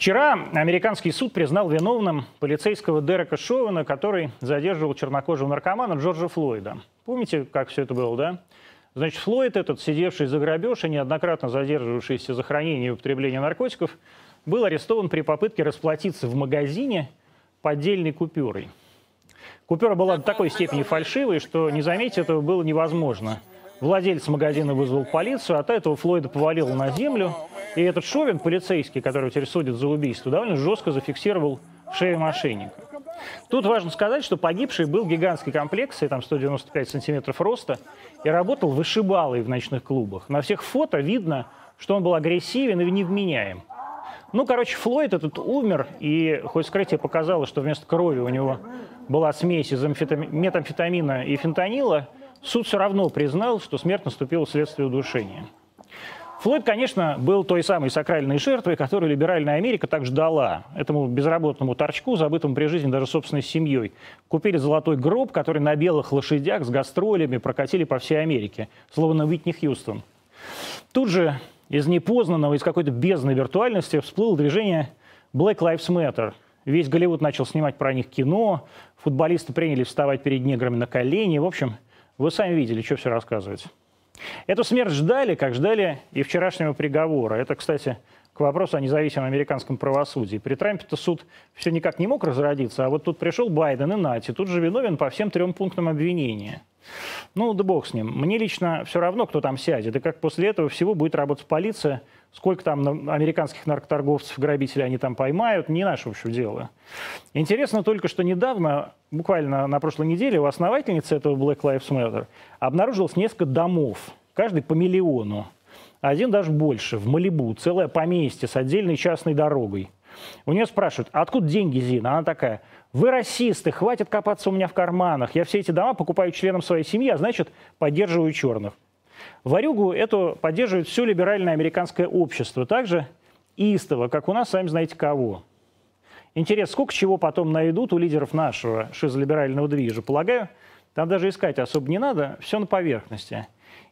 Вчера американский суд признал виновным полицейского Дерека Шовена, который задерживал чернокожего наркомана Джорджа Флойда. Помните, как все это было, да? Значит, Флойд этот, сидевший за грабеж и неоднократно задерживавшийся за хранение и употребление наркотиков, был арестован при попытке расплатиться в магазине поддельной купюрой. Купюра была до такой степени фальшивой, что не заметить этого было невозможно. Владелец магазина вызвал полицию, а та этого Флойда повалила на землю – и этот Шовин, полицейский, который теперь судит за убийство, довольно жестко зафиксировал шею мошенника. Тут важно сказать, что погибший был гигантской комплекции, там 195 сантиметров роста, и работал вышибалой в ночных клубах. На всех фото видно, что он был агрессивен и невменяем. Ну, короче, Флойд этот умер, и хоть вскрытие показало, что вместо крови у него была смесь из метамфетамина и фентанила, суд все равно признал, что смерть наступила вследствие удушения. Флойд, конечно, был той самой сакральной жертвой, которую либеральная Америка так ждала. Этому безработному торчку, забытому при жизни даже собственной семьей, купили золотой гроб, который на белых лошадях с гастролями прокатили по всей Америке, словно Уитни Хьюстон. Тут же из непознанного, из какой-то бездны виртуальности всплыло движение Black Lives Matter. Весь Голливуд начал снимать про них кино, футболисты приняли вставать перед неграми на колени. В общем, вы сами видели, что все рассказывать. Эту смерть ждали, как ждали и вчерашнего приговора. Это, кстати, к вопросу о независимом американском правосудии. При Трампе-то суд все никак не мог разродиться, а вот тут пришел Байден и Нати, тут же виновен по всем трем пунктам обвинения. Ну, да бог с ним. Мне лично все равно, кто там сядет, и как после этого всего будет работать полиция, сколько там американских наркоторговцев, грабителей они там поймают, не наше, в общем, дело. Интересно только, что недавно, буквально на прошлой неделе, у основательницы этого Black Lives Matter обнаружилось несколько домов, каждый по миллиону. Один даже больше, в Малибу, целое поместье с отдельной частной дорогой. У нее спрашивают, откуда деньги, Зина? Она такая, вы расисты, хватит копаться у меня в карманах. Я все эти дома покупаю членам своей семьи, а значит, поддерживаю черных. Варюгу эту поддерживает все либеральное американское общество. Также истово, как у нас, сами знаете кого. Интересно, сколько чего потом найдут у лидеров нашего шизолиберального движа? Полагаю, там даже искать особо не надо, все на поверхности.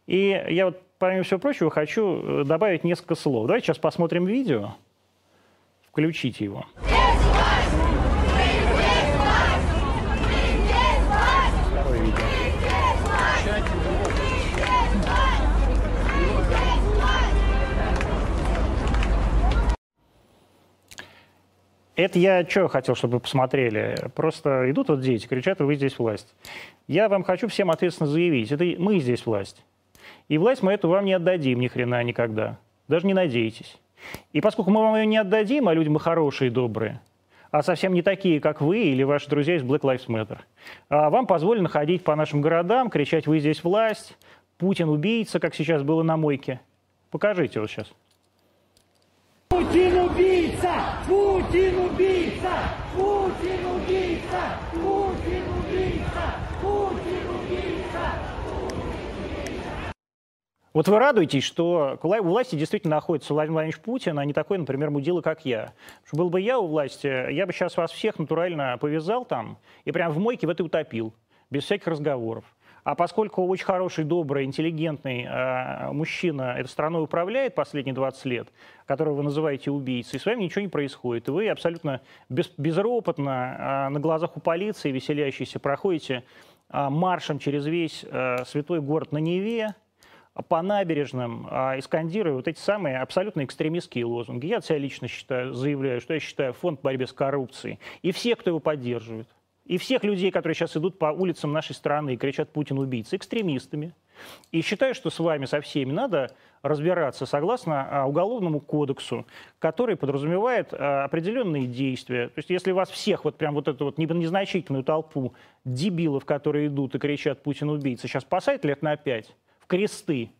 И я вот, помимо всего прочего, хочу э, добавить несколько слов. Давайте сейчас посмотрим видео. Включите его. Это я что хотел, чтобы вы посмотрели. Просто идут вот дети, кричат, вы здесь власть. Я вам хочу всем ответственно заявить, это мы здесь власть. И власть мы эту вам не отдадим ни хрена никогда. Даже не надейтесь. И поскольку мы вам ее не отдадим, а люди мы хорошие добрые, а совсем не такие, как вы или ваши друзья из Black Lives Matter, а вам позволено ходить по нашим городам, кричать «Вы здесь власть», «Путин убийца», как сейчас было на мойке. Покажите вот сейчас. Путин убийца! Путин убийца! Путин убийца! Путин убийца! Путин убийца! Вот вы радуетесь, что у власти действительно находится Владимир Владимирович Путин, а не такой, например, мудила, как я. Что был бы я у власти, я бы сейчас вас всех натурально повязал там и прям в мойке в этой утопил, без всяких разговоров. А поскольку очень хороший, добрый, интеллигентный э, мужчина этой страной управляет последние 20 лет, которого вы называете убийцей, с вами ничего не происходит. И вы абсолютно без, безропотно э, на глазах у полиции, веселящиеся, проходите э, маршем через весь э, святой город на Неве, по набережным, э, и вот эти самые абсолютно экстремистские лозунги. Я от себя лично считаю, заявляю, что я считаю фонд борьбы с коррупцией. И все, кто его поддерживает и всех людей, которые сейчас идут по улицам нашей страны и кричат «Путин убийца», экстремистами. И считаю, что с вами, со всеми, надо разбираться согласно а, Уголовному кодексу, который подразумевает а, определенные действия. То есть если вас всех, вот прям вот эту вот незначительную толпу дебилов, которые идут и кричат «Путин убийца», сейчас посадят лет на пять в кресты,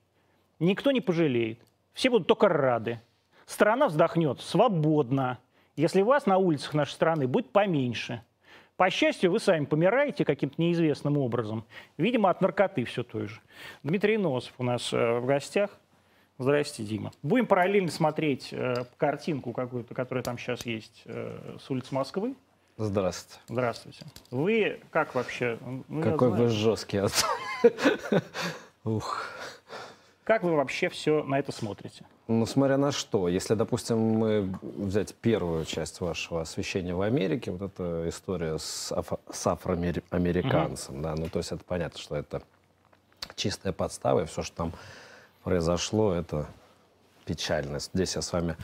никто не пожалеет. Все будут только рады. Страна вздохнет свободно, если вас на улицах нашей страны будет поменьше – по счастью, вы сами помираете каким-то неизвестным образом. Видимо, от наркоты все той же. Дмитрий Носов у нас э, в гостях. Здрасте, Дима. Будем параллельно смотреть э, картинку какую-то, которая там сейчас есть э, с улицы Москвы. Здравствуйте. Здравствуйте. Вы как вообще? Ну, Какой вы жесткий. Ух. Как вы вообще все на это смотрите? Ну, смотря на что. Если, допустим, мы взять первую часть вашего освещения в Америке, вот эта история с, аф- с афроамериканцем, угу. да, ну, то есть это понятно, что это чистая подстава, и все, что там произошло, это печально. Здесь я с вами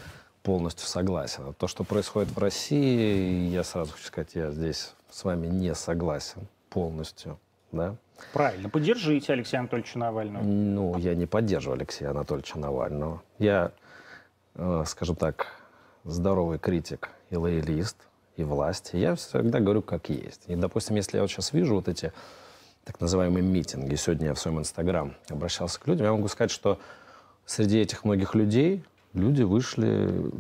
полностью согласен. А то, что происходит в России, я сразу хочу сказать, я здесь с вами не согласен полностью. Да? Правильно. Поддержите Алексея Анатольевича Навального. Ну, я не поддерживаю Алексея Анатольевича Навального. Я, э, скажем так, здоровый критик и лоялист, и власти. Я всегда говорю, как есть. И, допустим, если я вот сейчас вижу вот эти так называемые митинги, сегодня я в своем инстаграм обращался к людям, я могу сказать, что среди этих многих людей люди вышли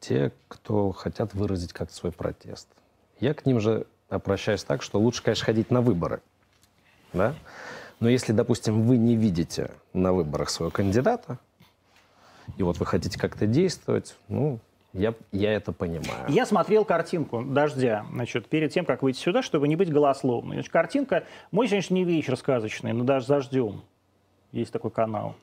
те, кто хотят выразить как-то свой протест. Я к ним же обращаюсь так, что лучше, конечно, ходить на выборы. Да? Но если, допустим, вы не видите на выборах своего кандидата, и вот вы хотите как-то действовать, ну, я, я это понимаю. Я смотрел картинку «Дождя», значит, перед тем, как выйти сюда, чтобы не быть голословной. Значит, картинка «Мой сегодняшний вечер сказочный, но даже дождем». Есть такой канал.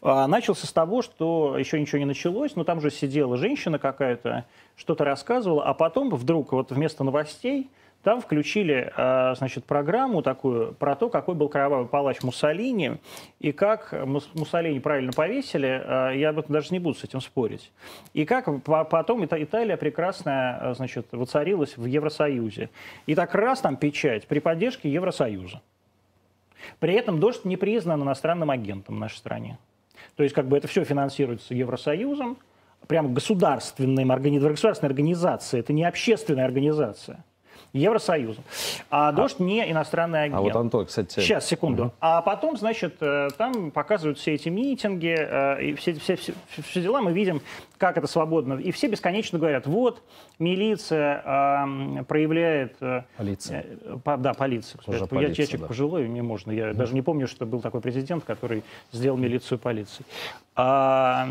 А, начался с того, что еще ничего не началось, но там же сидела женщина какая-то, что-то рассказывала, а потом вдруг вот вместо новостей там включили, а, значит, программу такую про то, какой был кровавый палач Муссолини и как Муссолини правильно повесили. А, я об этом даже не буду с этим спорить. И как потом Италия прекрасно, значит, воцарилась в Евросоюзе. И так раз там печать при поддержке Евросоюза. При этом «Дождь» не признан иностранным агентом в нашей стране. То есть как бы это все финансируется Евросоюзом, прям государственной организацией, это не общественная организация. Евросоюзом. А, а «Дождь» не иностранный агент. А вот Антон, кстати... Сейчас, секунду. Угу. А потом, значит, э, там показывают все эти митинги э, и все, все, все, все дела. Мы видим, как это свободно. И все бесконечно говорят, вот, милиция э, проявляет... Э, полиция. Э, по, да, полиция. Уже я, полиция, я человек да. пожилой, мне можно. Я угу. даже не помню, что был такой президент, который сделал милицию полицией. А,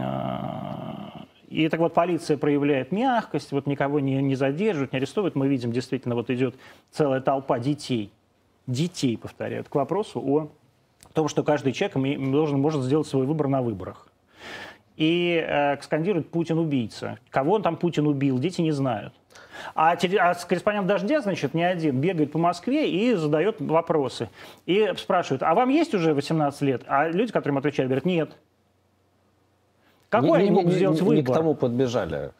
а, и так вот полиция проявляет мягкость, вот никого не, не задерживают, не арестовывают. Мы видим, действительно, вот идет целая толпа детей, детей, повторяют, к вопросу о том, что каждый человек должен, может сделать свой выбор на выборах. И э, скандирует «Путин убийца». Кого он там Путин убил, дети не знают. А, а корреспондент «Дождя», значит, не один, бегает по Москве и задает вопросы. И спрашивает, а вам есть уже 18 лет? А люди, которым отвечают, говорят, нет. Какой не, они могут не, сделать не, выбор? Не к тому подбежали.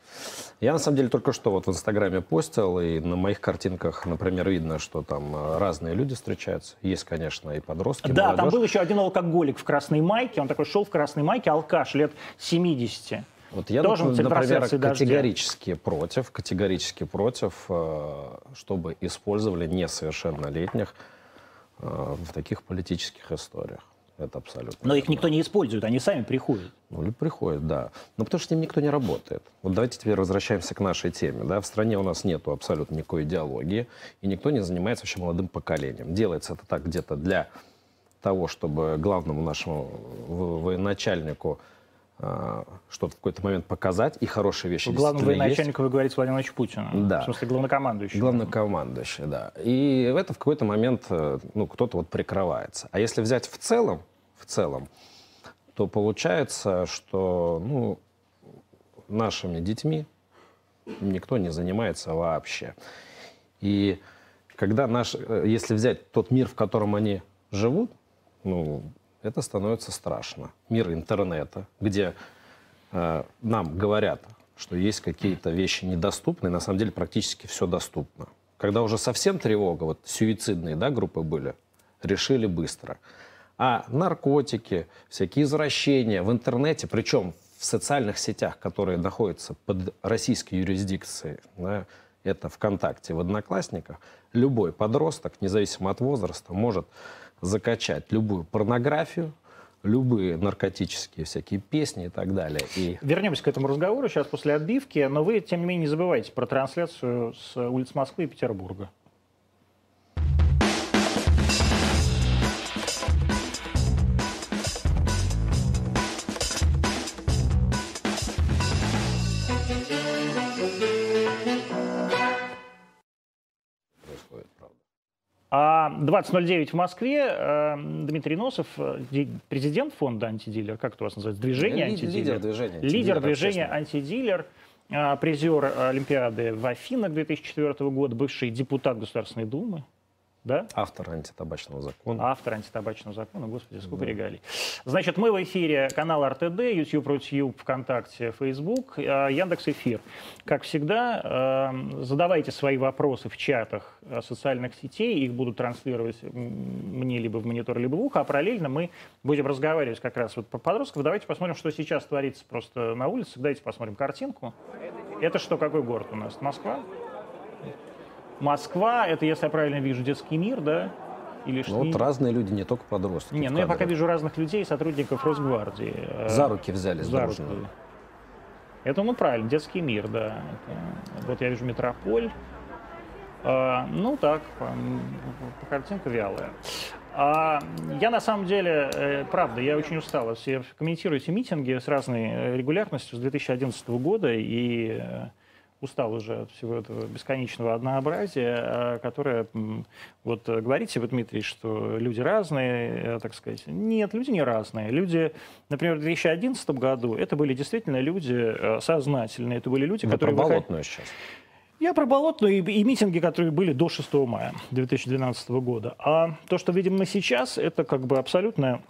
Я, на самом деле, только что вот в Инстаграме постил, и на моих картинках, например, видно, что там э, разные люди встречаются. Есть, конечно, и подростки, Да, молодежь. там был еще один алкоголик в красной майке. Он такой шел в красной майке, алкаш, лет 70. Вот я, Тоже например, категорически дождя. против, категорически против, э, чтобы использовали несовершеннолетних э, в таких политических историях. Это абсолютно. Но их никто не использует, они сами приходят. Ну, или приходят, да. Но потому что с ним никто не работает. Вот давайте теперь возвращаемся к нашей теме. Да? В стране у нас нет абсолютно никакой идеологии, и никто не занимается вообще молодым поколением. Делается это так где-то для того, чтобы главному нашему военачальнику что-то в какой-то момент показать, и хорошие вещи Главного военачальника вы говорите Владимир Владимирович Путин. Да. В смысле, главнокомандующий. Главнокомандующий, да. И это в какой-то момент, э, ну, кто-то вот прикрывается. А если взять в целом, в целом, то получается, что, ну, нашими детьми никто не занимается вообще. И когда наш, э, если взять тот мир, в котором они живут, ну, это становится страшно. Мир интернета, где э, нам говорят, что есть какие-то вещи недоступные, на самом деле практически все доступно. Когда уже совсем тревога, вот суицидные да, группы были, решили быстро. А наркотики, всякие извращения в интернете, причем в социальных сетях, которые находятся под российской юрисдикцией, да, это ВКонтакте, в Одноклассниках, любой подросток, независимо от возраста, может закачать любую порнографию, любые наркотические всякие песни и так далее. И... Вернемся к этому разговору сейчас после отбивки, но вы, тем не менее, не забывайте про трансляцию с улиц Москвы и Петербурга. А 20.09 в Москве э, Дмитрий Носов, э, президент фонда «Антидилер», как это у вас называется, движение Лидер «Антидилер». движения Лидер движения. «Антидилер», э, призер Олимпиады в Афинах 2004 года, бывший депутат Государственной Думы, да? Автор антитабачного закона. Автор антитабачного закона, господи, сколько регалий. Значит, мы в эфире канал РТД, YouTube, Рутюб, ВКонтакте, Facebook, э, Яндекс Эфир. Как всегда, э, задавайте свои вопросы в чатах э, социальных сетей, их будут транслировать мне либо в монитор, либо в ухо, а параллельно мы будем разговаривать как раз вот по подростков. Давайте посмотрим, что сейчас творится просто на улице. Давайте посмотрим картинку. Это что, какой город у нас? Москва? Москва, это, если я правильно вижу, детский мир, да? Или? Ну, вот разные люди, не только подростки. Не, ну я пока вижу разных людей, сотрудников Росгвардии. э, За руки за руки. дружно. Это, ну, правильно, детский мир, да. Это- вот я вижу метрополь. А, ну, так, по, по картинка вялая. А, я на самом деле, э, правда, я очень устал. Все комментирую эти митинги с разной э, регулярностью с 2011 года и устал уже от всего этого бесконечного однообразия, э, которое, вот э, говорите вы, Дмитрий, что люди разные, э, так сказать. Нет, люди не разные. Люди, например, в 2011 году это были действительно люди э, сознательные, это были люди, Вы про которые... выход- болотную сейчас. я про болотную и, и митинги, которые были до 6 мая 2012 года. А то, что видим мы сейчас, это как бы абсолютно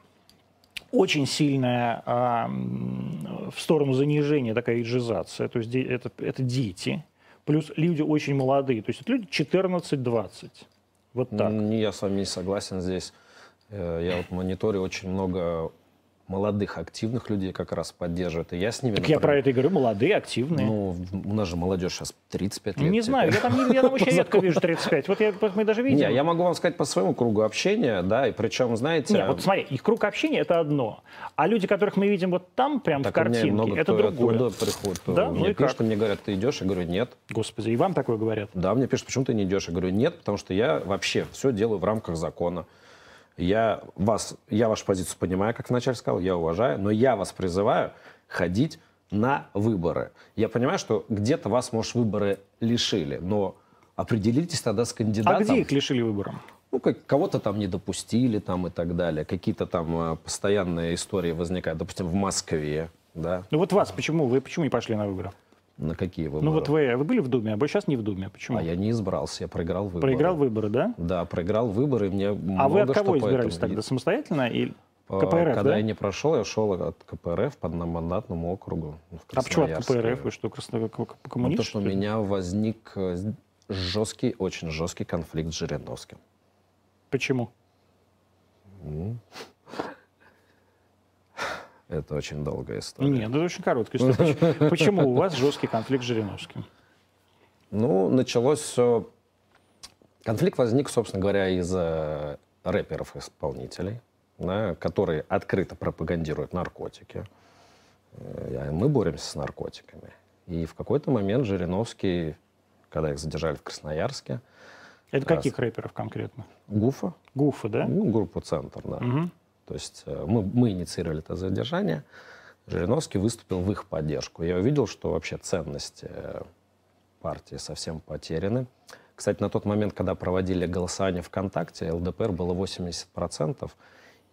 очень сильная а, в сторону занижения такая иджизация. То есть это, это дети, плюс люди очень молодые. То есть это люди 14-20. Вот так. Я с вами не согласен здесь. Э, Я вот мониторю очень много молодых, активных людей как раз поддерживают. И я с ними... так я например, про это и говорю. Молодые, активные. Ну, у нас же молодежь сейчас 35 лет. не типа. знаю, я там, я там очень редко вижу 35. Вот я, мы даже видим. Не, я могу вам сказать по своему кругу общения, да, и причем, знаете... Не, вот смотри, их круг общения это одно, а люди, которых мы видим вот там, прям так в картинке, это другое. оттуда приходит. Да? Мне Ну пишут, мне говорят, ты идешь? Я говорю, нет. Господи, и вам такое говорят? Да, мне пишут, почему ты не идешь? Я говорю, нет, потому что я вообще все делаю в рамках закона. Я, вас, я вашу позицию понимаю, как вначале сказал, я уважаю, но я вас призываю ходить на выборы. Я понимаю, что где-то вас, может, выборы лишили, но определитесь тогда с А кандидатом. где их лишили выбором? Ну, как, кого-то там не допустили там и так далее. Какие-то там э, постоянные истории возникают. Допустим, в Москве, да? Ну вот вас, почему? Вы почему не пошли на выборы? На какие выборы? Ну вот вы, вы были в Думе, а вы сейчас не в Думе. Почему? А я не избрался, я проиграл выборы. Проиграл выборы, да? Да, проиграл выборы, и мне А много вы от кого что избирались поэтому- тогда? Самостоятельно или А, КПРФ, Когда да? я не прошел, я шел от КПРФ по одномандатному округу в А почему от. КПРФ? Вы что, красно... Ну, коммунист? то, что у что ли? меня возник э, жесткий, очень жесткий конфликт с Жириновским. Почему? Это очень долгая история. Нет, это очень короткая история. Почему- у вас жесткий конфликт с Жириновским? Ну, началось все... Конфликт возник, собственно говоря, из э, рэперов-исполнителей, да, которые открыто пропагандируют наркотики. Э, Мы боремся с наркотиками. И в какой-то момент Жириновский, когда их задержали в Красноярске, Это каких рэперов конкретно? Гуфа, Гуфа, да? ну, группу «Центр», да. Мгм. То есть э, мы, мы инициировали это задержание. Жириновский выступил в их поддержку. Я увидел, что вообще ценности э, партии совсем потеряны. Кстати, на тот момент, когда проводили голосование ВКонтакте, ЛДПР было 80%,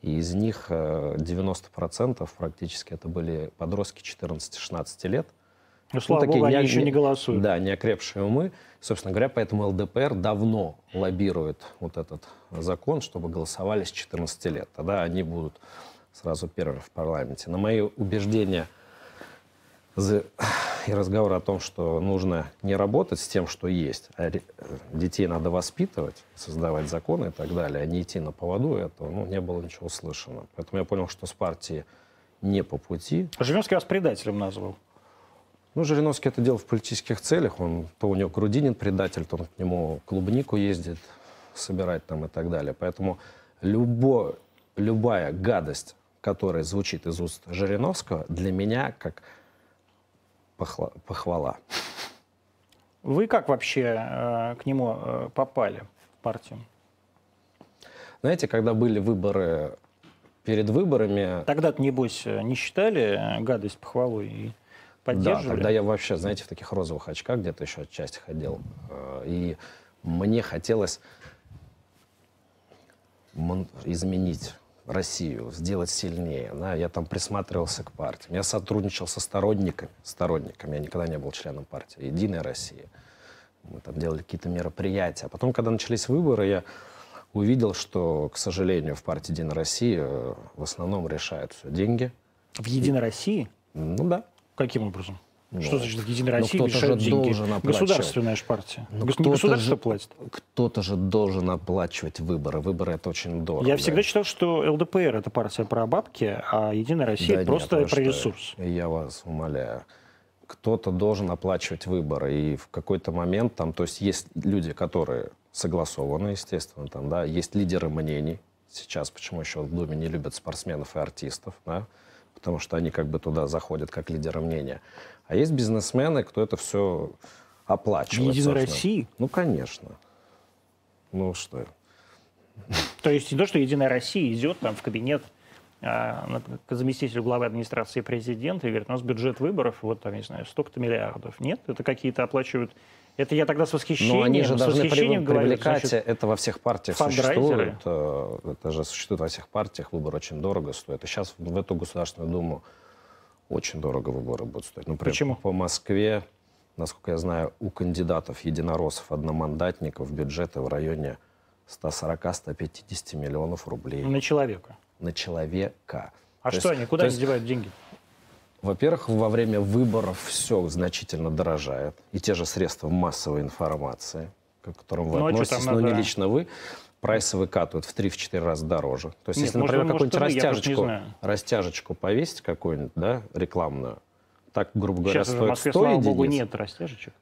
и из них э, 90% практически это были подростки 14-16 лет. Ну, слава такие богу, они не- еще не- голосуют. Да, не окрепшие умы. Собственно говоря, поэтому ЛДПР давно лоббирует вот этот закон, чтобы голосовали с 14 лет. Тогда они будут сразу первыми в парламенте. На мои убеждения и разговор о том, что нужно не работать с тем, что есть, а детей надо воспитывать, создавать законы и так далее, а не идти на поводу этого, ну, не было ничего слышано. Поэтому я понял, что с партией не по пути. Жириновский вас предателем назвал. Ну, Жириновский это делал в политических целях. Он, то у него Грудинин предатель, то он к нему клубнику ездит собирать там и так далее. Поэтому любо, любая гадость, которая звучит из уст Жириновского, для меня как похла- похвала. Вы как вообще э, к нему э, попали в партию? Знаете, когда были выборы, перед выборами... Тогда-то, небось, э, не считали э, гадость похвалой и Да, поддерживали? тогда я вообще, знаете, в таких розовых очках где-то еще отчасти ходил. Э, И мне хотелось изменить Россию, сделать сильнее. Да? Я там присматривался к партиям. Я сотрудничал со сторонниками. Сторонниками. Я никогда не был членом партии. Единая Россия. Мы там делали какие-то мероприятия. А потом, когда начались выборы, я увидел, что, к сожалению, в партии «Единая Россия» э, в основном решают все деньги. В «Единой России»? Ну да. Каким образом? Ну, что значит в Единой России ну, решают же деньги? Должен Государственная же партия. Ну, не государство же, платит. Кто-то же должен оплачивать выборы. Выборы это очень дорого. Я всегда считал, что ЛДПР это партия про бабки, а Единая Россия да просто нет, про ресурс. Я вас умоляю. Кто-то должен оплачивать выборы. И в какой-то момент там, то есть есть люди, которые согласованы, естественно, там, да, есть лидеры мнений. Сейчас почему еще в Думе не любят спортсменов и артистов, да, потому что они как бы туда заходят как лидеры мнения. А есть бизнесмены, кто это все оплачивает. Единой России? Ну, конечно. Ну, что? То есть не то, что Единая Россия идет там в кабинет а, к заместителю главы администрации президента и говорит, у нас бюджет выборов, вот там, не знаю, столько-то миллиардов. Нет, это какие-то оплачивают это я тогда с восхищением. Но они же должны привлекать, говорят, значит, это во всех партиях существует. Э, это же существует во всех партиях, выбор очень дорого стоит. И сейчас в эту Государственную Думу очень дорого выборы будут стоить. Например, Почему? По Москве, насколько я знаю, у кандидатов единороссов, одномандатников бюджеты в районе 140-150 миллионов рублей. На человека? На человека. А то что есть, они, куда они девают деньги? Во-первых, во время выборов все значительно дорожает. И те же средства массовой информации, к которым вы Ночью относитесь, но надо... не лично вы, прайсы выкатывают в 3-4 раза дороже. То есть, Нет, если, например, какую-нибудь растяжечку, растяжечку повесить какую-нибудь, да, рекламную, так, грубо говоря, Сейчас стоит в Москве, 100 слава единиц. богу, нет растяжечек.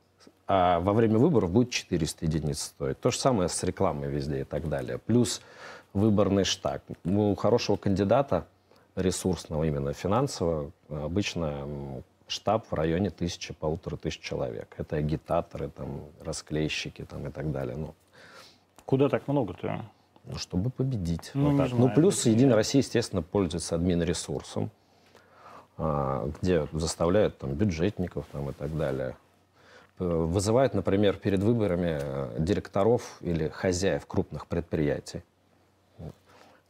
А во время выборов будет 400 единиц стоить. То же самое с рекламой везде и так далее. Плюс выборный штаб. У хорошего кандидата ресурсного, именно финансового, обычно штаб в районе тысячи, полутора тысяч человек. Это агитаторы, там, расклейщики там, и так далее. Ну, Куда так много-то? Ну, чтобы победить. Ну, вот так. Знаю, ну плюс Единая Россия, естественно, пользуется админ-ресурсом, а, где заставляют там, бюджетников там, и так далее. Вызывают, например, перед выборами э, директоров или хозяев крупных предприятий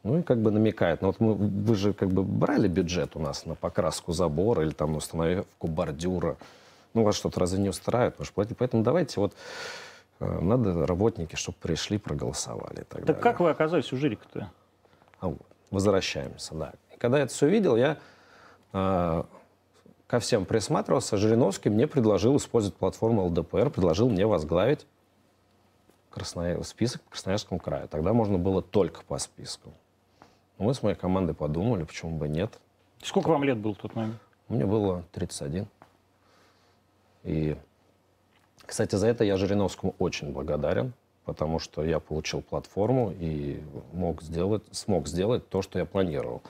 ну и как бы намекает. Ну вот мы, вы же как бы брали бюджет у нас на покраску забора или там на установку бордюра. Ну вас что-то разве не устраивает? Потому что Поэтому давайте вот э, надо работники, чтобы пришли, проголосовали. И так так далее. как вы оказались у Жирика-то? А вот, возвращаемся, да. И когда я это все видел, я э, ко всем присматривался. Жириновский мне предложил использовать платформу ЛДПР, предложил мне возглавить Красноя... список по Красноярскому краю. Тогда можно было только по списку. Мы с моей командой подумали, почему бы нет. Сколько вам лет был в тот момент? Мне было 31. И, кстати, за это я Жириновскому очень благодарен, потому что я получил платформу и мог сделать, смог сделать то, что я планировал.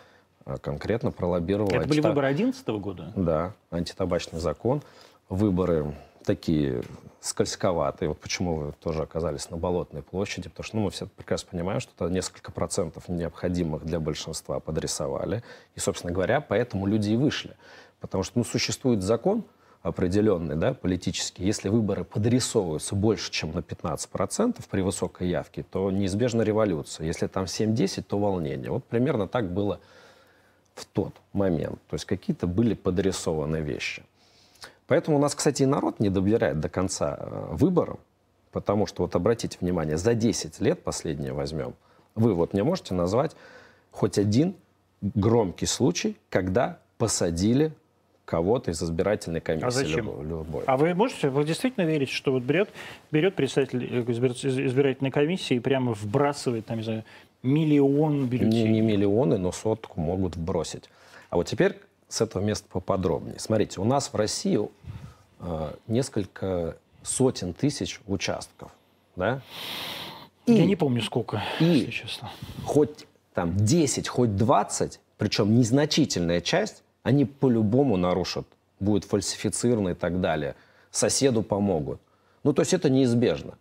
А конкретно пролоббировал... Это были выборы 2011 года? Да, антитабачный закон. Выборы такие скользковатые. Вот почему вы тоже оказались на Болотной площади, потому что ну, мы все прекрасно понимаем, что это несколько процентов необходимых для большинства подрисовали. И, собственно говоря, поэтому люди и вышли. Потому что ну, существует закон определенный, да, политический. Если выборы подрисовываются больше, чем на 15% при высокой явке, то неизбежна революция. Если там 7-10, то волнение. Вот примерно так было в тот момент. То есть какие-то были подрисованы вещи. Поэтому у нас, кстати, и народ не добирает до конца э, выборов, потому что, вот обратите внимание, за 10 лет, последнее возьмем, вы вот мне можете назвать хоть один громкий случай, когда посадили кого-то из избирательной комиссии. А зачем? Любой, любой. А вы можете, вы действительно верите, что вот берет, берет представитель э, избирательной комиссии и прямо вбрасывает, там, не знаю, миллион бюллетеней? Не, не миллионы, но сотку могут вбросить. А вот теперь с этого места поподробнее. Смотрите, у нас в России э, несколько сотен тысяч участков, да? И, Я не помню сколько, и если честно. Хоть там 10, хоть 20, причем незначительная часть, они по-любому нарушат, будут фальсифицированы и так далее. Соседу помогут. Ну, то есть это неизбежно.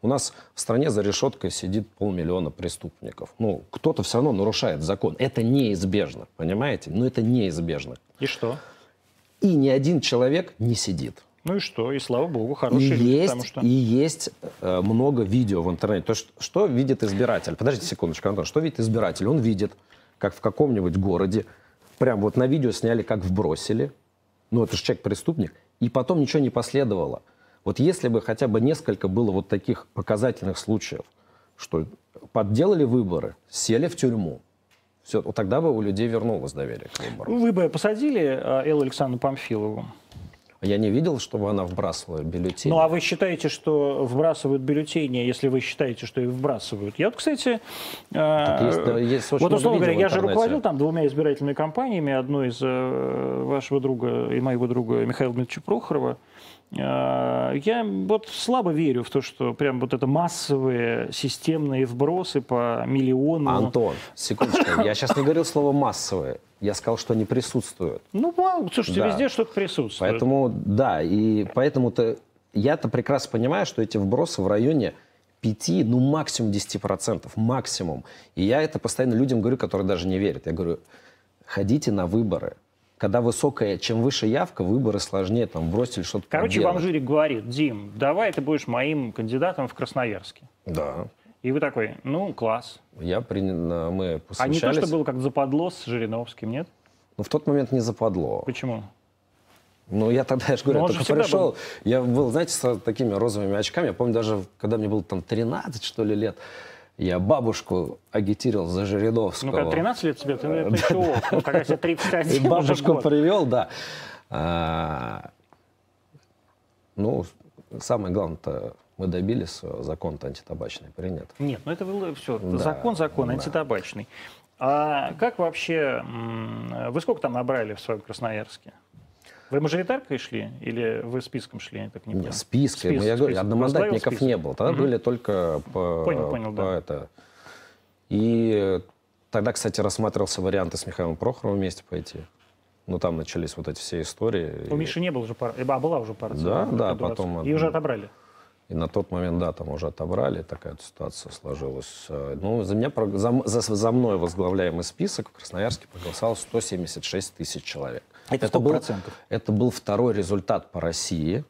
У нас в стране за решеткой сидит полмиллиона преступников. Ну, кто-то все равно нарушает закон. Это неизбежно, понимаете? Но это неизбежно. И что? И ни один человек не сидит. Ну и что? И слава богу, И хорошие люди, есть, потому что... и есть э, много видео в интернете. То, есть, что видит избиратель? Подождите секундочку, Антон. Что видит избиратель? Он видит, как в каком-нибудь городе, прям вот на видео сняли, как вбросили. Ну, это же человек-преступник. И потом ничего не последовало. Вот если бы хотя бы несколько было вот таких показательных случаев, что подделали выборы, сели в тюрьму, все, вот тогда бы у людей вернулось доверие к выборам. Вы бы посадили а, Эллу Александру Памфилову? Я не видел, чтобы она вбрасывала бюллетени. Ну, а вы считаете, что вбрасывают бюллетени, если вы считаете, что их вбрасывают? Я вот, кстати... э, есть, да, есть вот, условно говоря, я же руководил там двумя избирательными кампаниями, одной из э, вашего друга и моего друга Михаила Дмитриевича Прохорова. Э, Я вот слабо верю в то, что прям вот это массовые системные вбросы по миллиону. Антон, секундочку, я сейчас не говорил слово массовые. Я сказал, что они присутствуют. Ну, слушайте, Да. везде что-то присутствует. Поэтому, да, и поэтому-то я-то прекрасно понимаю, что эти вбросы в районе 5, ну максимум 10%, максимум. И я это постоянно людям говорю, которые даже не верят. Я говорю, ходите на выборы. Когда высокая, чем выше явка, выборы сложнее, там, бросили что-то Короче, вам жюри говорит, Дим, давай ты будешь моим кандидатом в Красноярске. Да. И вы такой, ну, класс. Я принял, мы А не то, что было как западло с Жириновским, нет? Ну, в тот момент не западло. Почему? Ну, я тогда, я же говорю, Ну, я только пришел, я был, знаете, с такими розовыми очками. Я помню, даже когда мне было там 13, что ли, лет, я бабушку агитировал за Жириновского. Ну, когда 13 лет тебе, ты, это еще ок. Ну, когда тебе 31 И бабушку привел, да. А, ну, самое главное-то, мы добились, э, закон-то антитабачный принят. Нет, ну это было все. Да, закон, закон, да. антитабачный. А как вообще, вы сколько там набрали в своем Красноярске? Вы мажоритаркой шли или вы списком шли? Я так не понял. списка, Список, я говорю, список. одномандатников не было. Тогда Мгм. были только по, Понял, понял, по да. это. И тогда, кстати, рассматривался вариант с Михаилом Прохоровым вместе пойти. Ну, там начались вот эти все истории. У И- Миши не было же партии. А была уже партия. Да, да, 2020. потом И уже отобрали. И на тот момент, да, там уже отобрали, такая ситуация сложилась. Ну, за, меня, за, за, за мной возглавляемый список в Красноярске проголосовало 176 тысяч человек. Это сколько был? Это был второй результат по России.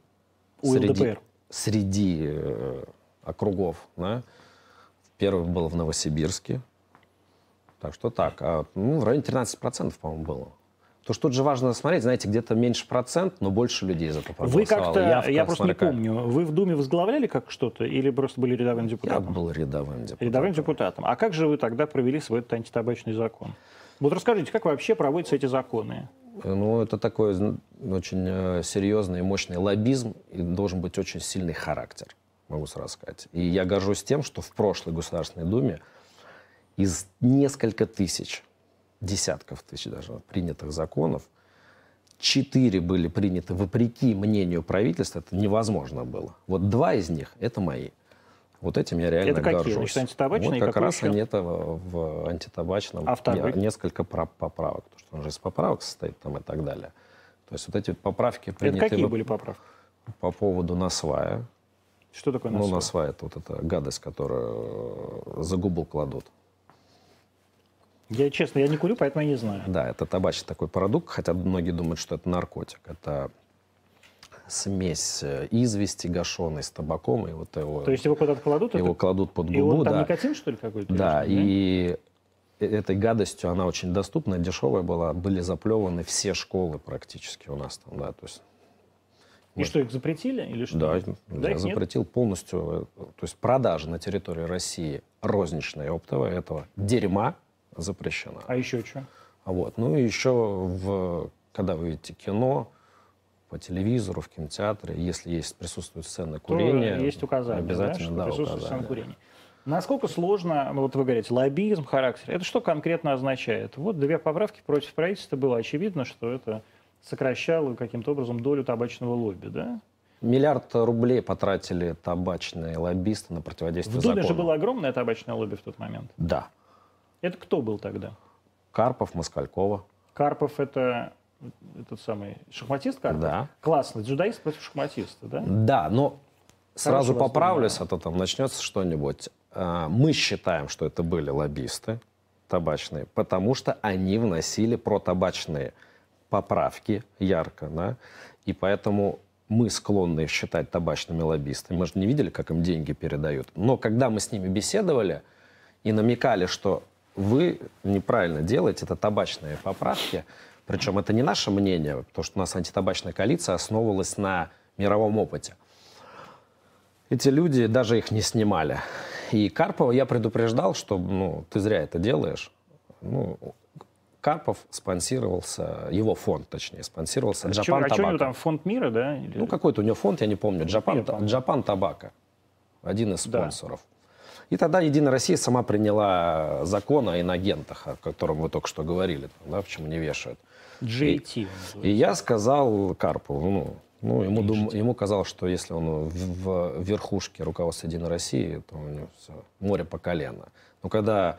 У среди, ЛДПР. среди э, округов. Да? Первый был в Новосибирске. Так что так. А, ну, в районе 13%, по-моему, было. То, что тут же важно смотреть, знаете, где-то меньше процент, но больше людей за это Вы проголосовало. как-то, Явка, я просто не помню, вы в Думе возглавляли как что-то или просто были рядовым Я депутатом? был рядовым депутатом. Рядовым депутатом. А как же вы тогда провели свой этот антитабачный закон? Вот расскажите, как вообще проводятся эти законы? Ну, это такой очень э, серьезный и мощный лоббизм, и должен быть очень сильный характер, могу сразу сказать. И я горжусь тем, что в прошлой Государственной Думе из несколько тысяч, десятков тысяч даже принятых законов, четыре были приняты вопреки мнению правительства, это невозможно было. Вот два из них — это мои. Вот этим я реально Это какие? горжусь. Значит, антитабачные Вот как раз еще? они это в, антитабачном. А второй? Не- несколько прав- поправок, потому что он же из поправок состоит там и так далее. То есть вот эти поправки Это приняты какие во- были поправки? по поводу насвая. Что такое Ну, насвой? насвай это вот эта гадость, которую за губу кладут. Я честно, я не курю, поэтому я не знаю. Да, это табачный такой продукт, хотя многие думают, что это наркотик. Это смесь э, извести гашеной с табаком, и вот его, То есть его куда-то кладут, его это- кладут под и губу. он там да. никотин, что ли, какой-то? Да, или и э- этой гадостью она очень доступна, дешевая была. Были заплеваны все школы практически у нас там, да, то есть И что, их запретили или что? Да, Да, я их нет? запретил полностью, э, то есть продажа на территории России розничная и оптовая этого дерьма запрещена. А еще что? А Вот. Ну и еще, в, когда вы видите кино, по телевизору, в кинотеатре, если есть присутствует сцена курения, есть указание, обязательно, да, да, присутствует указание. сцена курения. Насколько сложно, ну, вот вы говорите, лоббизм, характер, это что конкретно означает? Вот две поправки против правительства было очевидно, что это сокращало каким-то образом долю табачного лобби, да? Миллиард рублей потратили табачные лоббисты на противодействие В Думе закону. же было огромное табачное лобби в тот момент. Да. Это кто был тогда? Карпов, Москалькова. Карпов это этот самый шахматист Карпов? Да. Классно, дзюдоист против шахматиста, да? Да, но сразу вас поправлюсь, а то там начнется что-нибудь. А, Мы считаем, что это были лоббисты табачные, потому что они вносили протабачные поправки ярко, да, и поэтому мы склонны считать табачными лоббистами. Мы же не видели, как им деньги передают. Но когда мы с ними беседовали и намекали, что вы неправильно делаете, это табачные поправки, причем это не наше мнение, потому что у нас антитабачная коалиция основывалась на мировом опыте. Эти люди даже их не снимали. И Карпова я предупреждал, что ну, ты зря это делаешь. Ну, Карпов спонсировался, его фонд, точнее, спонсировался А чё- Japan а что у него там, фонд мира, да? Или- Ну, какой-то у него фонд, я не помню. Japan, мира, по-моему. Japan Tobacco. Один из Да. спонсоров. И тогда Единая Россия сама приняла закон о инагентах, о котором вы только что говорили, да, почему не вешают. Он И называется. я сказал Карпову, ну, ну ему, дум- ему казалось, что если он в, в верхушке руководства Единой России, то у него все, море по колено. Но когда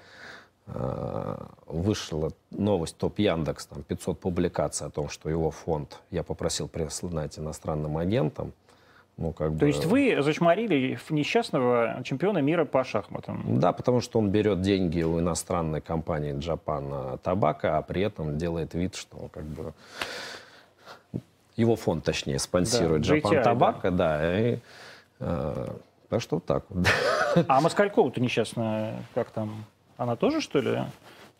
э, вышла новость топ Яндекс, там 500 публикаций о том, что его фонд я попросил прислать иностранным агентам, ну как бы... То есть вы зачморили несчастного чемпиона мира по шахматам. Да, потому что он берет деньги у иностранной компании Japan Tobacco, а при этом делает вид, что он как бы его фонд, точнее, спонсирует Да, Japan JTI, Tobacco, да. и, э, так что вот так вот. А Москалькова-то несчастная, как там, она тоже, что ли,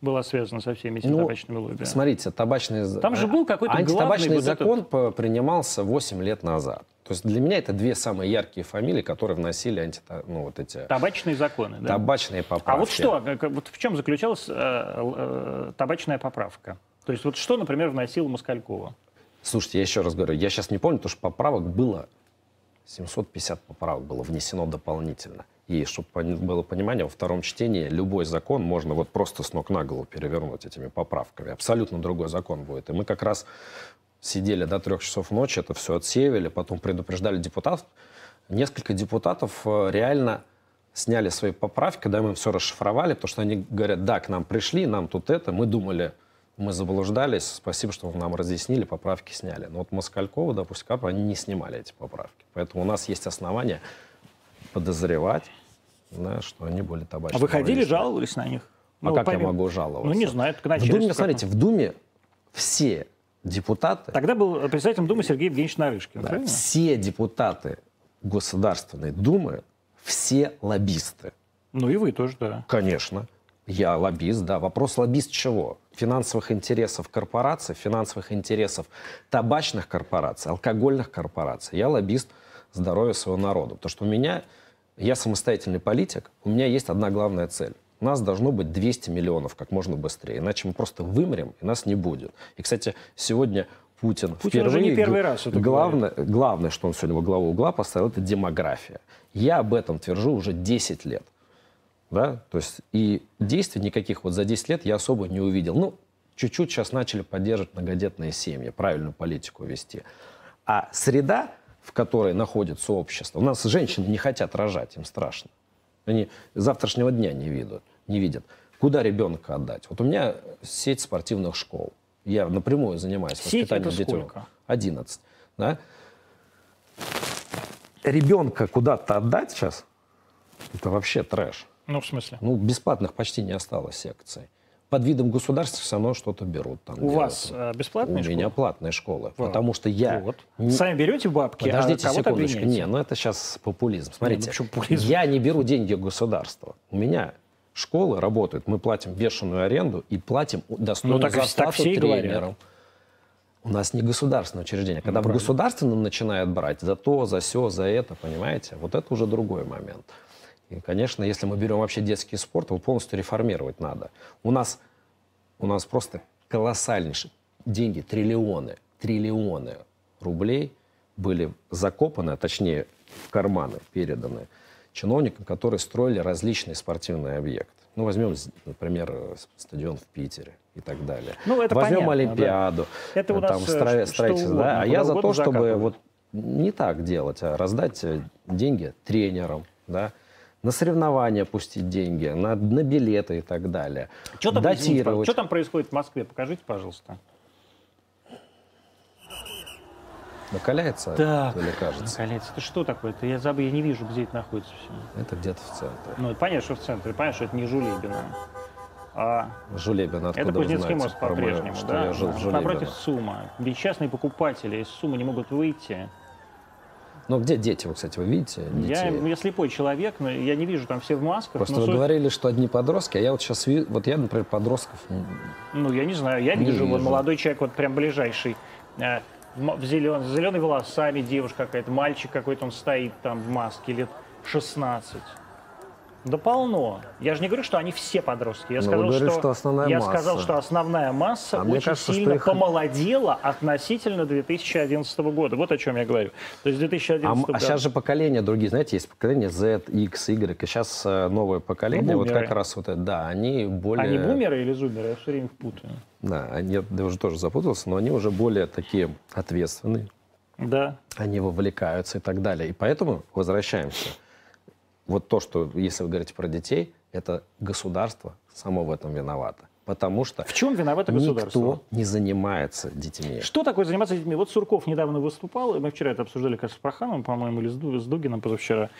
была связана со всеми этими Ну, табачными лобби? Смотрите, табачный... Там же был какой-то Антитабачный главный вот закон по- принимался 8 лет назад. То есть для меня это две самые яркие фамилии, которые вносили антита... ну, вот эти Табачные законы, да? табачные поправки. А вот что, как- вот в чем заключалась э, э, табачная поправка? То есть вот что, например, вносил Москалькова? Слушайте, я еще раз говорю, я сейчас не помню, потому что поправок было 750 поправок было внесено дополнительно. И чтобы было понимание, во втором чтении любой закон можно вот просто с ног на голову перевернуть этими поправками. Абсолютно другой закон будет. И мы как раз сидели до трех часов ночи, это все отсеивали, потом предупреждали депутатов. Несколько депутатов э, реально сняли свои поправки, когда мы им все расшифровали, потому что они говорят, да, к нам пришли, нам тут это, мы думали, мы заблуждались, спасибо, что вы нам разъяснили, поправки сняли. Но вот Москалькова, допустим, Карпова, они не снимали эти поправки. Поэтому у нас есть основания подозревать, да, что они были А табачными. вы ходили, жаловались на них? А Ну, как помимо- я могу жаловаться? Ну, не знаю, так В начальство Думе, смотрите, в Думе все депутаты, Тогда был председателем Думы Сергей Евгеньевич Нарышкин, да, правильно? все депутаты Государственной Думы, все лоббисты. Ну и вы тоже, да. Конечно. Я лоббист, да. Вопрос лоббист чего? Финансовых интересов корпораций, финансовых интересов табачных корпораций, алкогольных корпораций. Я лоббист здоровья своего народа. Потому что у меня, я самостоятельный политик, у меня есть одна главная цель. У нас должно быть 200 миллионов как можно быстрее. Иначе мы просто вымрем, и нас не будет. И, кстати, сегодня Путин, Путин уже впервые... не первый раз это главное, главное, что он сегодня во главу угла поставил, это демография. Я об этом твержу уже 10 лет. Да? То есть и действий никаких вот за 10 лет я особо не увидел. Ну, чуть-чуть сейчас начали поддерживать многодетные семьи, правильную политику вести. А среда, в которой находится общество, у нас женщины не хотят рожать, им страшно. Они завтрашнего дня не видят. Не видят. Куда ребенка отдать? Вот у меня сеть спортивных школ. Я напрямую занимаюсь Сеть воспитанием детей. сколько? 11. Да? Ребенка куда-то отдать сейчас, это вообще трэш. Ну, в смысле? Ну, бесплатных почти не осталось секций. Под видом государства все равно что-то берут. Там, У делают. вас э, У бесплатная школа? меня платная школа. Вот. Потому что я... Вот. не- Сами берете бабки, Подождите а секундочку. обвиняете? Не, ну это сейчас популизм. Смотрите, почему популизм? я не беру деньги у государства. У меня школы работают, мы платим бешеную аренду и платим достойную Ну, так и- так зарплату все и говорят. тренерам. У нас не государственное учреждение. Когда в правильно. государственном начинают брать за то, за все, за это, понимаете, вот это уже другой момент. И, конечно, если мы берем вообще детский спорт, его полностью реформировать надо. У нас, у нас просто колоссальнейшие деньги, триллионы, триллионы рублей были закопаны, а точнее в карманы переданы чиновникам, которые строили различные спортивные объекты. Ну, возьмем, например, э, стадион в Питере и так далее. Ну, это возьмем понятно, Олимпиаду. Это у э, там нас, э, стро- что строительство, угодно, да. А я за то, чтобы вот не так делать, а раздать э, деньги тренерам, да, на соревнования пустить деньги, на, на билеты и так далее. Что там, датировать. что там происходит в Москве? Покажите, пожалуйста. Накаляется Так, или кажется? Наконец, это что такое? Это я забыл, я не вижу, где это находится все. Это где-то в центре. Ну, понятно, что в центре, понятно, что это не Жулебино. А Жулебин, откуда это Кузнецкий мост по-прежнему, что да? я жил в? Напротив Сума. Несчастные покупатели из Сумы не могут выйти. Ну, где дети, вы, кстати, вы видите Я, детей? я слепой человек, но я не вижу там все в масках. Просто вы суть- говорили, что одни подростки, а я вот сейчас вижу, вот я, например, подростков, Ну, я не знаю, я Не вижу, вот вижу. молодой человек, вот прям ближайший, э, в зелен, с зелеными волосами девушка какая-то, мальчик какой-то, он стоит там в маске, лет 16. Да полно. Я же не говорю, что они все подростки. Я Ну, сказал, говорите, что, что основная я масса. сказал, что основная масса А очень кажется, сильно их- помолодела относительно 2011 года. Вот о чем я говорю. То есть А, 2011 м- а год- сейчас же поколение другие, знаете, есть поколение Z, X, Y, и сейчас э, новое поколение, вот Бумеры. как раз вот это, да, они более... Они бумеры или зумеры? Я все время их путаю. Да, они, я уже тоже запутался, но они уже более такие ответственные, Да. они вовлекаются и так далее. И поэтому возвращаемся. Вот то, что, если вы говорите про детей, это государство само в этом виновато. Потому что В чем виновато государство? никто не занимается детьми. Что такое заниматься детьми? Вот Сурков недавно выступал, и мы вчера это обсуждали, кажется, с Прохановым, по-моему, или с Ду- с Дугином позавчера,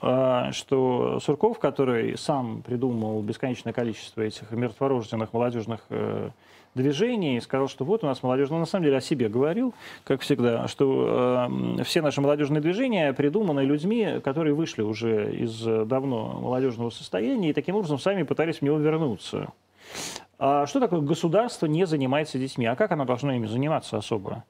а, что Сурков, который сам придумал бесконечное количество этих мертворожденных молодежных э, движений, сказал, что вот у нас молодежь, ну, на самом деле о себе говорил, как всегда, что э, все наши молодежные движения придуманы людьми, которые вышли уже из э, давно молодежного состояния и таким образом сами пытались в него вернуться. А что такое государство не занимается детьми? А как оно должно ими заниматься особо?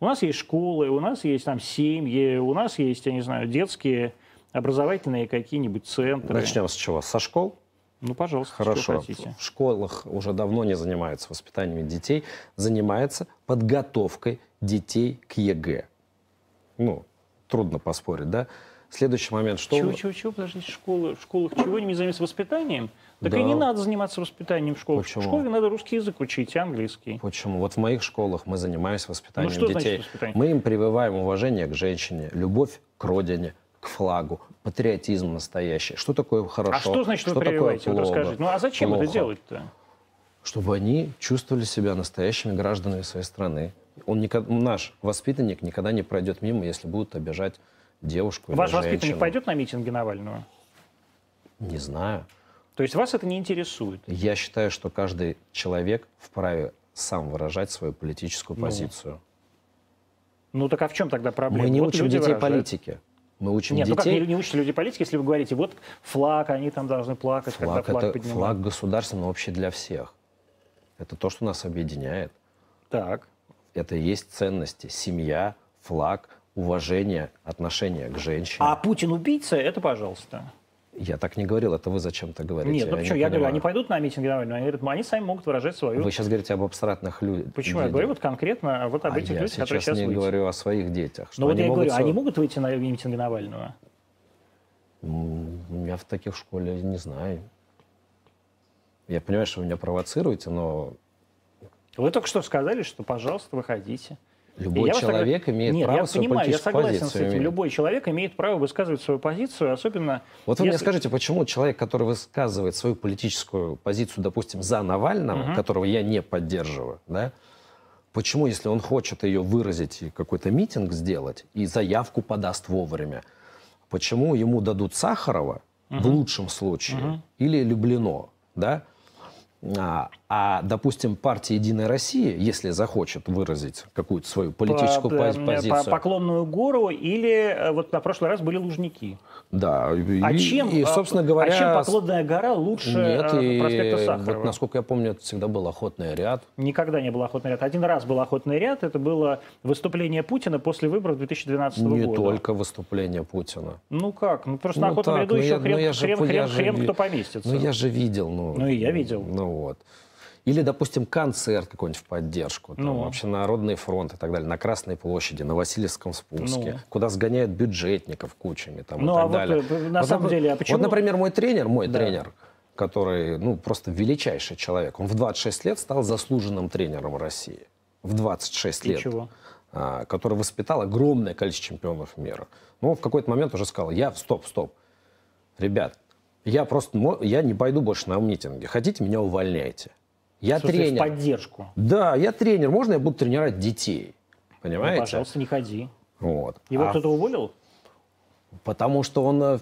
У нас есть школы, у нас есть там семьи, у нас есть, я не знаю, детские образовательные какие-нибудь центры. Начнем с чего? Со школ? Ну, пожалуйста, Хорошо. хотите. В школах уже давно не занимаются воспитанием детей, занимаются подготовкой детей к ЕГЭ. Ну, трудно поспорить, да? Следующий момент, что... Чего, чего, чего, подождите, школы, в школах чего не занимаются воспитанием? Так Да. и не надо заниматься воспитанием в школах. Почему? В школе надо русский язык учить, английский. Почему? Вот в моих школах мы занимаемся воспитанием Ну, что значит детей. воспитание? Мы им прививаем уважение к женщине, любовь к родине, к флагу, патриотизм настоящий. Что такое хорошо? а что значит вы такое прививаете? Вот плохо? расскажите. Ну, а зачем это плохо? делать-то? Чтобы они чувствовали себя настоящими гражданами своей страны. Он никогда, наш воспитанник никогда не пройдет мимо, если будут обижать девушку или Ваш женщину. воспитанник пойдет на митинги Навального? Не знаю. То есть вас это не интересует? Я считаю, что каждый человек вправе сам выражать свою политическую Ну, позицию. Ну так а в чем тогда проблема? Мы не Вот учим детей выражают. политике. Мы учим Нет, ну как детей... не, не учатся люди политики, если вы говорите, вот флаг, они там должны плакать, когда Флаг, флаг это поднимают. флаг государственный, общий для всех. Это то, что нас объединяет. Так. Это и есть ценности. Семья, флаг, уважение, отношение к женщине. А Путин убийца, это пожалуйста. Я так не говорил, это вы зачем-то говорите. Нет, ну не почему? Я говорю, они пойдут на митинг Навального, они говорят, они сами могут выражать свою... Вы сейчас говорите об абстрактных людях. Почему? Я говорю вот конкретно вот об а этих людях, сейчас которые сейчас не выйдут. говорю о своих детях. Ну вот они я могут говорю, они со- могут выйти на митинги Навального? Я в таких школе не знаю. Я понимаю, что вы меня провоцируете, но Вы только что сказали, что, пожалуйста, выходите. Любой я вас человек имеет Нет, право я свою понимаю, я согласен с позицию этим. иметь. Любой человек имеет право высказывать свою позицию, особенно... Вот вы мне скажите, почему человек, который высказывает свою политическую позицию, допустим, за Навального, Мгм. которого я не поддерживаю, да, почему, если он хочет ее выразить и какой-то митинг сделать и заявку подаст вовремя, почему ему дадут Сахарова в лучшем случае Мгм. или Люблино, да? А, а, допустим, партия «Единая Россия», если захочет выразить какую-то свою политическую по, пози- позицию, по поклонную гору или э, вот на прошлый раз были Лужники. да, и, А чем, и, а, собственно говоря, а чем поклонная гора лучше Нет, э, и проспекта Сахарова? вот, насколько я помню, это всегда был охотный ряд. Никогда не был охотный ряд. Один раз был охотный ряд. Это было выступление Путина после выборов 2012 Не года. только выступление Путина. Ну как? Ну просто Ну на охотном так, ряду ну еще я- ну хрен, я же- хрен, я хрен, же хрен кто поместится. Ну, я же видел. Ну, Ну, и я видел. Ну, вот. Или, допустим, концерт какой-нибудь в поддержку. Там, Ну. Вообще Народный фронт и так далее. На Красной площади, на Васильевском спуске. Ну. Куда сгоняют бюджетников кучами. Там, и Ну, так а вот, далее. э, на самом нап- деле, а почему- Вот, например, мой тренер, мой Да. тренер, который, ну, просто величайший человек. Он в 26 лет стал заслуженным тренером России. В 26 И лет. чего? а, который воспитал огромное количество чемпионов мира. Но он в какой-то момент уже сказал, я, стоп, стоп, ребят, я просто, я не пойду больше на митинги, хотите, меня увольняйте. Я смысле, тренер. В поддержку. Да, я тренер, можно я буду тренировать детей? Ну, Понимаете? пожалуйста, не ходи. Вот. Его А кто-то уволил? Потому что он э,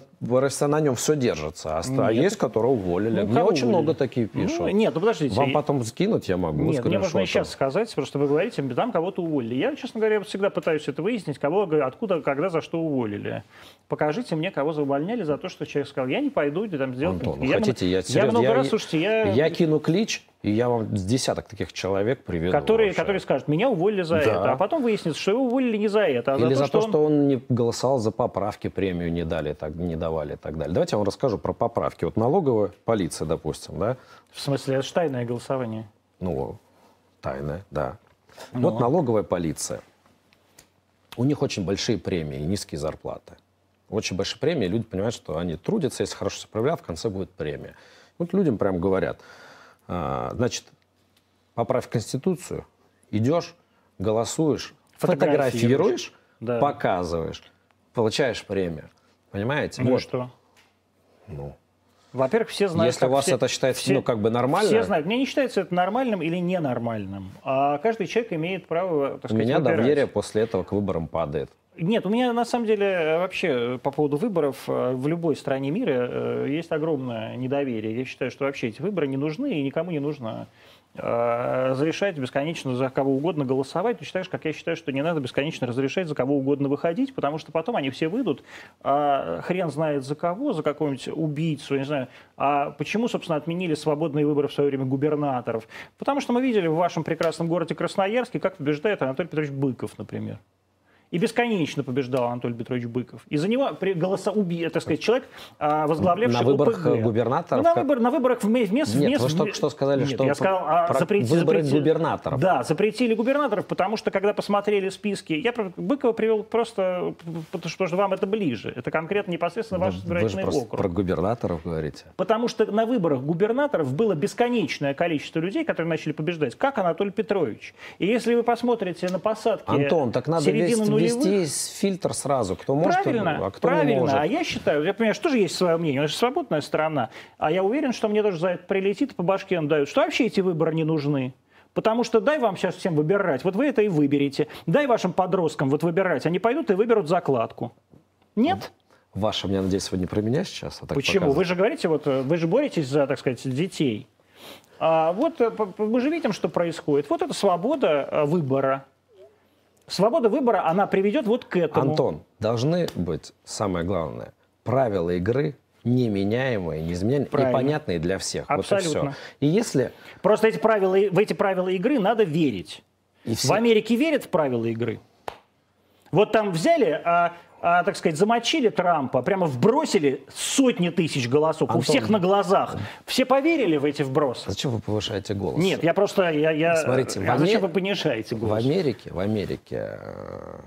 на нем все держится. А, а есть, которые уволили. Ну, Мне очень уволили? много такие ну, пишут. Ну, нет, ну подождите. Вам потом скинуть я могу. Нет, мне можно и сейчас сказать, просто вы говорите, там кого-то уволили. Я, честно говоря, всегда пытаюсь это выяснить, кого, откуда, когда, за что уволили. Покажите мне, кого увольняли за то, что человек сказал, я не пойду там сделать. Антон, я хотите, я, я много я, раз, слушайте, я... Я кину клич, и я вам с десяток таких человек приведу. Которые, которые скажут, меня уволили за да. это. А потом выяснится, что его уволили не за это, а Или за то, что, он... он не голосовал за поправки, премию не дали, так, не давали и так далее. Давайте я вам расскажу про поправки. Вот налоговая полиция, допустим, да? В смысле, это же тайное голосование? Ну, тайное, да. Ну. Вот налоговая полиция. У них очень большие премии и низкие зарплаты. Очень большие премии, люди понимают, что они трудятся, если хорошо себя проявляют, в конце будет премия. Вот людям прям говорят – а, значит, поправь Конституцию, идешь, голосуешь, фотографируешь, да. показываешь, получаешь премию. Понимаете? Ну вот. что? Ну. Во-первых, все знают... Если у вас все, это считается все, ну, как бы нормально... Все знают. Мне не считается это нормальным или ненормальным. А каждый человек имеет право, так сказать, У меня выбирать. доверие после этого к выборам падает. Нет, у меня на самом деле вообще по поводу выборов э, в любой стране мира э, есть огромное недоверие. Я считаю, что вообще эти выборы не нужны и никому не нужно э, разрешать бесконечно за кого угодно голосовать, ты считаешь, как я считаю, что не надо бесконечно разрешать за кого угодно выходить, потому что потом они все выйдут, а хрен знает за кого, за какого-нибудь убийцу, не знаю. А почему, собственно, отменили свободные выборы в свое время губернаторов? Потому что мы видели в вашем прекрасном городе Красноярске, как побеждает Анатолий Петрович Быков, например и бесконечно побеждал Анатолий Петрович Быков. И за него при голосоуби, так сказать, человек, а, возглавлявший На выборах ОПГ. губернаторов? Ну, на, выбор, на выборах вместе... вместе Нет, вы только что сказали, Нет, что я сказал, а, запретили, выборы запретили, губернаторов. Да, запретили губернаторов, потому что, когда посмотрели списки, я Быкова привел просто, потому что вам это ближе. Это конкретно непосредственно ваш избирательный вы же округ. про губернаторов говорите. Потому что на выборах губернаторов было бесконечное количество людей, которые начали побеждать, как Анатолий Петрович. И если вы посмотрите на посадки Антон, так надо вести, нулевых, вести фильтр сразу, кто может, правильно, а кто правильно. не может. А я считаю, я понимаю, что же есть свое мнение, это же свободная страна. А я уверен, что мне тоже за это прилетит, по башке дают, что вообще эти выборы не нужны. Потому что дай вам сейчас всем выбирать, вот вы это и выберете. Дай вашим подросткам вот выбирать, они пойдут и выберут закладку. Нет? Ваша, я надеюсь, не про меня сейчас. А Почему? Вы же говорите, вот вы же боретесь за, так сказать, детей. А вот э, мы же видим, что происходит. Вот это свобода э, выбора. Свобода выбора, она приведет вот к этому. Антон, должны быть, самое главное, правила игры неменяемые, неизменяемые Правильно. и понятные для всех. Абсолютно. Вот и, все. и если... Просто эти правила, в эти правила игры надо верить. И все... В Америке верят в правила игры. Вот там взяли а, так сказать, замочили Трампа, прямо вбросили сотни тысяч голосов Антон, у всех на глазах. Все поверили в эти вбросы. Зачем вы повышаете голос? Нет, я просто... Я, я... Смотрите, а зачем вы понижаете голос? В Америке, в Америке э,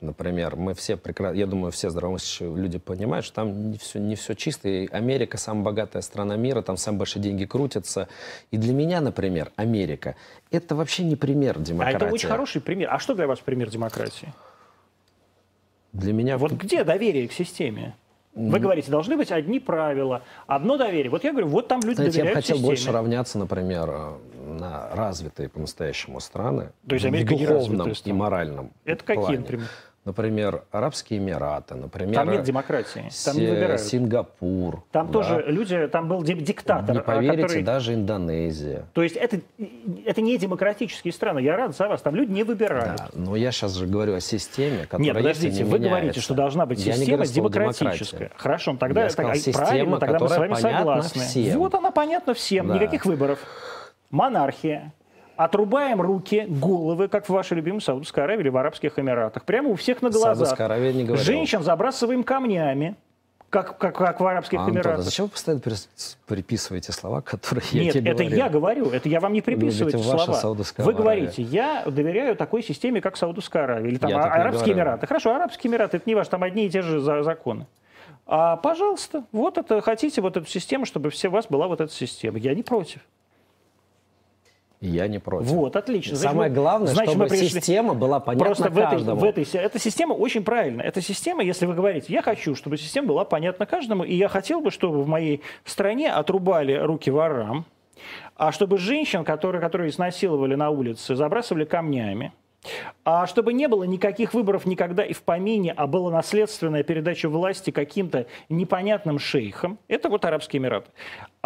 например, мы все прекрасно, я думаю, все здравомыслящие люди понимают, что там не все, не все чисто. И Америка самая богатая страна мира, там самые большие деньги крутятся. И для меня, например, Америка это вообще не пример демократии. А это очень хороший пример. А что для вас пример демократии? Для меня... Вот где доверие к системе? Вы говорите, должны быть одни правила, одно доверие. Вот я говорю, вот там люди Знаете, доверяют я бы хотел системе. больше равняться, например, на развитые по-настоящему страны. То есть Америка в духовном и моральном Это какие, плане. например? Например, Арабские Эмираты, например... Там нет демократии, там не выбирают. Сингапур. Там да. тоже люди, там был диктатор. Не поверите, который... даже Индонезия. То есть это, это не демократические страны, я рад за вас, там люди не выбирают. Да, но я сейчас же говорю о системе, которая Нет, подождите, вы меняется. говорите, что должна быть система говорю, демократическая. Хорошо, тогда я сказал, так, система, правильно, тогда мы с вами согласны. Всем. Вот она понятна всем, да. никаких выборов. Монархия, отрубаем руки, головы, как в вашей любимой Саудовской Аравии или в Арабских Эмиратах. Прямо у всех на глазах. не говорил. Женщин забрасываем камнями. Как, как, как в Арабских Антон, Эмиратах. А зачем вы постоянно приписываете слова, которые я Нет, тебе это говорю? я говорю, это я вам не приписываю эти слова. Вы говорите, я доверяю такой системе, как Саудовская Аравия или там я Арабские Эмираты. Хорошо, Арабские Эмираты, это не важно, там одни и те же законы. А, пожалуйста, вот это хотите, вот эту систему, чтобы все у вас была вот эта система. Я не против. Я не против. Вот, отлично. Самое главное, значит, чтобы пришли... система была понятна Просто каждому. В этой, в этой, эта система очень правильная. Эта система, если вы говорите, я хочу, чтобы система была понятна каждому, и я хотел бы, чтобы в моей стране отрубали руки ворам, а чтобы женщин, которые, которые изнасиловали на улице, забрасывали камнями, А чтобы не было никаких выборов никогда и в помине, а была наследственная передача власти каким-то непонятным шейхам, это вот Арабские Эмираты.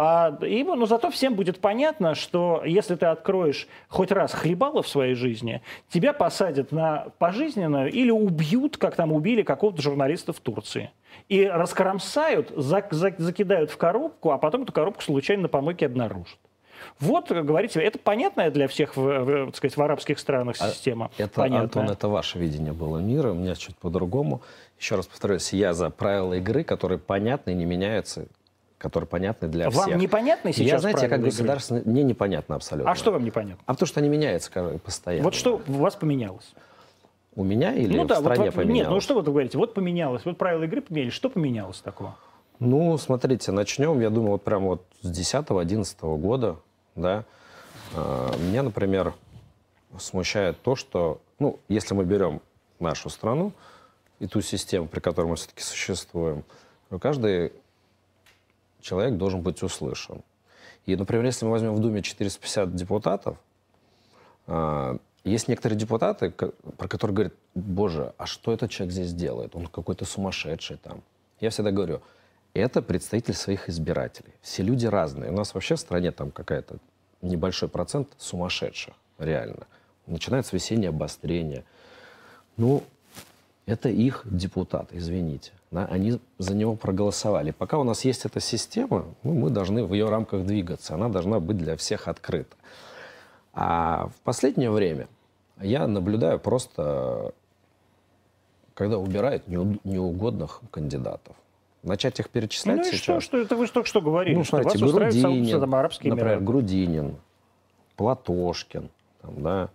А, и, но зато всем будет понятно, что если ты откроешь хоть раз хлебало в своей жизни, тебя посадят на пожизненную или убьют, как там убили какого-то журналиста в Турции. И раскромсают, зак, зак, закидают в коробку, а потом эту коробку случайно на помойке обнаружат. Вот, говорите, это понятная для всех, в, в, так сказать, в арабских странах А система. Это, Понятная. Антон, это ваше видение было мира, у меня чуть по-другому. Еще раз повторюсь, я за правила игры, которые понятны и не меняются, которые понятны для Вам всех. непонятны сейчас я, знаете, я как государственный, мне непонятно абсолютно. А что вам непонятно? А потому что они меняются постоянно. Вот что у вас поменялось? У меня или ну в да, вот, стране вот- поменялось? нет, ну что вы говорите, вот поменялось, вот правила игры поменялись, что поменялось такого? Ну, смотрите, начнем, я думаю, вот прямо вот с 10-11 года, да. А, Меня, например, смущает то, что, ну, если мы берем нашу страну и ту систему, при которой мы все-таки существуем, то каждый человек должен быть услышан. И, например, если мы возьмем в Думе 450 депутатов, а, есть некоторые депутаты, про которые говорят, боже, а что этот человек здесь делает? Он какой-то сумасшедший там. Я всегда говорю, это представитель своих избирателей. Все люди разные. У нас вообще в стране там какая-то небольшой процент сумасшедших, реально. Начинается весеннее обострение. Ну, это их депутат, извините. Да, они за него проголосовали. Пока у нас есть эта система, ну, мы должны в ее рамках двигаться. Она должна быть для всех открыта. А в последнее время я наблюдаю просто, когда убирают неу- неугодных кандидатов. Начать их перечислять Ну и сейчас. что, что это вы только что говорили, Ну, что смотрите, вас устраивает Грудинин, там, например, Эмираты. Грудинин, Платошкин, там, да,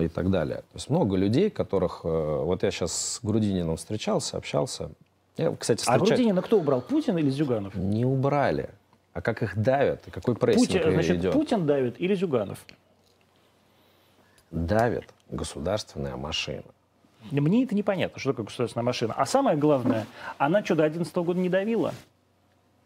и так далее. То есть много людей, которых... э, Вот я сейчас с Грудининым встречался, общался. Я, кстати, А встреча- Грудинина кто убрал, Путин или Зюганов? Не убрали. А как их давят, и какой прессинг Путин, значит, идет. Путин давит или Зюганов? Давит государственная машина. Мне это непонятно, что такое государственная машина. А самое главное, она что, до 2011 года не давила?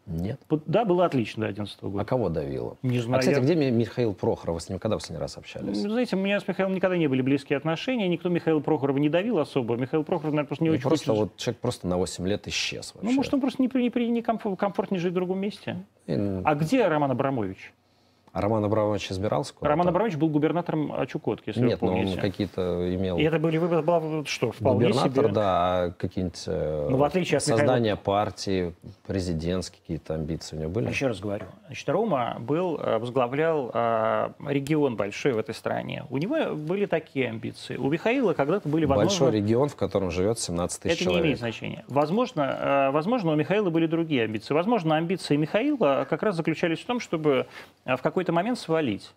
Нет. Да, было отлично до 2011 А года. кого давило? Не А, знаю. кстати, я- где Ми- Михаил Прохоров? Вы с ним когда в последний раз общались? Ну, Знаете, у меня с Михаилом никогда не были близкие отношения, никто Михаила Прохорова не давил особо. Михаил Прохоров, наверное, просто не Ну, очень просто хочет- вот человек просто на 8 лет исчез вообще. Ну, может, он просто не, не, не комф- комфортнее жить в другом месте. И, А где Роман Абрамович? А Роман Абрамович избирался? Роман Абрамович был губернатором Чукотки, если Нет, вы но он помните. какие-то имел... И это были вы была что, вполне Губернатор, себе. да, а какие-нибудь э, Ну, в отличие от создания партии, президентские какие-то амбиции у него были? Еще раз говорю. Значит, Рома был, э, возглавлял э, регион большой в этой стране. У него были такие амбиции. У Михаила когда-то были, возможно... Большой регион, в котором живет 17 тысяч Это человек. не имеет значения. Возможно, возможно, у Михаила были другие амбиции. Возможно, амбиции Михаила как раз заключались в том, чтобы в какой-то момент свалить.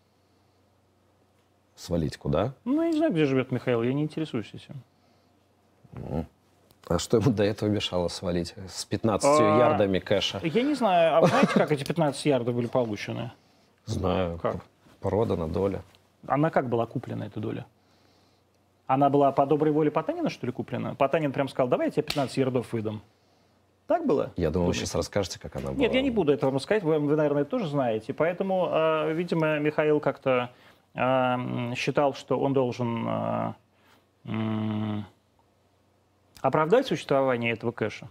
Свалить куда? Ну, я не знаю, где живет Михаил, я не интересуюсь этим. А что ему до этого мешало свалить? С 15 А, ярдами кэша? Я не знаю, а вы знаете, как эти 15 ярдов были получены? Знаю. Как? Продана доля. Она как была куплена, эта доля? Она была по доброй воле Потанина, что ли, куплена? Потанин прям сказал, давай я тебе 15 ярдов выдам. Так было? Я думал, вы сейчас расскажете, как она была. Нет, я не буду этого рассказать, вы, вы, наверное, это тоже знаете. Поэтому, э, видимо, Михаил как-то э, считал, что он должен э, м, оправдать существование этого кэша.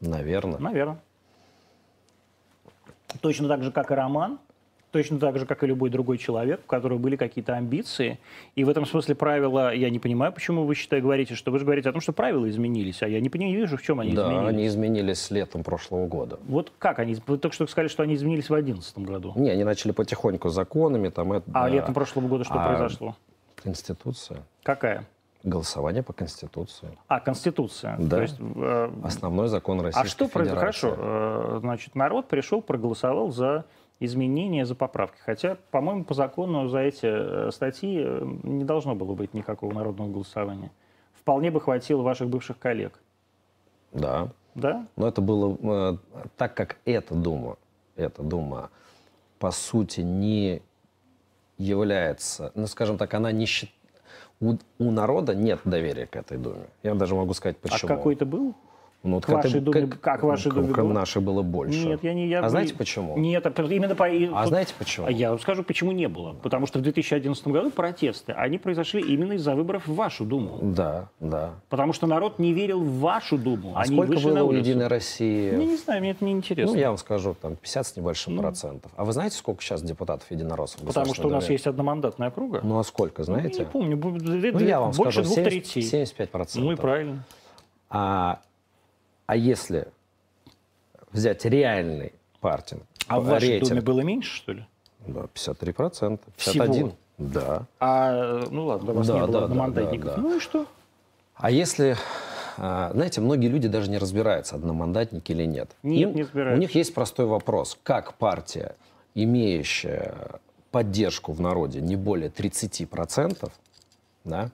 Наверное. Наверное. Точно так же, как и Роман, точно так же, как и любой другой человек, у которого были какие-то амбиции. И в этом смысле правила, я не понимаю, почему вы считаете, говорите, что вы же говорите о том, что правила изменились, а я не, понимаю, не вижу, в чем они да, изменились. они изменились летом прошлого года. Вот как они? Вы только что сказали, что они изменились в 2011 году. Не, они начали потихоньку законами, там это... А да, летом прошлого года что А- произошло? Конституция. Какая? Голосование по Конституции. А, Конституция. Да. То есть, э, Основной закон Российской а что произошло? Федерации. Хорошо. э, Значит, народ пришел, проголосовал за изменения, за поправки. Хотя, по-моему, по закону за эти э, статьи э, не должно было быть никакого народного голосования. Вполне бы хватило ваших бывших коллег. Да. Да? Но это было э, так, как эта дума, эта дума, по сути, не является, ну, скажем так, она не счит... у, у народа нет доверия к этой думе. Я даже могу сказать, почему. А какой-то был? Ну, к вашей думе, как, как вашей думе было? нашей было больше. Нет, я не... Я, а знаете почему? Нет, именно по... А знаете почему? Я вам скажу, почему не было. Потому что в 2011 году протесты, они произошли именно из-за выборов в вашу Думу. Да, да. Потому что народ не верил в вашу Думу. А они сколько было у Единой России? Я не знаю, мне это не интересно. Ну, я вам скажу, там 50 с небольшим mm. процентов. А вы знаете, сколько сейчас депутатов единороссов? Потому что у нас есть одномандатная округа. Ну, а сколько, знаете? Ну, не помню. Ну, я вам больше скажу, двух третей. 75 процентов. Ну и правильно. А а если взять реальный партинг, а в вашей рейтинг, Думе было меньше, что ли? Да, 53 процента. 51? Всего? Да. А, ну ладно, у вас да, не было да, одномандатников. Да, да. Ну и что? А если, а, знаете, многие люди даже не разбираются, одномандатники или нет. Нет, Им, не разбираются. У них есть простой вопрос. Как партия, имеющая поддержку в народе не более 30%, да,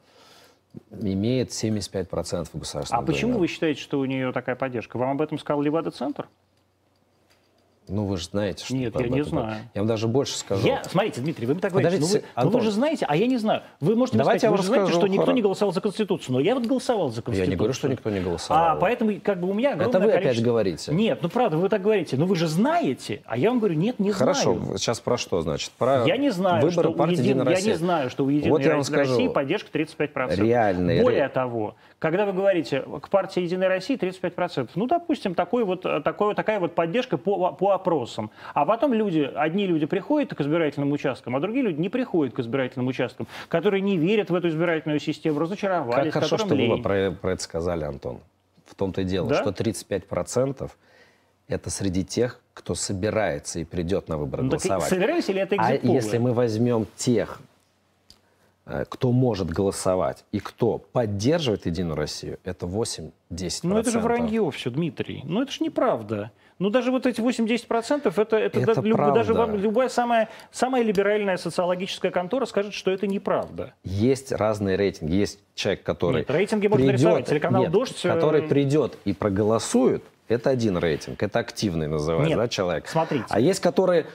имеет 75% в государственном А почему вы считаете, что у нее такая поддержка? Вам об этом сказал Левада-центр? Ну, вы же знаете, что... Нет, я не знаю. Я вам даже больше скажу. Я, смотрите, Дмитрий, вы так говорите, ну вы, ну вы же знаете, а я не знаю. Вы можете Давайте сказать, вы же знаете, что никто не голосовал за Конституцию, но я вот голосовал за Конституцию. Я не говорю, что никто не голосовал. А поэтому как бы у меня Это вы количество... опять говорите. Нет, ну правда, вы так говорите. Но вы же знаете, а я вам говорю, нет, не Хорошо, знаю. Хорошо, сейчас про что, значит? Про я не знаю, выборы что партии Един... Я не знаю, что у Единой вот я вам скажу, России поддержка 35%. Реальный. Более того, когда вы говорите к партии Единой России 35%, ну, допустим, такой вот, такой, такая вот поддержка по, по опросам. А потом люди, одни люди приходят к избирательным участкам, а другие люди не приходят к избирательным участкам, которые не верят в эту избирательную систему, разочаровались. Как хорошо, что лень. вы про, про это сказали, Антон. В том-то и дело, да? что 35% это среди тех, кто собирается и придет на выборы ну, голосовать. собирались или это А если мы возьмем тех, Э, кто может голосовать и кто поддерживает Единую Россию, это 8-10%. Ну это же вранье все, Дмитрий. Ну это же неправда. Ну даже вот эти 8-10% это, это, это люб, даже вам, любая самая, самая либеральная социологическая контора скажет, что это неправда. Есть разные рейтинги. Есть человек, который Нет, рейтинги можно придет, нарисовать. Телеканал нет, «Дождь». Э, который придет и проголосует, это один рейтинг. Это активный называется нет, да, человек. Смотрите. А есть, которые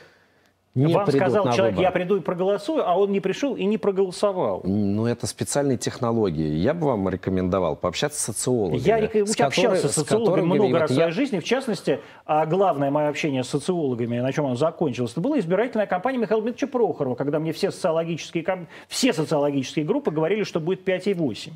не Вам сказал человек, выборы. я приду и проголосую, а он не пришел и не проголосовал. Ну, это специальные технологии. Я бы вам рекомендовал пообщаться с социологами. Я рек... с общался с, с социологами много раз в своей жизни. В частности, а главное мое общение с социологами, на чем оно закончилось, это была избирательная кампания Михаила Дмитриевича Прохорова, когда мне все социологические, все социологические группы говорили, что будет 5,8.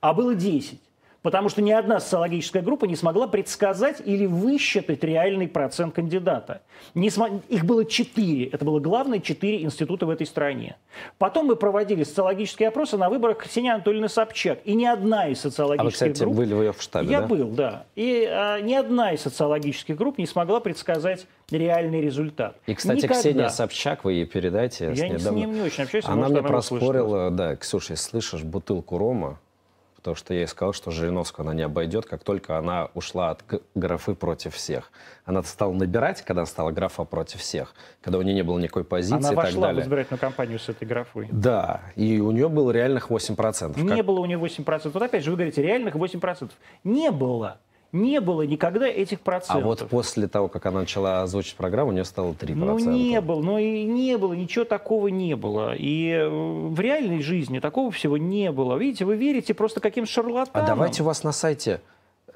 А было 10 потому что ни одна социологическая группа не смогла предсказать или высчитать реальный процент кандидата. Не см... Их было четыре. Это было главное четыре института в этой стране. Потом мы проводили социологические опросы на выборах Ксении Анатольевны Собчак. И ни одна из социологических а вы, кстати, групп... были в штабе, Я да? был, да. И а, ни одна из социологических групп не смогла предсказать реальный результат. И, кстати, Никогда. Ксения Собчак, вы ей передайте. Я, я с, ним не очень общаюсь. Она мне проспорила, да, Ксюша, слышишь, бутылку рома, потому что я ей сказал, что Жириновскую она не обойдет, как только она ушла от графы против всех. Она стала набирать, когда стала графа против всех, когда у нее не было никакой позиции она и так далее. Она вошла в избирательную кампанию с этой графой. Да, и у нее было реальных 8%. Не как... было у нее 8%. Вот опять же, вы говорите, реальных 8%. Не было не было никогда этих процентов. А вот после того, как она начала озвучить программу, у нее стало 3%. Ну, не было, ну и не было, ничего такого не было. И э, в реальной жизни такого всего не было. Видите, вы верите просто каким шарлатанам. А давайте у вас на сайте...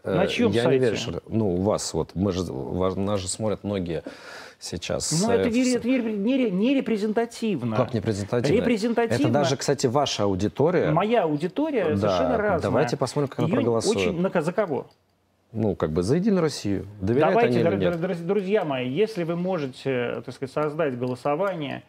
Э, на чьем я сайте? не верю, что... Ну, у вас вот, мы же, нас же смотрят многие сейчас. Но это не, не, не репрезентативно. Как не репрезентативно? Репрезентативно. Это даже, кстати, ваша аудитория. Моя аудитория да. совершенно разная. Давайте посмотрим, как она проголосует. Очень, за кого? Ну, как бы за Единую Россию. Доверяют Давайте, они или нет? друзья мои, если вы можете, так сказать, создать голосование,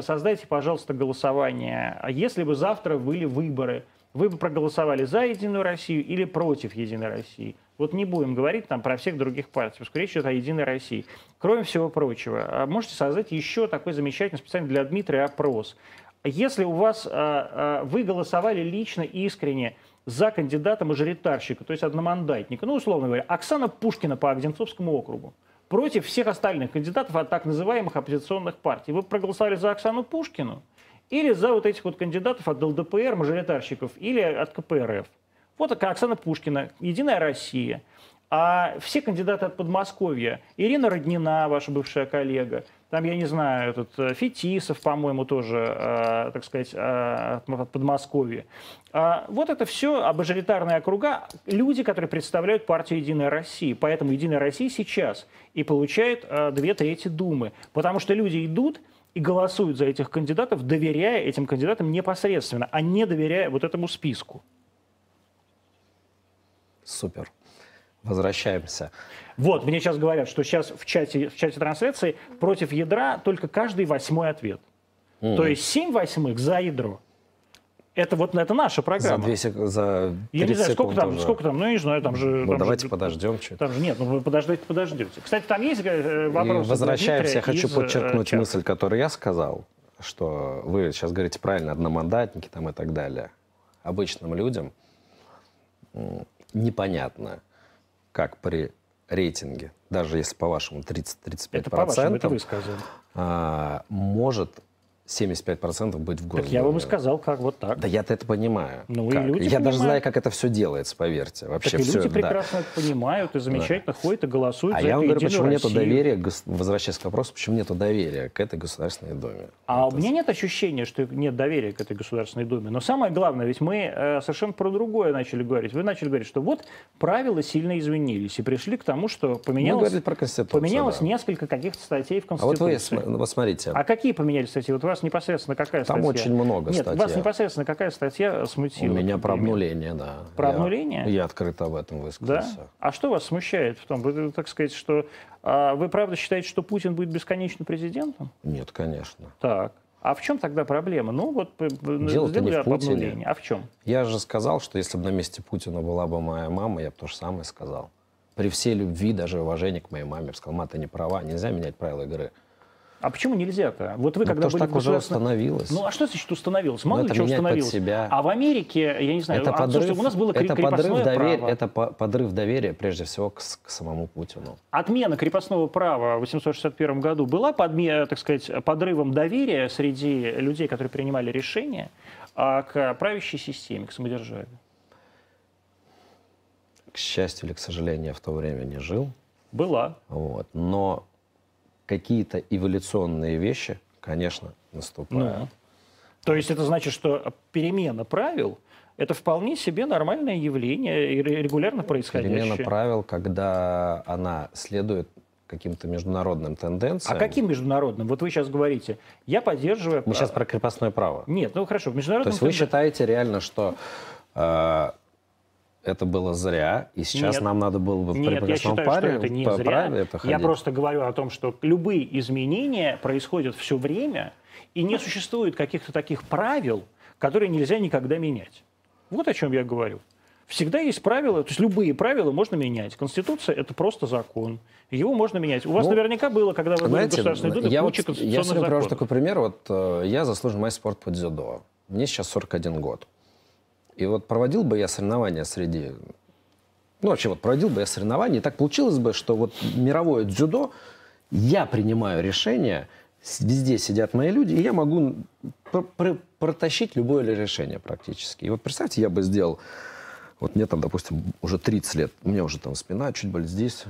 создайте, пожалуйста, голосование. А если бы завтра были выборы, вы бы проголосовали за Единую Россию или против Единой России? Вот не будем говорить там про всех других партий, потому что речь идет о Единой России. Кроме всего прочего, а можете создать еще такой замечательный специально для Дмитрия опрос. Если у вас, а, а, вы голосовали лично, искренне, за кандидата-мажоритарщика, то есть одномандатника, ну, условно говоря, Оксана Пушкина по Одинцовскому округу, против всех остальных кандидатов от так называемых оппозиционных партий. Вы проголосовали за Оксану Пушкину или за вот этих вот кандидатов от ЛДПР, мажоритарщиков, или от КПРФ. Вот Оксана Пушкина, Единая Россия. А все кандидаты от Подмосковья, Ирина Роднина, ваша бывшая коллега, там, я не знаю, этот э, Фетисов, по-моему, тоже, э, так сказать, э, от Подмосковья. А вот это все обожаритарные округа, люди, которые представляют партию «Единая Россия». Поэтому «Единая Россия» сейчас и получает э, две трети Думы. Потому что люди идут и голосуют за этих кандидатов, доверяя этим кандидатам непосредственно, а не доверяя вот этому списку. Супер. Возвращаемся. Вот, мне сейчас говорят, что сейчас в чате, в чате трансляции против ядра только каждый восьмой ответ. Mm. То есть семь восьмых за ядро. Это вот это наша программа. За, 2 сек... за Я не знаю, сколько там, уже. сколько там, ну, я не знаю, там же... Ну, там давайте же, подождем чуть. Там же нет, ну вы подождете, подождете. Кстати, там есть э, вопрос. Возвращаемся, я хочу из, подчеркнуть мысль, которую я сказал, что вы сейчас говорите правильно, одномандатники там и так далее. Обычным людям непонятно, как при рейтинге, даже если по-вашему 30-35%, это по-вашему, это вы сказали. А, может 75% быть в Госдуме. Так я вам и сказал, как вот так. Да я-то это понимаю. Ну, как. и люди я понимают. даже знаю, как это все делается, поверьте. Вообще так и все, люди да. прекрасно это понимают и замечательно да. ходят и голосуют а за я вам говорю, почему Россию. нет доверия, возвращаясь к вопросу, почему нет доверия к этой Государственной Думе. А это... у меня нет ощущения, что нет доверия к этой Государственной Думе. Но самое главное, ведь мы э, совершенно про другое начали говорить. Вы начали говорить, что вот правила сильно изменились и пришли к тому, что поменялось, про поменялось да. несколько каких-то статей в А Конституции. вот вы вот смотрите. А какие поменялись статьи? Вот у вас непосредственно какая Там статья? очень много Нет, статей. вас непосредственно какая статья смутила? У меня про обнуление, да. Про я, обнуление? Я открыто об этом Да? высказался. А что вас смущает в том, вы, так сказать, что а, вы правда считаете, что Путин будет бесконечно президентом? Нет, конечно. Так. А в чем тогда проблема? Ну вот п- Дело-то не в Путине. обнуление. А в чем? Я же сказал, что если бы на месте Путина была бы моя мама, я бы то же самое сказал. При всей любви, даже уважении к моей маме, я бы сказал, мама, ты не права, нельзя менять правила игры. А почему нельзя-то? Вот вы Ну, когда что были так в уже государственном- установилось. Ну а что значит установилось? Мало Ну, ли под установилось. себя. А в Америке, я не знаю, это а, подрыв, слушайте, у нас было это подрыв доверия, право. это по- подрыв доверия прежде всего к, к самому Путину. Отмена крепостного права в 861 году была, подме, так сказать, подрывом доверия среди людей, которые принимали решения а, к правящей системе, к самодержавию. К счастью или к сожалению, я в то время не жил. Была. Вот. Но какие-то эволюционные вещи, конечно, наступают. Ну. То есть это значит, что перемена правил это вполне себе нормальное явление, и ре- регулярно происходящее. Перемена правил, когда она следует каким-то международным тенденциям. А каким международным? Вот вы сейчас говорите, я поддерживаю... Мы сейчас про крепостное право. Нет, ну хорошо, в То международном... есть вы тенден- считаете реально, что э, это было зря, и сейчас Нет. нам надо было бы Нет, я крепостном считаю, паре что это не по зря. праве это я просто говорю о том, что любые изменения происходят все время, и не существует каких-то таких правил, которые нельзя никогда менять. Вот о чем я говорю. Всегда есть правила, то есть любые правила можно менять. Конституция – это просто закон. Его можно менять. У вас Ну, наверняка было, когда вы были в Знаете, Государственной Думе, я, вот, куча я конституционных сегодня привожу законов. такой пример. Вот э, я заслуженный мастер спорта по дзюдо. Мне сейчас 41 год. И вот проводил бы я соревнования среди... Ну, вообще, вот проводил бы я соревнования, и так получилось бы, что вот мировое дзюдо, я принимаю решение, везде сидят мои люди, и я могу пр- пр- протащить любое решение практически. И вот представьте, я бы сделал... Вот мне там, допустим, уже 30 лет, у меня уже там спина чуть болит здесь,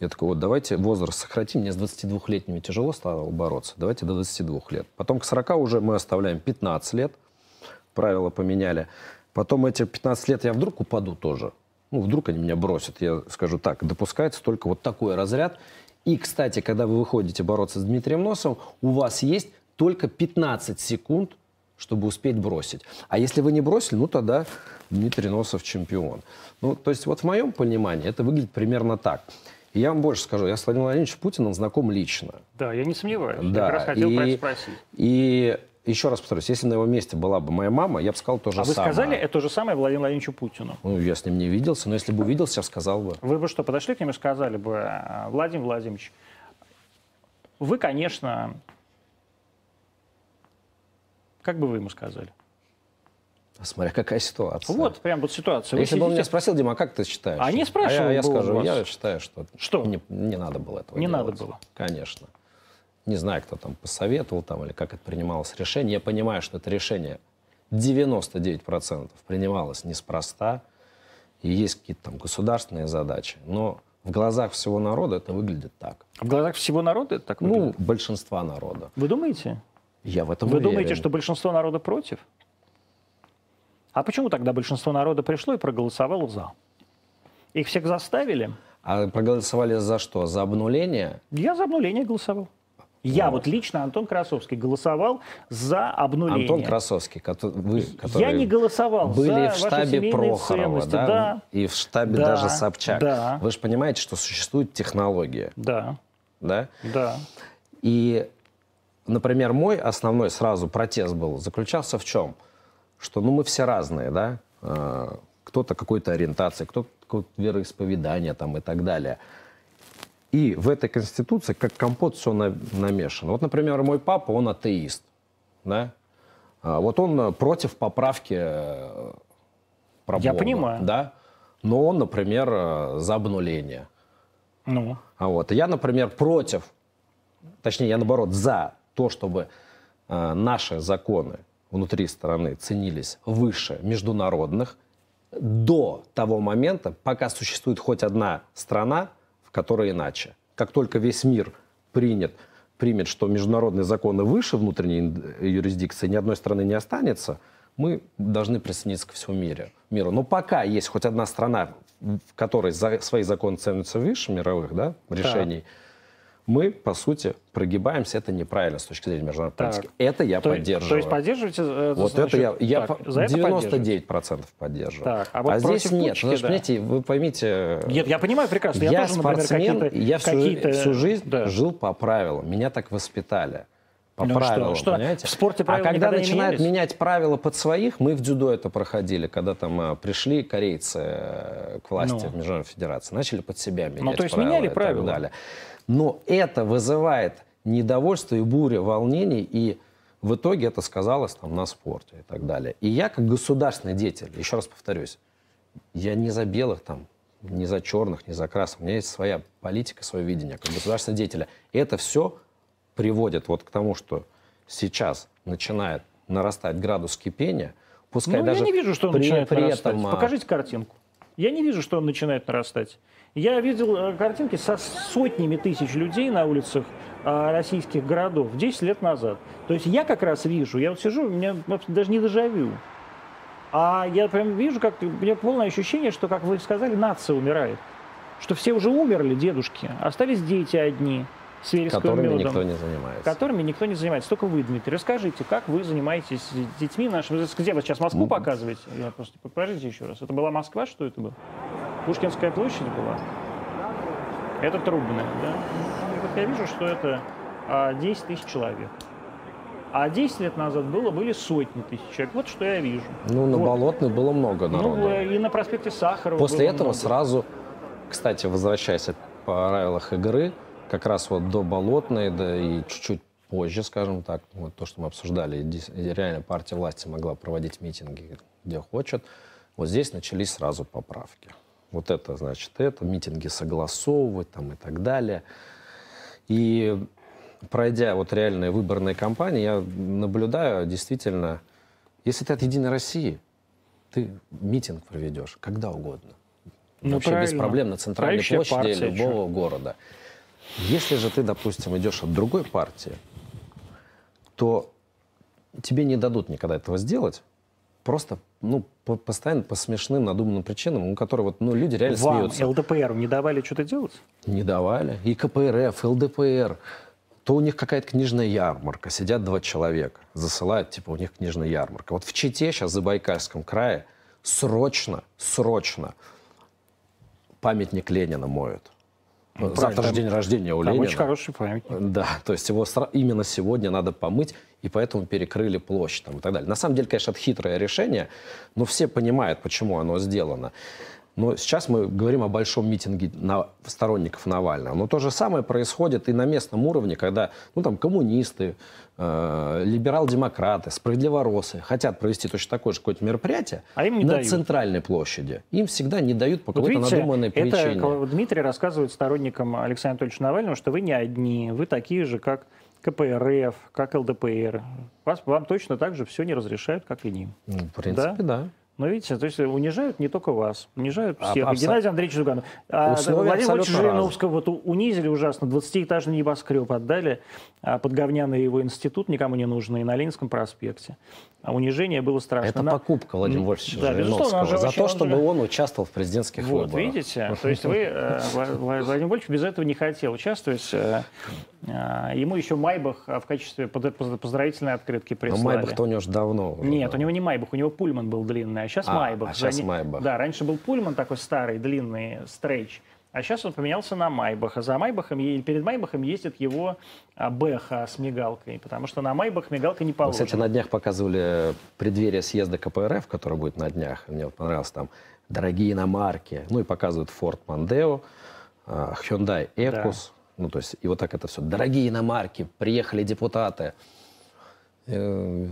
я такой, вот давайте возраст сократим. Мне с 22-летними тяжело стало бороться. Давайте до 22 лет. Потом к 40 уже мы оставляем 15 лет. Правила поменяли. Потом эти 15 лет я вдруг упаду тоже. Ну, вдруг они меня бросят. Я скажу так, допускается только вот такой разряд. И, кстати, когда вы выходите бороться с Дмитрием Носовым, у вас есть только 15 секунд, чтобы успеть бросить. А если вы не бросили, ну тогда Дмитрий Носов чемпион. Ну, то есть вот в моем понимании это выглядит примерно так. И я вам больше скажу, я с Владимиром Владимировичем Путиным знаком лично. Да, я не сомневаюсь. Я Да, как раз хотел про и- это спросить. И еще раз повторюсь, если на его месте была бы моя мама, я бы сказал то же А вы самое. сказали это же самое Владимиру Владимировичу Путину? Ну, я с ним не виделся, но если бы увиделся, я сказал бы. Вы бы что, подошли к нему и сказали бы, «А, Владимир Владимирович, вы, конечно, как бы вы ему сказали? Смотря какая ситуация. Вот, прям вот ситуация. Вы Если бы он меня сидите- спросил, Дима, а как ты считаешь? А не спрашивал А я, я бы скажу, вас? я считаю, что, Что? Не, не надо было этого Не делать. надо было. Конечно. Не знаю, кто там посоветовал там, или как это принималось решение. Я понимаю, что это решение 99% принималось неспроста. И есть какие-то там государственные задачи. Но В глазах всего народа это выглядит так. В глазах всего народа это так Ну, выглядит? большинства народа. Вы думаете? Я в этом Вы уверен. думаете, что большинство народа против? А почему тогда большинство народа пришло и проголосовало за? Их всех заставили? А проголосовали за что? За обнуление? Я за обнуление голосовал. Я вот лично, Антон Красовский, голосовал за обнуление. Антон Красовский, кото- вы, который Я не голосовал были за в штабе Прохорова, да? Да, И в штабе Да, даже Собчак. да. Вы же понимаете, что существует технология, да, да? да. И, например, мой основной сразу протест был, заключался в чем? Что, ну, мы все разные, да? Э, Кто-то какой-то ориентации, кто-то вероисповедание там и так далее. И в этой конституции как компот все намешано. Вот, например, мой папа, он атеист, да? А Вот он э, против поправки э, про Я Бога, понимаю. да? Но он, например, э, за обнуление. Ну, А вот я, например, против, точнее, я наоборот за то, чтобы наши законы внутри страны ценились выше международных до того момента, пока существует хоть одна страна, в которой иначе. Как только весь мир принят, примет, что международные законы выше внутренней юрисдикции, ни одной страны не останется, мы должны присоединиться к всему миру. миру. Но пока есть хоть одна страна, в которой за, свои законы ценятся выше мировых да, решений, мы, по сути, прогибаемся. Это неправильно с точки зрения международной Так. политики. Это я то, поддерживаю. то есть поддерживаете... э, Вот значит, это я, я так, по- за это поддерживаете? 99% поддерживаю. Так, а вот здесь против нет. путчики, Потому да. понимаете, вы поймите, Нет, я понимаю прекрасно. Я, я тоже, например, спортсмен, какие-то... я всю, всю жизнь да. жил по правилам. Меня так воспитали. По Ну правилам, что, понимаете? в спорте а правила когда никогда не начинают менялись? менять правила под своих, мы в дзюдо это проходили, когда там а, пришли корейцы э, к власти Ну. в Международной Федерации, начали под себя менять то есть правила меняли и так правила? далее. Но это вызывает недовольство и бурю волнений, и в итоге это сказалось там на спорте и так далее. И я как государственный деятель, еще раз повторюсь, я не за белых там, не за черных, не за красных. У меня есть своя политика, свое видение как государственного деятеля. И это все приводит вот к тому, что сейчас начинает нарастать градус кипения, пускай Ну, даже я не вижу, что он при, начинает при нарастать. этом... а, Покажите картинку. Я не вижу, что он начинает нарастать. Я видел э, картинки со сотнями тысяч людей на улицах э, российских городов 10 лет назад. То есть я как раз вижу, я вот сижу, у меня даже не дежавю. А я прям вижу, как у меня полное ощущение, что, как вы сказали, нация умирает. Что все уже умерли, дедушки. Остались дети одни с которыми медом никто не занимается. которыми никто не занимается. Только вы, Дмитрий. Расскажите, как вы занимаетесь с детьми нашими? Где вы сейчас Москву показываете? Я просто покажите еще раз. Это была Москва? Что это было? Пушкинская площадь была? Это Трубная, да? Вот я вижу, что это а, 10 тысяч человек. А 10 лет назад было, были сотни тысяч человек. Вот что я вижу. Ну, на Вот. Болотной было много народу. Ну, и на проспекте Сахарова После этого много. сразу, кстати, возвращаясь по правилах игры, как раз вот до Болотной, да и чуть-чуть позже, скажем так, вот то, что мы обсуждали, реально партия власти могла проводить митинги где хочет, вот здесь начались сразу поправки. Вот это, значит, это, митинги согласовывать там и так далее. И пройдя вот реальные выборные кампании, я наблюдаю действительно, если ты от «Единой России», ты митинг проведешь когда угодно. Ну, Вообще без правильно. проблем на центральной Правящая площади партия, любого города. Если же ты, допустим, идешь от другой партии, то тебе не дадут никогда этого сделать. Просто, ну, по- постоянно по смешным, надуманным причинам, у которых вот, ну, люди реально Вам, смеются. ЛДПР, не давали что-то делать? Не давали. И КПРФ, ЛДПР. То у них какая-то книжная ярмарка. Сидят два человека, засылают, типа, у них книжная ярмарка. Вот в Чите сейчас, в Забайкальском крае, срочно, срочно памятник Ленина моют. Завтра же правильно. день рождения у Там Ленина. очень хороший памятник. Да, то есть его именно сегодня надо помыть, и поэтому перекрыли площадь там, и так далее. На самом деле, конечно, это хитрое решение, но все понимают, почему оно сделано. Но сейчас мы говорим о большом митинге на сторонников Навального. Но то же самое происходит и на местном уровне, когда ну, там, коммунисты, э, либерал-демократы, справедливоросы хотят провести точно такое же какое-то мероприятие А им не на дают. центральной площади. Им всегда не дают по Вот какой-то видите, надуманной это причине. Дмитрий рассказывает сторонникам Александра Анатольевича Навального, что вы не одни, вы такие же, как КПРФ, как ЛДПР. Вас, вам точно так же все не разрешают, как и ним. Ну, В принципе, да. Но видите, то есть унижают не только вас, унижают А, всех. И абсо- Геннадий Андреевич Зюганов. А абсолютно Владимировича Жириновского вот унизили ужасно. 20-этажный небоскреб отдали а под говняный его институт, никому не нужный, на Ленинском проспекте. А унижение было страшно. Это На- покупка Владимира Вольфовича да, Жириновского же за то, он чтобы же- он участвовал в президентских Вот, выборах. видите? То есть вы, э, Вла- Вла- Владимир Вольфович без этого не хотел участвовать. Э, э, Ему еще Майбах э, в качестве поздравительной открытки Но прислали. Майбах-то у него же давно. уже Нет, у него не Майбах, у него Пульман был длинный, а сейчас А, Майбах. а не- Майбах. Да, раньше был Пульман такой старый, длинный, стрейч. А сейчас он поменялся на Майбах. А за Майбахом, перед Майбахом ездит его а, Бэха с мигалкой, потому что на Майбах мигалка не положена. Кстати, на днях показывали преддверие съезда КПРФ, который будет на днях. Мне вот понравилось там дорогие иномарки. Ну и показывают Ford Mondeo, а, Hyundai Ecus. Ну, то есть, и вот так это все. Дорогие иномарки, приехали депутаты. Э,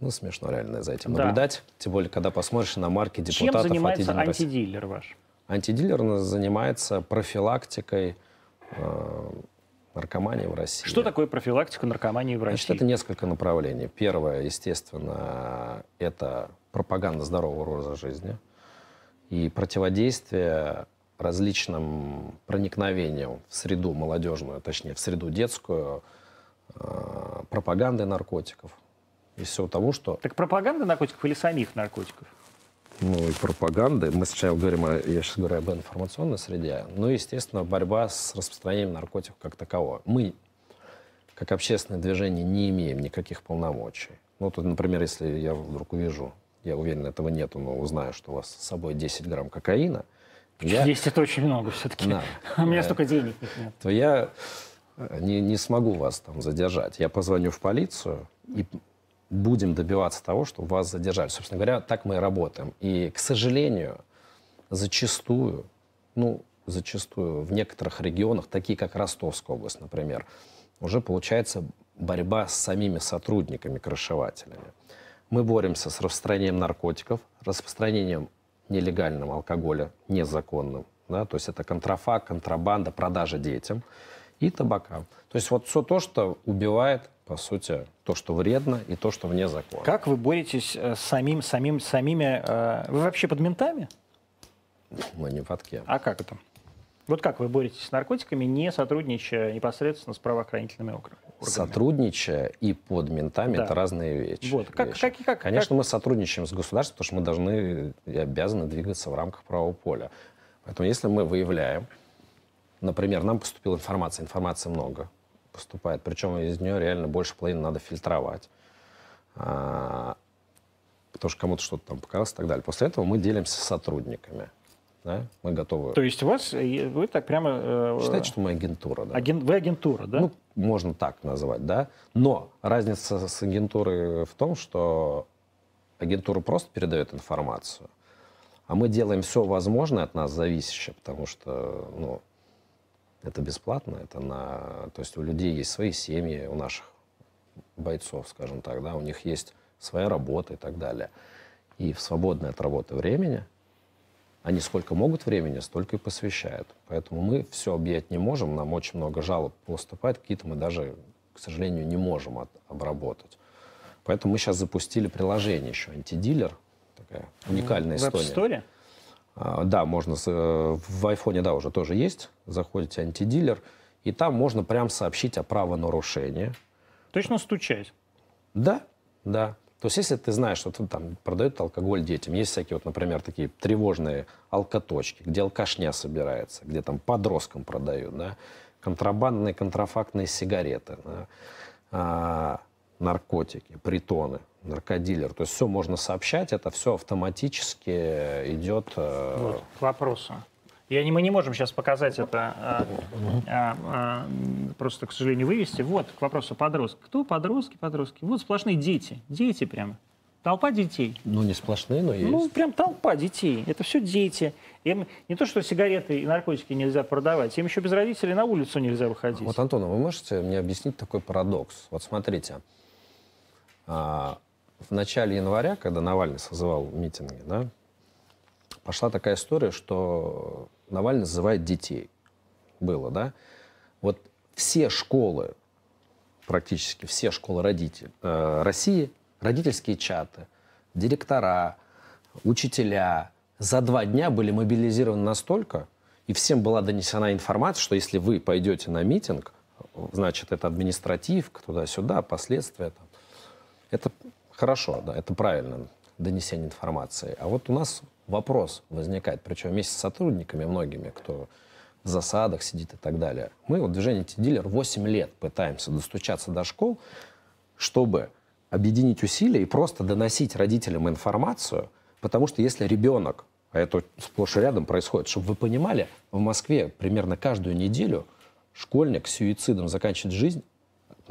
Ну, смешно реально за этим Да. наблюдать. Тем более, когда посмотришь на марки депутатов Чем от занимается антидилер ваш? Антидилер занимается профилактикой э, наркомании в России. Что такое профилактика наркомании в Значит, России? это несколько направлений. Первое, естественно, это пропаганда здорового образа жизни и противодействие различным проникновениям в среду молодежную, точнее, в среду детскую, э, пропаганды наркотиков и всего того, что Так пропаганда наркотиков или самих наркотиков? Ну, и пропаганды. Мы сначала говорим, о, я сейчас говорю об информационной среде, ну и, естественно, борьба с распространением наркотиков как такового. Мы, как общественное движение, не имеем никаких полномочий. Ну, тут, например, если я вдруг увижу, я уверен, этого нету, но узнаю, что у вас с собой 10 грамм кокаина, я, 10 это очень много все-таки. Да. У меня Э, столько денег нет. то я э, не, не смогу вас там задержать. Я позвоню в полицию и будем добиваться того, чтобы вас задержали. Собственно говоря, так мы и работаем. И, к сожалению, зачастую, ну, зачастую в некоторых регионах, такие как Ростовская область, например, уже получается борьба с самими сотрудниками, крышевателями. Мы боремся с распространением наркотиков, распространением нелегального алкоголя, незаконным. Да? То есть это контрафакт, контрабанда, продажа детям и табака. То есть вот все то, что убивает, по сути, то, что вредно и то, что вне закона. Как вы боретесь э, с самим, самим, самими... э, Вы вообще под ментами? Мы не под кем. А как это? Вот как вы боретесь с наркотиками, не сотрудничая непосредственно с правоохранительными округами? Сотрудничая и под ментами Да. это разные вещи. Вот. Как- вещи. как- как- Конечно, как- мы сотрудничаем с государством, потому что мы должны и обязаны двигаться в рамках правового поля. Поэтому если мы выявляем, например, нам поступила информация, информации много поступает, причем из нее реально больше половины надо фильтровать. А, потому что кому-то что-то там показалось и так далее. После этого мы делимся с сотрудниками. Да? Мы готовы. То есть у вас, э, вы так прямо... э, Считайте, что мы агентура. Да? аген- Вы агентура, да? Ну, можно так назвать, да. Но разница с агентурой в том, что агентура просто передает информацию, а мы делаем все возможное от нас зависящее, потому что, ну, это бесплатно, это на... То есть у людей есть свои семьи, у наших бойцов, скажем так, да, у них есть своя работа и так далее. И в свободное от работы времени они сколько могут времени, столько и посвящают. Поэтому мы все объять не можем, нам очень много жалоб поступает, какие-то мы даже, к сожалению, не можем от- обработать. Поэтому мы сейчас запустили приложение еще, антидилер, такая уникальная в история. Store? А, Да, можно, э, в айфоне, да, уже тоже есть. Заходите антидилер, и там можно прям сообщить о правонарушении. Точно стучать. Да, да. То есть, если ты знаешь, что тут там продают алкоголь детям, есть всякие, вот, например, такие тревожные алкоточки, где алкашня собирается, где там подросткам продают, да, контрабандные, контрафактные сигареты, да, а, наркотики, притоны, наркодилер. То есть все можно сообщать, это все автоматически идет. э, Вот, к вопросу. Я не, мы не можем сейчас показать это, а, а, а, просто, к сожалению, вывести. Вот, к вопросу подростка. Кто подростки, подростки? Вот сплошные дети. Дети прямо. Толпа детей. Ну, не сплошные, но есть. Ну, прям толпа детей. Это все дети. Им не то, что сигареты и наркотики нельзя продавать, им еще без родителей на улицу нельзя выходить. Вот, Антон, а вы можете мне объяснить такой парадокс? Вот смотрите, а, в начале января, когда Навальный созывал митинги, да, пошла такая история, что Навальный созывает детей. Было, да? Вот все школы, практически все школы родителей э, России, родительские чаты, директора, учителя за два дня были мобилизированы настолько, и всем была донесена информация, что если вы пойдете на митинг, значит, это административка, туда-сюда, последствия. Там. Это хорошо, да, это правильно, донесение информации. А вот у нас вопрос возникает, причем вместе с сотрудниками многими, кто в засадах сидит и так далее. Мы, вот движение T-дилер, 8 лет пытаемся достучаться до школ, чтобы объединить усилия и просто доносить родителям информацию, потому что если ребенок, а это сплошь и рядом происходит, чтобы вы понимали, в Москве примерно каждую неделю школьник с суицидом заканчивает жизнь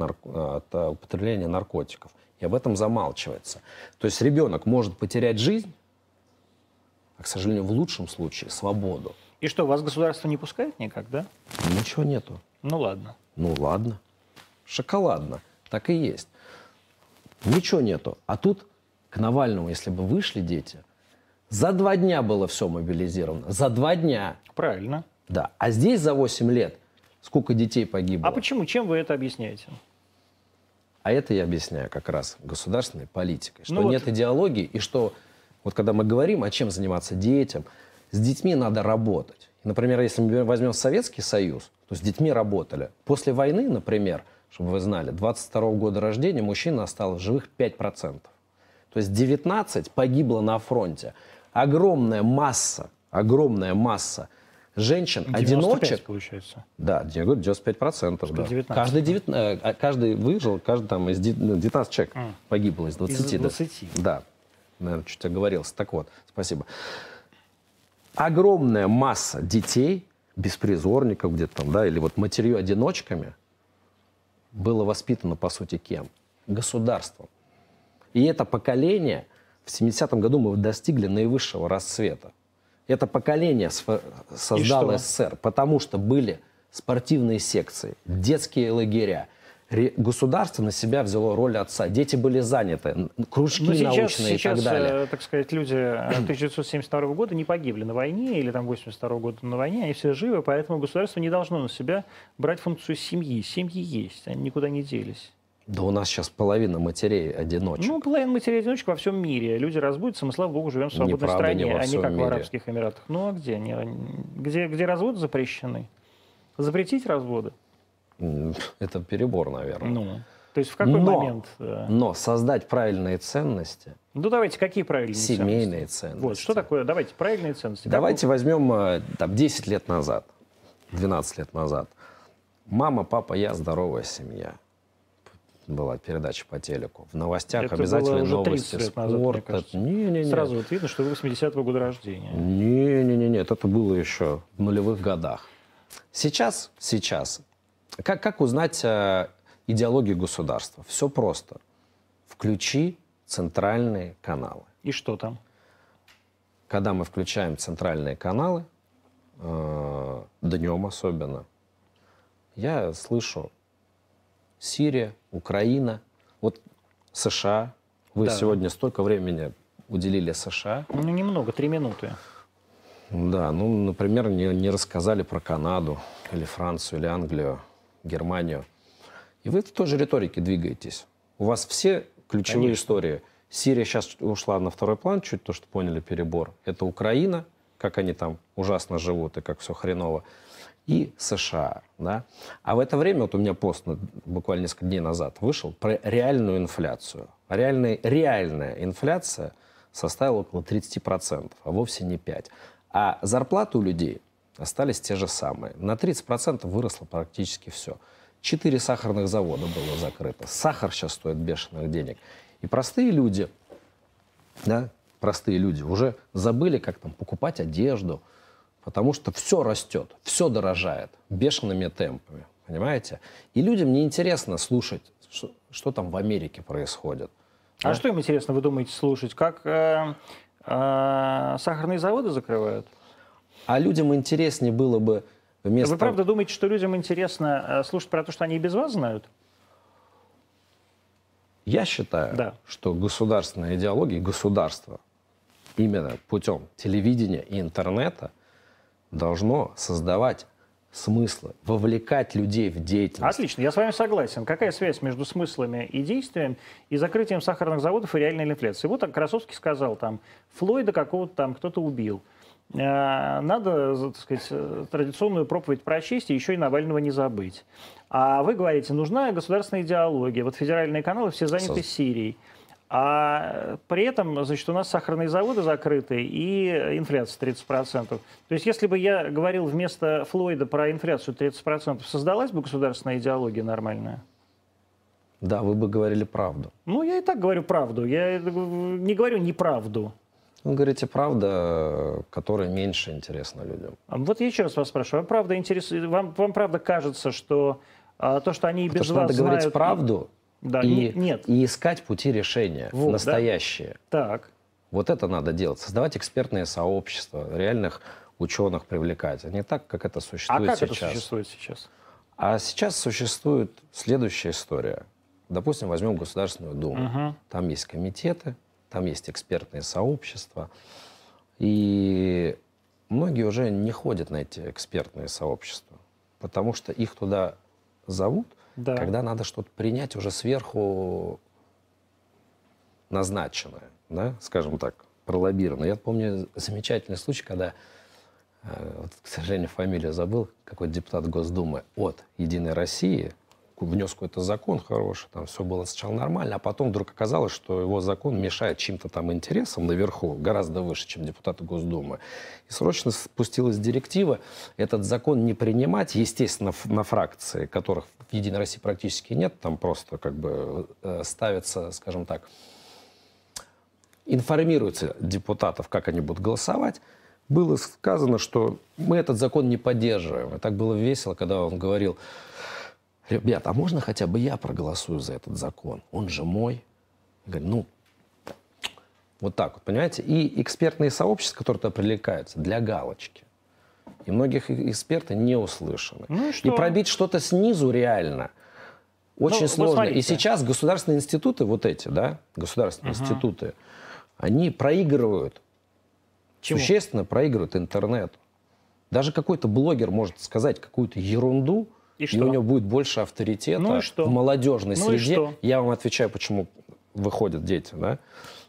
от, нарко- от э, употребления наркотиков. И об этом замалчивается. То есть ребенок может потерять жизнь, а, к сожалению, в лучшем случае свободу. И что, вас государство не пускает никак, да? Ничего нету. Ну ладно. Ну ладно. Шоколадно. Так и есть. Ничего нету. А тут к Навальному, если бы вышли дети, за два дня было все мобилизировано. За два дня. Правильно. Да. А здесь за 8 лет сколько детей погибло? А почему? Чем вы это объясняете? А это я объясняю как раз государственной политикой. Что Ну вот- нет идеологии, и что вот когда мы говорим, о чем заниматься детям, с детьми надо работать. Например, если мы возьмем Советский Союз, то с детьми работали. После войны, например, чтобы вы знали, 22 года рождения мужчин осталось живых 5%. То есть 19 погибло на фронте. Огромная масса, огромная масса женщин, 95, одиночек, получается. да, я говорю, 95 процентов. Да. 19. Каждый, девят- э, а каждый выжил, каждый там из де- ну, 19 человек А. погибло из 20. Из да. 20. Да. Наверное, чуть оговорился. Так вот, спасибо. Огромная масса детей, беспризорников где-то там, да, или вот матерью-одиночками было воспитано, по сути, кем? Государством. И это поколение, в 70-м году мы достигли наивысшего расцвета. Это поколение создало? СССР, потому что были спортивные секции, детские лагеря. Государство на себя взяло роль отца. Дети были заняты, кружки Ну, сейчас, научные сейчас и так далее. э, так сказать, люди э, 1972 года не погибли на войне или там 82 года на войне, они все живы, поэтому государство не должно на себя брать функцию семьи. Семьи есть, они никуда не делись. Да у нас сейчас половина матерей одиночек. Ну, половина матерей-одиночек во всем мире. Люди разводятся, мы, слава богу, живем в свободной Неправда, стране, не а не как в мире. Арабских Эмиратах. Ну, а где? они? Где, где разводы запрещены? Запретить разводы? Это перебор, наверное. Ну, то есть в какой Но- момент? э, Но создать правильные ценности, Ну, давайте, какие правильные семейные ценности? ценности. Вот, что такое? Давайте, правильные ценности. Как Давайте возьмем э, там, 10 лет назад, 12 лет назад. Мама, папа, я, здоровая семья. Была передача по телеку. В новостях Это обязательно новости 30 лет назад, спорта. кажется. Не-не-не. Сразу вот видно, что вы 80-го года рождения. Не-не-не, нет, это было еще в нулевых годах. Сейчас, сейчас, как, как узнать э, идеологию государства? Все просто. Включи центральные каналы. И что там? Когда мы включаем центральные каналы, э, днем особенно, я слышу Сирия, Украина, вот США. Вы Да. сегодня столько времени уделили США. Ну, немного, три минуты. Да, ну, например, не, не рассказали про Канаду, или Францию, или Англию, Германию. И вы в той же риторике двигаетесь. У вас все ключевые Конечно. истории. Сирия сейчас ушла на второй план, чуть то, что поняли перебор. Это Украина, как они там ужасно живут и как все хреново. И США, да. А в это время, вот у меня пост буквально несколько дней назад вышел про реальную инфляцию. Реальная, реальная инфляция составила около 30%, а вовсе не 5%. А зарплаты у людей остались те же самые. На 30% выросло практически все. Четыре сахарных завода было закрыто. Сахар сейчас стоит бешеных денег. И простые люди, да, простые люди уже забыли, как там покупать одежду, потому что все растет, все дорожает бешеными темпами, понимаете? И людям неинтересно слушать, что, что там в Америке происходит. А Да. что им интересно, вы думаете, слушать? Как э, э, сахарные заводы закрывают? А людям интереснее было бы вместо... Вы правда думаете, что людям интересно э, слушать про то, что они и без вас знают? Я считаю, Да. что государственная идеология, государство именно путем телевидения и интернета должно создавать смыслы, вовлекать людей в деятельность. Отлично, я с вами согласен. Какая связь между смыслами и действием и закрытием сахарных заводов и реальной инфляцией? Вот так Красовский сказал, там, Флойда какого-то там кто-то убил. Э, надо, так сказать, э, традиционную проповедь прочесть и еще и Навального не забыть. А вы говорите, нужна государственная идеология. Вот федеральные каналы все заняты. Сирией. А при этом, значит, у нас сахарные заводы закрыты и инфляция 30%. То есть, если бы я говорил вместо Флойда про инфляцию 30%, создалась бы государственная идеология нормальная? Да, вы бы говорили правду. Ну, я и так говорю правду. Я не говорю неправду. Вы говорите правда, которая меньше интересна людям. А вот я еще раз вас спрашиваю. Вам правда, интерес... вам, вам правда кажется, что а, то, что они и без Потому вас что надо знают... говорить правду, да, и, нет. и искать пути решения вот, настоящие. Да? Так. Вот это надо делать. Создавать экспертные сообщества, реальных ученых привлекать, а не так, как это существует сейчас. А как сейчас. это существует сейчас? А сейчас существует следующая история. Допустим, возьмем Государственную Думу. Угу. Там есть комитеты, там есть экспертные сообщества. И многие уже не ходят на эти экспертные сообщества, потому что их туда зовут – да. когда надо что-то принять уже сверху назначенное, да, скажем так, пролоббированное. Я помню замечательный случай, когда, э, вот, к сожалению, фамилию забыл, какой-то депутат Госдумы от «Единой России», внес какой-то закон хороший, там все было сначала нормально, а потом вдруг оказалось, что его закон мешает чьим-то там интересам наверху, гораздо выше, чем депутаты Госдумы. И срочно спустилась директива этот закон не принимать, естественно, на фракции, которых в Единой России практически нет, там просто как бы э, ставится, скажем так, информируется депутатов, как они будут голосовать, было сказано, что мы этот закон не поддерживаем. И так было весело, когда он говорил, ребят, а можно хотя бы я проголосую за этот закон? Он же мой. Я говорю, ну, вот так вот, понимаете? И экспертные сообщества, которые туда привлекаются, для галочки. И многих эксперты не услышаны. Ну и, что? и пробить что-то снизу реально очень ну, сложно. И сейчас государственные институты, вот эти, да, государственные угу. институты, они проигрывают, Чему? существенно проигрывают интернету. Даже какой-то блогер может сказать какую-то ерунду, и, что? и у него будет больше авторитета ну в молодежной ну среде. Я вам отвечаю, почему выходят дети, да?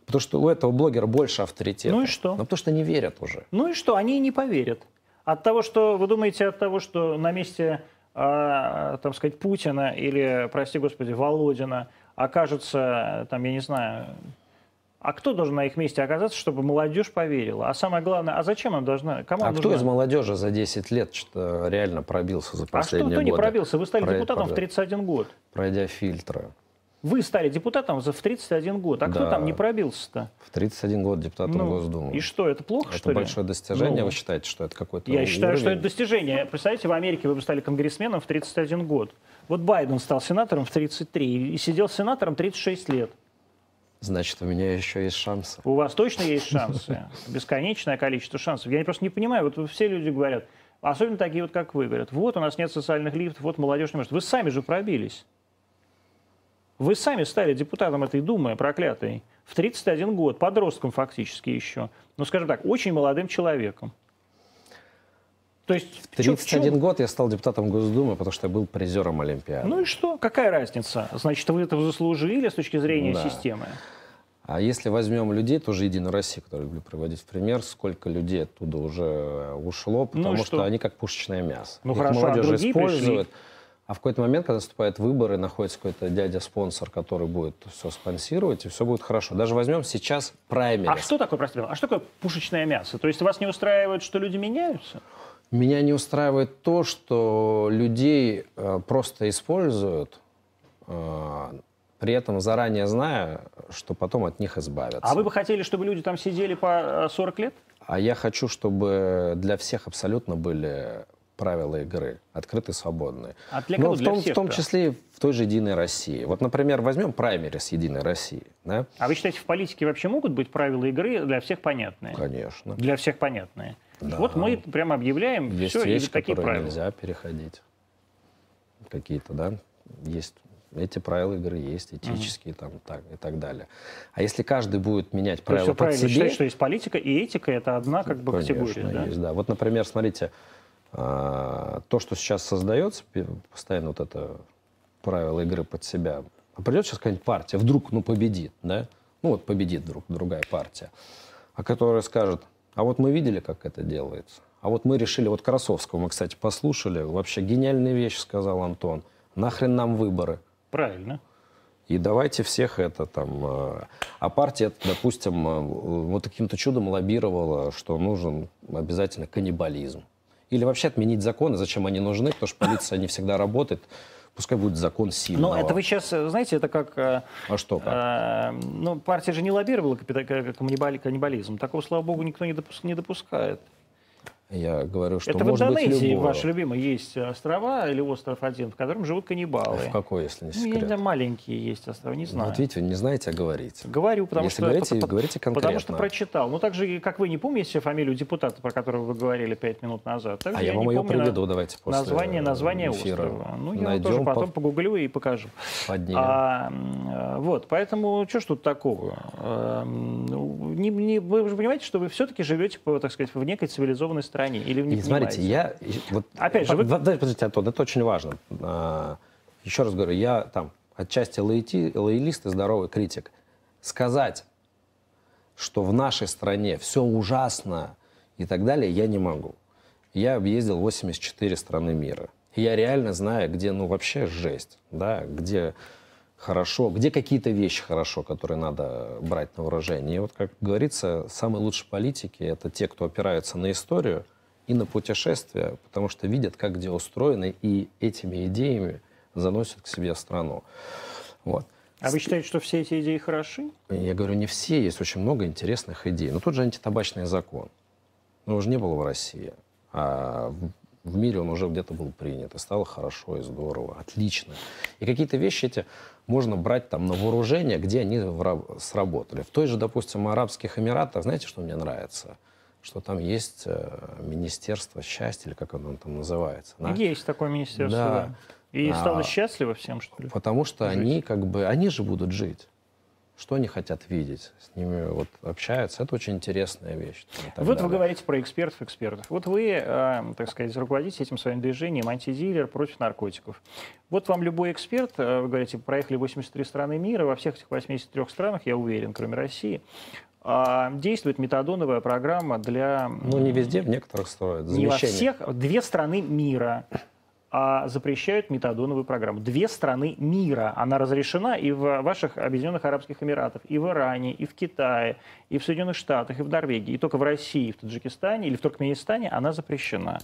Потому что у этого блогера больше авторитета. Ну и что? Ну, потому что не верят уже. Ну и что? Они и не поверят. От того, что вы думаете, от того, что на месте, э, там сказать, Путина или, прости господи, Володина окажется, там, я не знаю, а кто должен на их месте оказаться, чтобы молодежь поверила? А самое главное, а зачем им должна? Кому а нужна? кто из молодежи за 10 лет что реально пробился за последние годы? А что, кто не пробился? Вы стали Про... депутатом в 31 год. Пройдя фильтры. Вы стали депутатом в 31 год. А да. кто там не пробился-то? В 31 год депутатом ну, Госдумы. И что, это плохо, это что ли? Это большое достижение, ну, вы считаете, что это какой-то Я уровень? считаю, что это достижение. Представляете, в Америке вы бы стали конгрессменом в 31 год. Вот Байден стал сенатором в 33 и сидел сенатором 36 лет. Значит, у меня еще есть шансы. У вас точно есть шансы. Бесконечное количество шансов. Я просто не понимаю, вот все люди говорят, особенно такие вот, как вы, говорят, вот у нас нет социальных лифтов, вот молодежь не может. Вы сами же пробились. Вы сами стали депутатом этой Думы проклятой в 31 год, подростком фактически еще. Ну, скажем так, очень молодым человеком. То есть, в 31 год я стал депутатом Госдумы, потому что я был призером Олимпиады. Ну и что? Какая разница? Значит, вы это заслужили с точки зрения да. системы. А если возьмем людей, тоже Единую Россию, которую люблю приводить в пример, сколько людей оттуда уже ушло, ну потому ну что? что они как пушечное мясо. Ну Их хорошо, а молодежь а используют. Пришли? А в какой-то момент, когда наступают выборы, находится какой-то дядя-спонсор, который будет все спонсировать, и все будет хорошо. Даже возьмем сейчас праймерис. А что такое, простите, а что такое пушечное мясо? То есть вас не устраивает, что люди меняются? Меня не устраивает то, что людей э, просто используют, э, при этом заранее зная, что потом от них избавятся. А вы бы хотели, чтобы люди там сидели по 40 лет? А я хочу, чтобы для всех абсолютно были правила игры, открытые, свободные. А для кого? Но в том, в том числе в той же «Единой России». Вот, например, возьмем праймерис «Единой России». Да? А вы считаете, в политике вообще могут быть правила игры для всех понятные? Конечно. Для всех понятные. Да. Вот мы прямо объявляем есть все, вещи, и такие правила. нельзя переходить. Какие-то, да, есть эти правила игры есть, этические угу. там так, и так далее. А если каждый будет менять правила То под себе... считать, что есть политика и этика, это одна как бы Конечно, категория. Да? есть, да. Вот, например, смотрите, А, то, что сейчас создается, постоянно вот это правило игры под себя, а придет сейчас какая-нибудь партия, вдруг, ну, победит, да? Ну, вот победит вдруг другая партия, а которая скажет, а вот мы видели, как это делается. А вот мы решили, вот Красовского мы, кстати, послушали, вообще гениальная вещь, сказал Антон. Нахрен нам выборы? Правильно. И давайте всех это там... Э, а партия, допустим, э, вот каким-то чудом лоббировала, что нужен обязательно каннибализм. Или вообще отменить законы, зачем они нужны, потому что полиция не всегда работает. Пускай будет закон сильного. Но это вы сейчас, знаете, это как... Э, а что как? Э, ну, партия же не лоббировала каннибализм. Такого, слава богу, никто не, допуск, не допускает. Я говорю, что Это может в Индонезии, быть ваш любимый, есть острова или остров один, в котором живут каннибалы. В какой, если не секрет? Ну, я знаю, маленькие есть острова, не знаю. Вот видите, вы не знаете, а говорите. Говорю, потому если что... говорите, это, говорите конкретно. Потому что прочитал. Ну, так же, как вы не помните фамилию депутата, про которого вы говорили пять минут назад. Так а я, я вам ее приведу, давайте после Название, название эфира. острова. Ну, я Найдем, тоже потом по... погуглю и покажу. Поднимем. А, вот, поэтому что ж тут такого? А, не, не, вы же понимаете, что вы все-таки живете, так сказать, в некой цивилизованной стране? Или не смотрите, я... Вот, Опять же, вы... Подождите, Антон, это очень важно. А, еще раз говорю, я там отчасти лояти, лоялист и здоровый критик. Сказать, что в нашей стране все ужасно и так далее, я не могу. Я объездил 84 страны мира. И я реально знаю, где, ну, вообще жесть, да, где хорошо, где какие-то вещи хорошо, которые надо брать на вооружение. И вот, как говорится, самые лучшие политики — это те, кто опираются на историю, и на путешествия, потому что видят, как где устроены, и этими идеями заносят к себе страну. Вот. А вы считаете, что все эти идеи хороши? Я говорю, не все, есть очень много интересных идей. Но тут же антитабачный закон. Но уже не было в России. А в, в мире он уже где-то был принят. И стало хорошо, и здорово, отлично. И какие-то вещи эти можно брать там на вооружение, где они сработали. В той же, допустим, Арабских Эмиратах, знаете, что мне нравится? Что там есть э, Министерство счастья, или как оно там называется. Да? Есть такое министерство, да. да. И а, стало счастливо всем, что ли? Потому что жить. они как бы, они же будут жить. Что они хотят видеть? С ними вот общаются. Это очень интересная вещь. Вот далее. вы говорите про экспертов, экспертов. Вот вы, э, так сказать, руководите этим своим движением антидилер против наркотиков. Вот вам любой эксперт, э, вы говорите, проехали 83 страны мира, во всех этих 83 странах, я уверен, кроме России, действует метадоновая программа для... Ну, не везде, в некоторых строят. Не во всех. Две страны мира а запрещают метадоновую программу. Две страны мира. Она разрешена и в ваших Объединенных Арабских Эмиратах, и в Иране, и в Китае, и в Соединенных Штатах, и в Норвегии. И только в России, в Таджикистане или в Туркменистане она запрещена.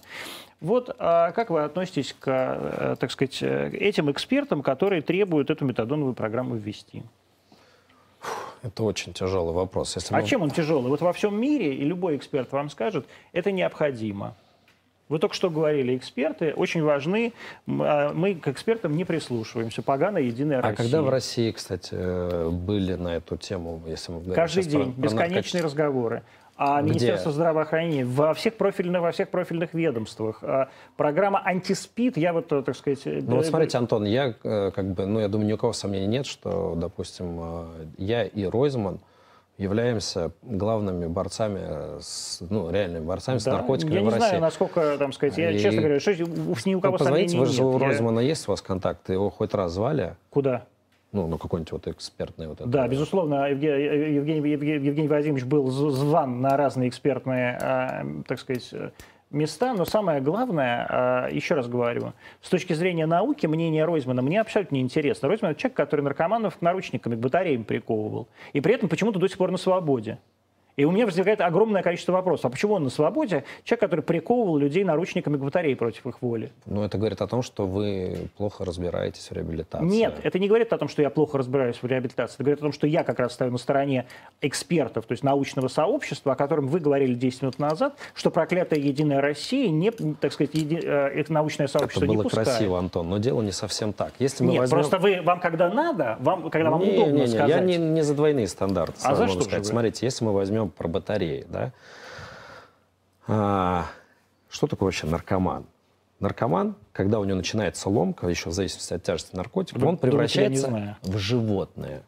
Вот а как вы относитесь к, э, так сказать, э, этим экспертам, которые требуют эту метадоновую программу ввести? Это очень тяжелый вопрос. Если а мы... чем он тяжелый? Вот во всем мире, и любой эксперт вам скажет, это необходимо. Вы только что говорили, эксперты очень важны. А мы к экспертам не прислушиваемся. Поганая единая Россия. А когда в России, кстати, были на эту тему, если мы Каждый день. Про, бесконечные про разговоры а Где? Министерство здравоохранения, во всех профильных, во всех профильных ведомствах. А, программа антиспид, я вот, так сказать... Ну вот смотрите, Антон, я э, как бы, ну я думаю, ни у кого сомнений нет, что, допустим, э, я и Ройзман являемся главными борцами, с, ну, реальными борцами да, с наркотиками я в России. Я не знаю, насколько, там сказать, я и... честно говоря, что ни у кого ну, сомнений нет. Вы же у я... Ройзмана есть у вас контакты, его хоть раз звали? Куда? Ну, ну какой-нибудь вот экспертный вот это. Да, безусловно, Евгений, Евгений, Евгений Владимирович был зван на разные экспертные, а, так сказать, места, но самое главное, а, еще раз говорю, с точки зрения науки, мнение Ройзмана мне абсолютно не интересно. Ройзман – это человек, который наркоманов наручниками, батареями приковывал, и при этом почему-то до сих пор на свободе. И у меня возникает огромное количество вопросов. А почему он на свободе? Человек, который приковывал людей наручниками к батарее против их воли. Ну, это говорит о том, что вы плохо разбираетесь в реабилитации. Нет, это не говорит о том, что я плохо разбираюсь в реабилитации. Это говорит о том, что я как раз стою на стороне экспертов, то есть научного сообщества, о котором вы говорили 10 минут назад, что проклятая Единая Россия, не, так сказать, еди... Э, это научное сообщество это было не пускает. красиво, Антон, но дело не совсем так. Если мы Нет, возьмем... просто вы, вам когда надо, вам, когда вам не, удобно не, не, сказать. Я не, не за двойные стандарты. А за что сказать. Смотрите, если мы возьмем про батареи, да? А, что такое вообще наркоман? Наркоман, когда у него начинается ломка, еще в зависимости от тяжести наркотиков, он превращается в животное.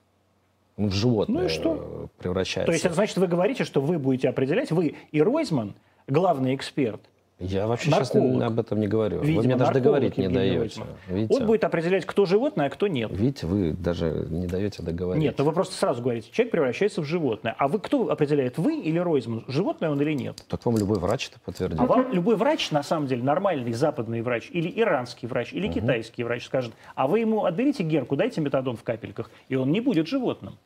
Он в животное ну и что? превращается. То есть это значит, вы говорите, что вы будете определять, вы и Ройзман, главный эксперт, Я вообще сейчас Нарколог. об этом не говорю. Видимо, вы мне даже договорить не даете. Видите? Он будет определять, кто животное, а кто нет. Видите, вы даже не даете договорить. Нет, ну вы просто сразу говорите, человек превращается в животное. А вы кто определяет, вы или Ройзман, животное он или нет? Так вам любой врач это подтвердит. А вам любой врач, на самом деле, нормальный западный врач, или иранский врач, или китайский врач скажет, а вы ему отберите герку, дайте метадон в капельках, и он не будет животным.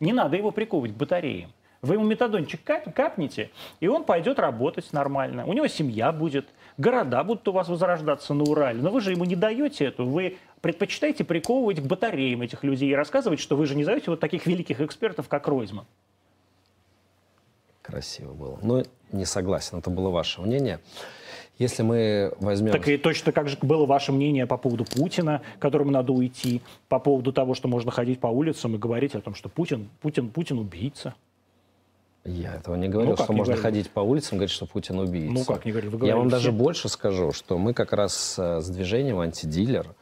Не надо его приковывать к батареям. Вы ему метадончик кап- капните, и он пойдет работать нормально. У него семья будет, города будут у вас возрождаться на Урале. Но вы же ему не даете эту. Вы предпочитаете приковывать к батареям этих людей и рассказывать, что вы же не зовете вот таких великих экспертов, как Ройзман. Красиво было. Но не согласен, это было ваше мнение. Если мы возьмем... Так и точно как же было ваше мнение по поводу Путина, которому надо уйти, по поводу того, что можно ходить по улицам и говорить о том, что Путин, Путин, Путин убийца. Я этого не говорил, Ну, что не можно говорили? ходить по улицам и говорить, что Путин убийца. Ну, как не говорили, вы Я говорили вам все. даже больше скажу, что мы как раз э, с движением «Антидилер»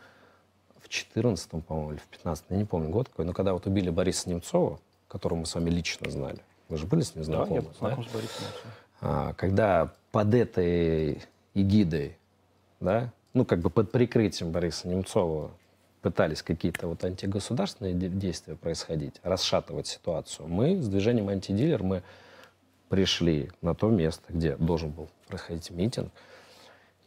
в 14 по-моему, или в 15 я не помню год какой, но когда вот убили Бориса Немцова, которого мы с вами лично знали, вы же были с ним Да, знакомы? я был знаком с Борисом Немцовым. А, когда под этой эгидой, да, ну, как бы под прикрытием Бориса Немцова пытались какие-то вот антигосударственные де- действия происходить, расшатывать ситуацию, мы с движением «Антидилер» мы пришли на то место, где должен был происходить митинг,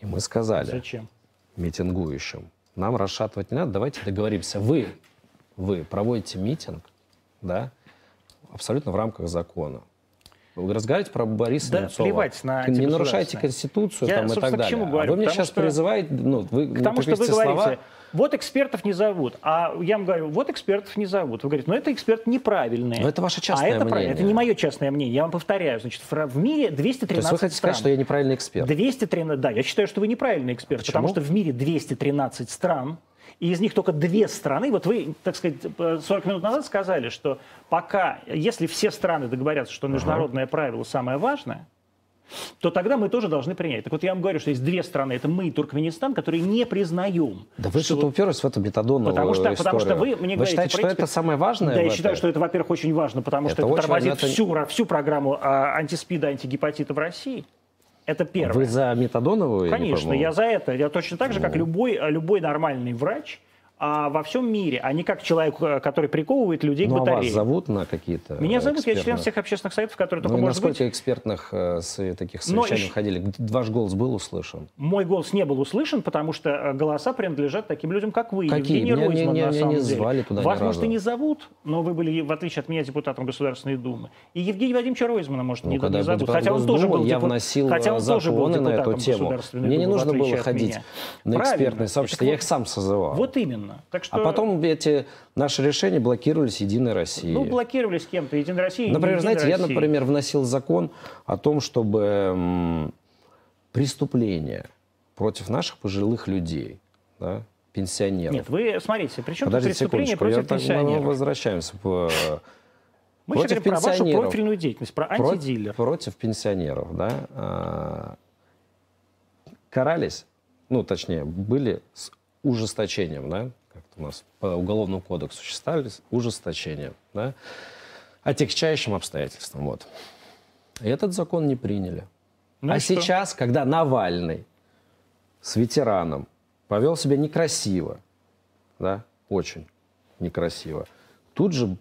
и мы сказали Зачем? митингующим, нам расшатывать не надо, давайте договоримся. Вы, вы проводите митинг, да, абсолютно в рамках закона. Вы разговариваете про Бориса Да Немцова. плевать на не нарушайте. Конституцию Я, там, и так к чему далее. говорю? А вы мне Потому сейчас что- призываете, ну, вы К тому, что вы говорите, слова, вот экспертов не зовут, а я вам говорю, вот экспертов не зовут. Вы говорите, ну это эксперт неправильный. Но это ваше частное а это, мнение. Это не мое частное мнение, я вам повторяю. Значит, в мире 213 То есть вы хотите стран. сказать, что я неправильный эксперт? 213, да, я считаю, что вы неправильный эксперт, Почему? потому что в мире 213 стран, и из них только две страны, вот вы, так сказать, 40 минут назад сказали, что пока, если все страны договорятся, что международное правило самое важное, то тогда мы тоже должны принять. Так вот я вам говорю, что есть две страны, это мы и Туркменистан, которые не признаем. Да вы что что-то уперлись в эту метадоновую Потому что, историю. потому что вы мне говорите, считаете, что это самое важное? Да, я считаю, что это, во-первых, очень важно, потому Это что это тормозит это- всю, всю программу а, антиспида, антигепатита в России. Это первое. Вы за метадоновую? я не Конечно, пойму? я за это. Я точно так же, как любой, э, любой нормальный врач а, во всем мире, а не как человек, э, который приковывает людей Ну, к а вас батарее. зовут на какие-то Меня зовут, я член экспертных- всех общественных советов, которые Ну, только и на может быть. сколько экспертных э, с- таких Но совещаний еще- ходили? Ваш голос был услышан? Мой голос не был услышан, потому что э, голоса принадлежат таким людям, как вы, Какие? Евгений Меня- Ройзман, меня- на меня самом не деле. звали туда ни Вас, может, разу. и не зовут, но вы были, в отличие от меня, депутатом Государственной Думы. И Евгения Владимировича Ройзмана, может, Ну, не, когда не зовут. Хотя он тоже был, я вносил хотя он э, тоже был на эту тему. Мне не нужно было ходить на экспертные сообщества, я их сам созывал. Вот именно. Так что, А потом эти наши решения блокировались Единой Россией. Ну, блокировали с кем-то Единой России. Например, знаете, Единой я, России. например, вносил закон о том, чтобы преступления против наших пожилых людей, да, пенсионеров. Нет, вы смотрите, причем Подождите преступление против так, мы пенсионеров. возвращаемся в, Мы сейчас против говорим про вашу пенсионеров. профильную деятельность, про антидилер. Против пенсионеров, да, а, карались, ну, точнее, были с ужесточением, да, у нас по уголовному кодексу считали, с ужесточением, да, отягчающим обстоятельствам, вот. И этот закон не приняли. Ну а что? сейчас, когда Навальный с ветераном повел себя некрасиво, да, очень некрасиво, тут же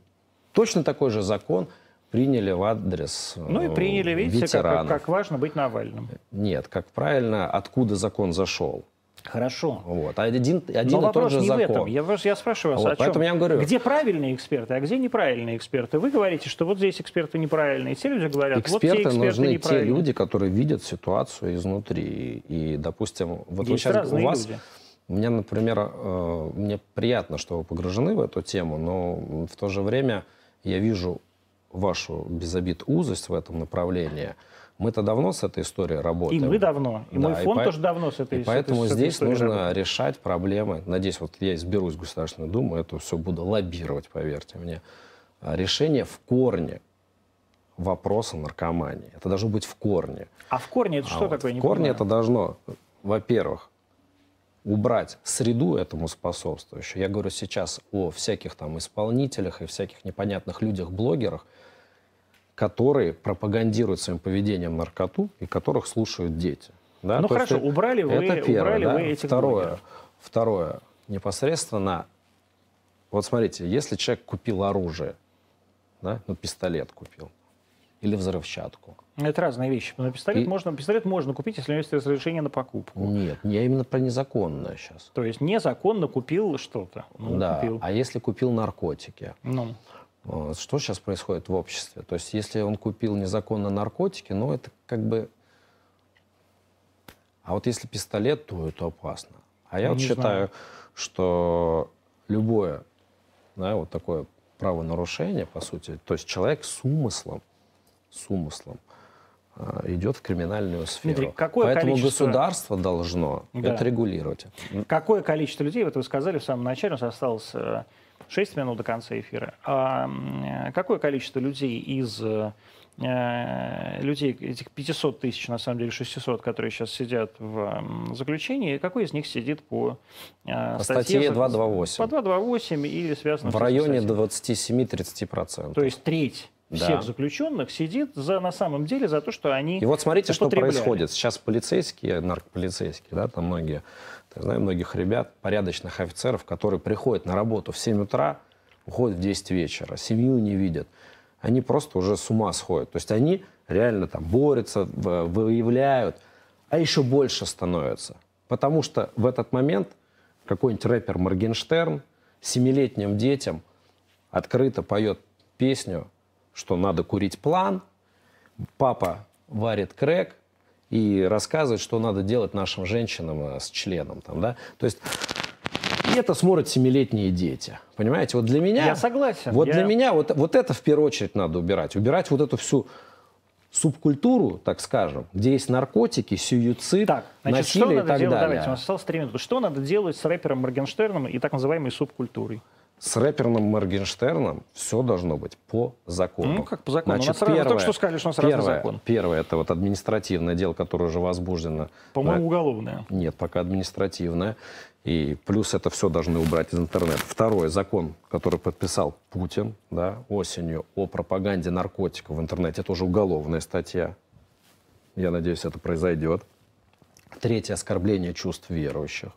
точно такой же закон приняли в адрес Ну и э, приняли, видите, как, как важно быть Навальным. Нет, как правильно, откуда закон зашел. Хорошо. Вот. А один, один Но и тот вопрос же не закон. в этом. Я, я спрашиваю вас, Вот, о чем? поэтому я вам говорю. Где правильные эксперты, а где неправильные эксперты? Вы говорите, что вот здесь эксперты неправильные. Те люди говорят, вот те Эксперты эксперты нужны те люди, которые видят ситуацию изнутри. И, допустим, вот вы Есть сейчас разные у вас, люди. у меня, например, э, мне приятно, что вы погружены в эту тему, но в то же время я вижу вашу без обид узость в этом направлении. Мы-то давно с этой историей И работаем. мы давно. И Да, мой фонд по- тоже давно с этой И поэтому этой здесь историей нужно работает. решать проблемы. Надеюсь, вот я изберусь в Государственную Думу, это все буду лоббировать, поверьте мне. А Решение в корне вопроса наркомании. Это должно быть в корне. А в корне это А что вот такое? В Не корне понимаю. это должно, во-первых, убрать среду этому способствующую. Я говорю сейчас о всяких там исполнителях и всяких непонятных людях-блогерах, которые пропагандируют своим поведением наркоту и которых слушают дети. Да? Ну То хорошо, есть убрали вы, это первое, убрали да? вы этих Второе, блогеров. второе, непосредственно, вот смотрите, если человек купил оружие, да, ну пистолет купил, или взрывчатку, Это разные вещи. Но пистолет, И- можно, пистолет можно купить, если у него есть разрешение на покупку. нет, я именно про незаконное сейчас. То есть незаконно купил что-то. Ну, да, купил. а если купил наркотики, Ну, Что сейчас происходит в обществе? То есть, если он купил незаконно наркотики, ну, это как бы... А вот если пистолет, то это опасно. А я Ну, вот считаю, знаю. что любое, да, вот такое правонарушение, по сути, то есть человек с умыслом, с умыслом а, идет в криминальную сферу. Дмитрий, какое Поэтому количество- государство должно Да. это регулировать. Какое количество людей, вот вы сказали в самом начале, у нас осталось э, 6 минут до конца эфира, а, э, какое количество людей из э, э, людей, этих 500 тысяч, на самом деле 600, которые сейчас сидят в заключении, какой из них сидит по, По статье за- 228. По 228 или связано В районе статьей? 27-30%. То есть треть Да. всех заключенных сидит за, на самом деле за то, что они И вот смотрите, что происходит. Сейчас полицейские, наркополицейские, да, там многие, я знаю многих ребят, порядочных офицеров, которые приходят на работу в 7 утра, уходят в 10 вечера, семью не видят. Они просто уже с ума сходят. То есть они реально там борются, выявляют, а еще больше становятся. Потому что в этот момент какой-нибудь рэпер Моргенштерн семилетним детям открыто поет песню, что надо курить план, папа варит крэк и рассказывает, что надо делать нашим женщинам э, с членом. Там, да? То есть и это смотрят семилетние дети. Понимаете, вот для меня... Я согласен. Вот Я- для меня вот, вот это в первую очередь надо убирать. Убирать вот эту всю субкультуру, так скажем, где есть наркотики, сюицид, Так, значит, что насилие и надо так делать? далее. Давайте, у нас осталось три минуты. Что надо делать с рэпером Моргенштерном и так называемой субкультурой? С рэпером Моргенштерном все должно быть по закону. Ну, как по закону? У нас разные- только что сказали, что у нас разный первое, закон. Первое, это вот административное дело, которое уже возбуждено. По-моему, уголовное. Нет, пока административное. И плюс это все должны убрать из интернета. Второй закон, который подписал Путин да, осенью о пропаганде наркотиков в интернете, это уже уголовная статья. Я надеюсь, это произойдет. Третье оскорбление чувств верующих.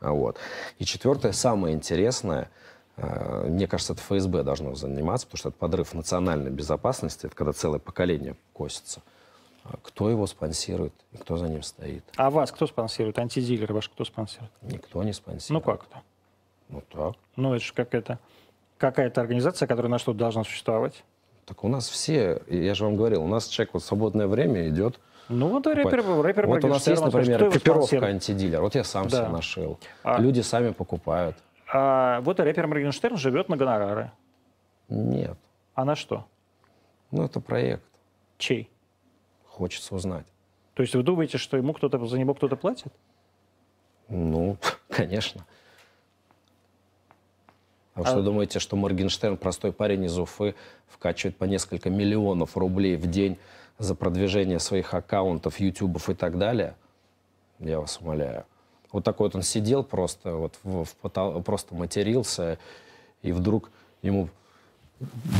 А Вот. И четвертое, самое интересное, мне кажется, это ФСБ должно заниматься, потому что это подрыв национальной безопасности, это когда целое поколение косится. А Кто его спонсирует и кто за ним стоит? А вас кто спонсирует? Антидилеры ваш кто спонсирует? Никто не Ну спонсирует. как это? Ну так. Ну это же какая-то какая-то организация, которая на что-то должна существовать. Так у нас все, я же вам говорил, у нас человек вот свободное время идет. Ну вот рэпер, рэпер вот у нас есть, спрашивает, например, спонсирует? антидилер. Вот я сам Да. себе нашил. А- Люди сами покупают. А вот рэпер Моргенштерн живет на гонорары. Нет. А на что? Ну, это проект. Чей? Хочется узнать. То есть вы думаете, что ему кто-то за него кто-то платит? Ну, конечно. А вы А- что думаете, что Моргенштерн, простой парень из Уфы, вкачивает по несколько миллионов рублей в день за продвижение своих аккаунтов, ютубов и так далее? Я вас умоляю. Вот такой вот он сидел просто, вот в, в просто матерился, и вдруг ему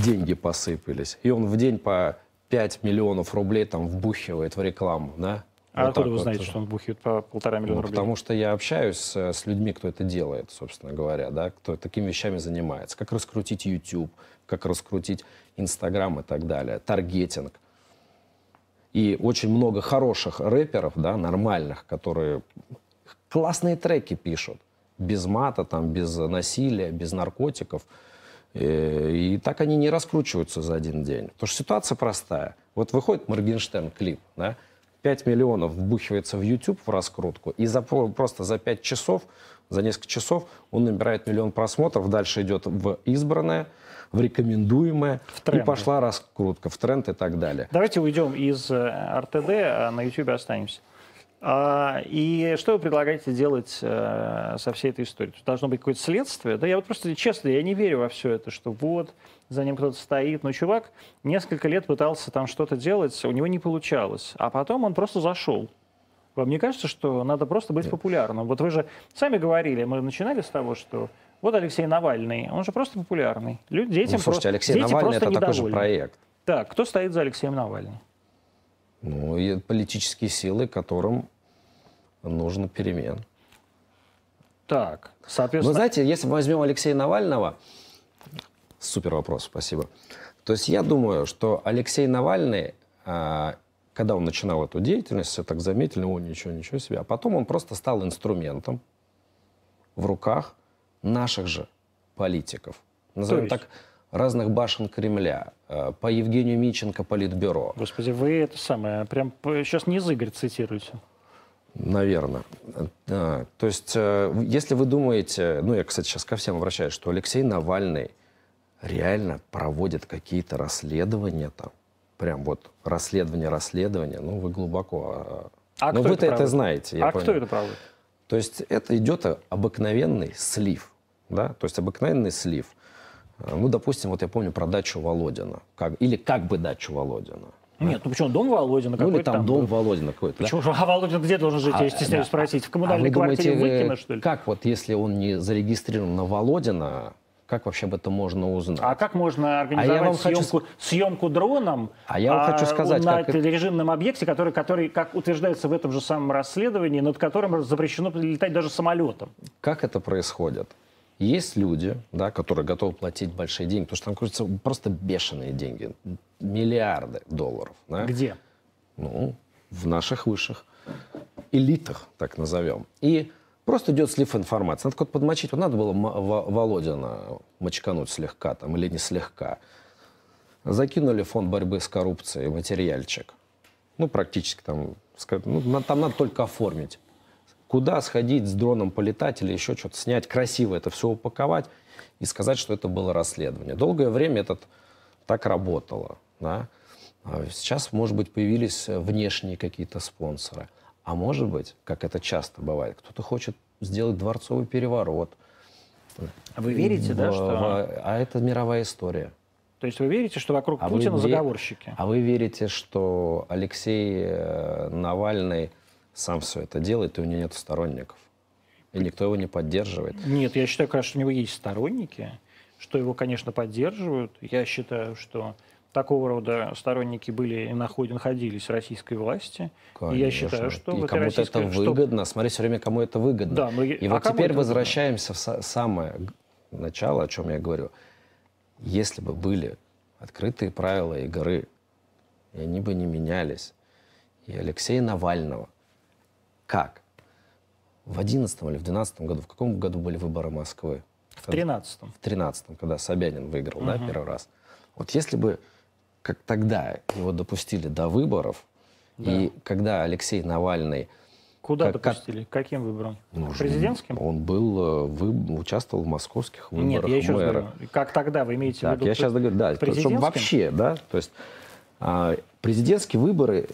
деньги посыпались. И он в день по 5 миллионов рублей там вбухивает в рекламу, да? А Вот откуда вы вот. знаете, что он бухает по полтора миллиона Ну, рублей? потому что я общаюсь с, с людьми, кто это делает, собственно говоря, да, кто такими вещами занимается. Как раскрутить YouTube, как раскрутить Instagram и так далее, таргетинг. И очень много хороших рэперов, да, нормальных, которые классные треки пишут. Без мата, там, без насилия, без наркотиков. Э, И так они не раскручиваются за один день. Потому что ситуация простая. Вот выходит Моргенштерн клип, да, 5 миллионов вбухивается в YouTube в раскрутку, и за, про- просто за 5 часов, за несколько часов он набирает миллион просмотров, дальше идет в избранное, в рекомендуемое, и тренды. пошла раскрутка в тренд и так далее. Давайте уйдем из э, РТД, а на YouTube останемся. А, и что вы предлагаете делать э, со всей этой историей? Тут должно быть какое-то следствие. Да я вот просто, честно, я не верю во все это, что вот, за ним кто-то стоит. Но чувак несколько лет пытался там что-то делать, у него не получалось. А потом он просто зашел. Вам не кажется, что надо просто быть популярным? Вот вы же сами говорили, мы начинали с того, что вот Алексей Навальный, он же просто популярный. Люди, детям Ну, слушайте, просто, Алексей дети Навальный просто это такой же недовольны. проект. Так, кто стоит за Алексеем Навальным? Ну, политические силы, которым нужно перемен. Так, Но соответственно... знаете, если мы возьмем Алексея Навального, супер вопрос, спасибо. То есть я думаю, что Алексей Навальный, а, когда он начинал эту деятельность, все так заметили, о, ничего, ничего себе. А потом он просто стал инструментом в руках наших же политиков. Назовем так, разных башен Кремля. э, По Евгению Миченко Политбюро. Господи, вы это самое, прям сейчас не из игр цитируете. Наверное. Да. То есть, э, если вы думаете, ну, я, кстати, сейчас ко всем обращаюсь, что Алексей Навальный реально проводит какие-то расследования там, прям вот расследование, расследование, ну, вы глубоко... А ну, кто вы-то это проводит? знаете, а кто понял. это проводит? То есть это идет обыкновенный слив, да, то есть обыкновенный слив. Э, Ну, допустим, вот я помню про дачу Володина, как, или как бы дачу Володина. Нет, ну почему, дом Володина Ну, или какой-то там дом был. Володина какой-то. да? Почему же, а Володин где должен жить, я А, стесняюсь да. спросить? В А коммунальной вы квартире думаете, Выкина, э, что ли? Как вот, если он не зарегистрирован на Володина, как вообще об этом можно узнать? А как можно организовать А я вам хочу съемку, съемку дроном А я вам хочу сказать, на как режимном объекте, который, который, как утверждается в этом же самом расследовании, над которым запрещено летать даже самолетом? Как это происходит? Есть люди, да, которые готовы платить большие деньги, потому что там крутятся просто бешеные деньги, миллиарды долларов. да? Где? Ну, в наших высших элитах, так назовем. И просто идет слив информации. Надо как подмочить. Вот надо было Володина мочкануть слегка там, или не слегка. Закинули фонд борьбы с коррупцией материальчик. Ну, практически там, ну, там надо только оформить. Куда сходить с дроном полетать или еще что-то снять, красиво это все упаковать и сказать, что это было расследование. Долгое время это так работало. Да? А Сейчас, может быть, появились э, внешние какие-то спонсоры. А может быть, как это часто бывает, кто-то хочет сделать дворцовый переворот. А Вы верите, да, В- что... в- А это мировая история. То есть вы верите, что вокруг А вы Путина ве- заговорщики? А вы верите, что Алексей э, Навальный сам все это делает, и у него нет сторонников? И никто его не поддерживает? Нет, я считаю, конечно, у него есть сторонники, что его, конечно, поддерживают. Я считаю, что такого рода сторонники были и наход- находились в российской власти. И я считаю, что и кому-то это российской- что- выгодно. Смотри, все время кому это выгодно. Да, но и- и а вот теперь это выгодно? возвращаемся в са- самое начало, о чем я говорю. Если бы были открытые правила игры, и они бы не менялись, и Алексея Навального, как? В 11 или в 12 году, в каком году были выборы Москвы? В 13-м. в 13-м, когда Собянин выиграл, да, первый раз. Вот если бы, как тогда, его допустили до выборов, и когда Алексей Навальный Куда Как- как- допустили? Каким выбором? ну, Президентским? Он был, э, вы, участвовал в московских выборах Нет, я еще мэра. говорю, как тогда вы имеете в Так, виду? я сейчас говорю, да, то- чтобы вообще, да, то есть а, президентские выборы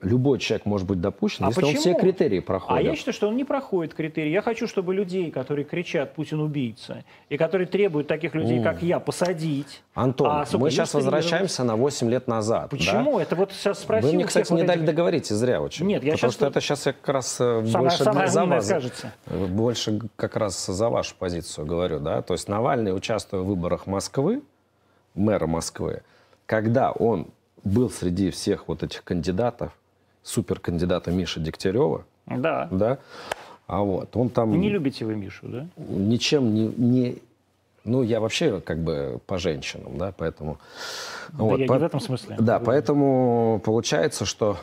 любой человек может быть допущен, А если он все почему? критерии А проходит. я считаю, что он не проходит критерии. Я хочу, чтобы людей, которые кричат «Путин убийца», и которые требуют таких людей, как я, посадить. Антон, а мы сейчас возвращаемся на 8 лет назад. да? Почему? Это вот сейчас спросил Вы мне, кстати, не вот дали этих- договорить, и зря очень. Нет, я Потому щас что это сейчас я как раз э, Самое- больше самое за вас, скажете. э, больше как раз за вашу позицию говорю, да. То есть Навальный, участвуя в выборах Москвы, мэра Москвы, когда он был среди всех вот этих кандидатов, суперкандидата Миши Дегтярева, Да. да, а вот он там Не любите вы Мишу, да? ничем не, не- ну я вообще как бы по женщинам, да, поэтому Да я не в этом смысле. да, поэтому получается, что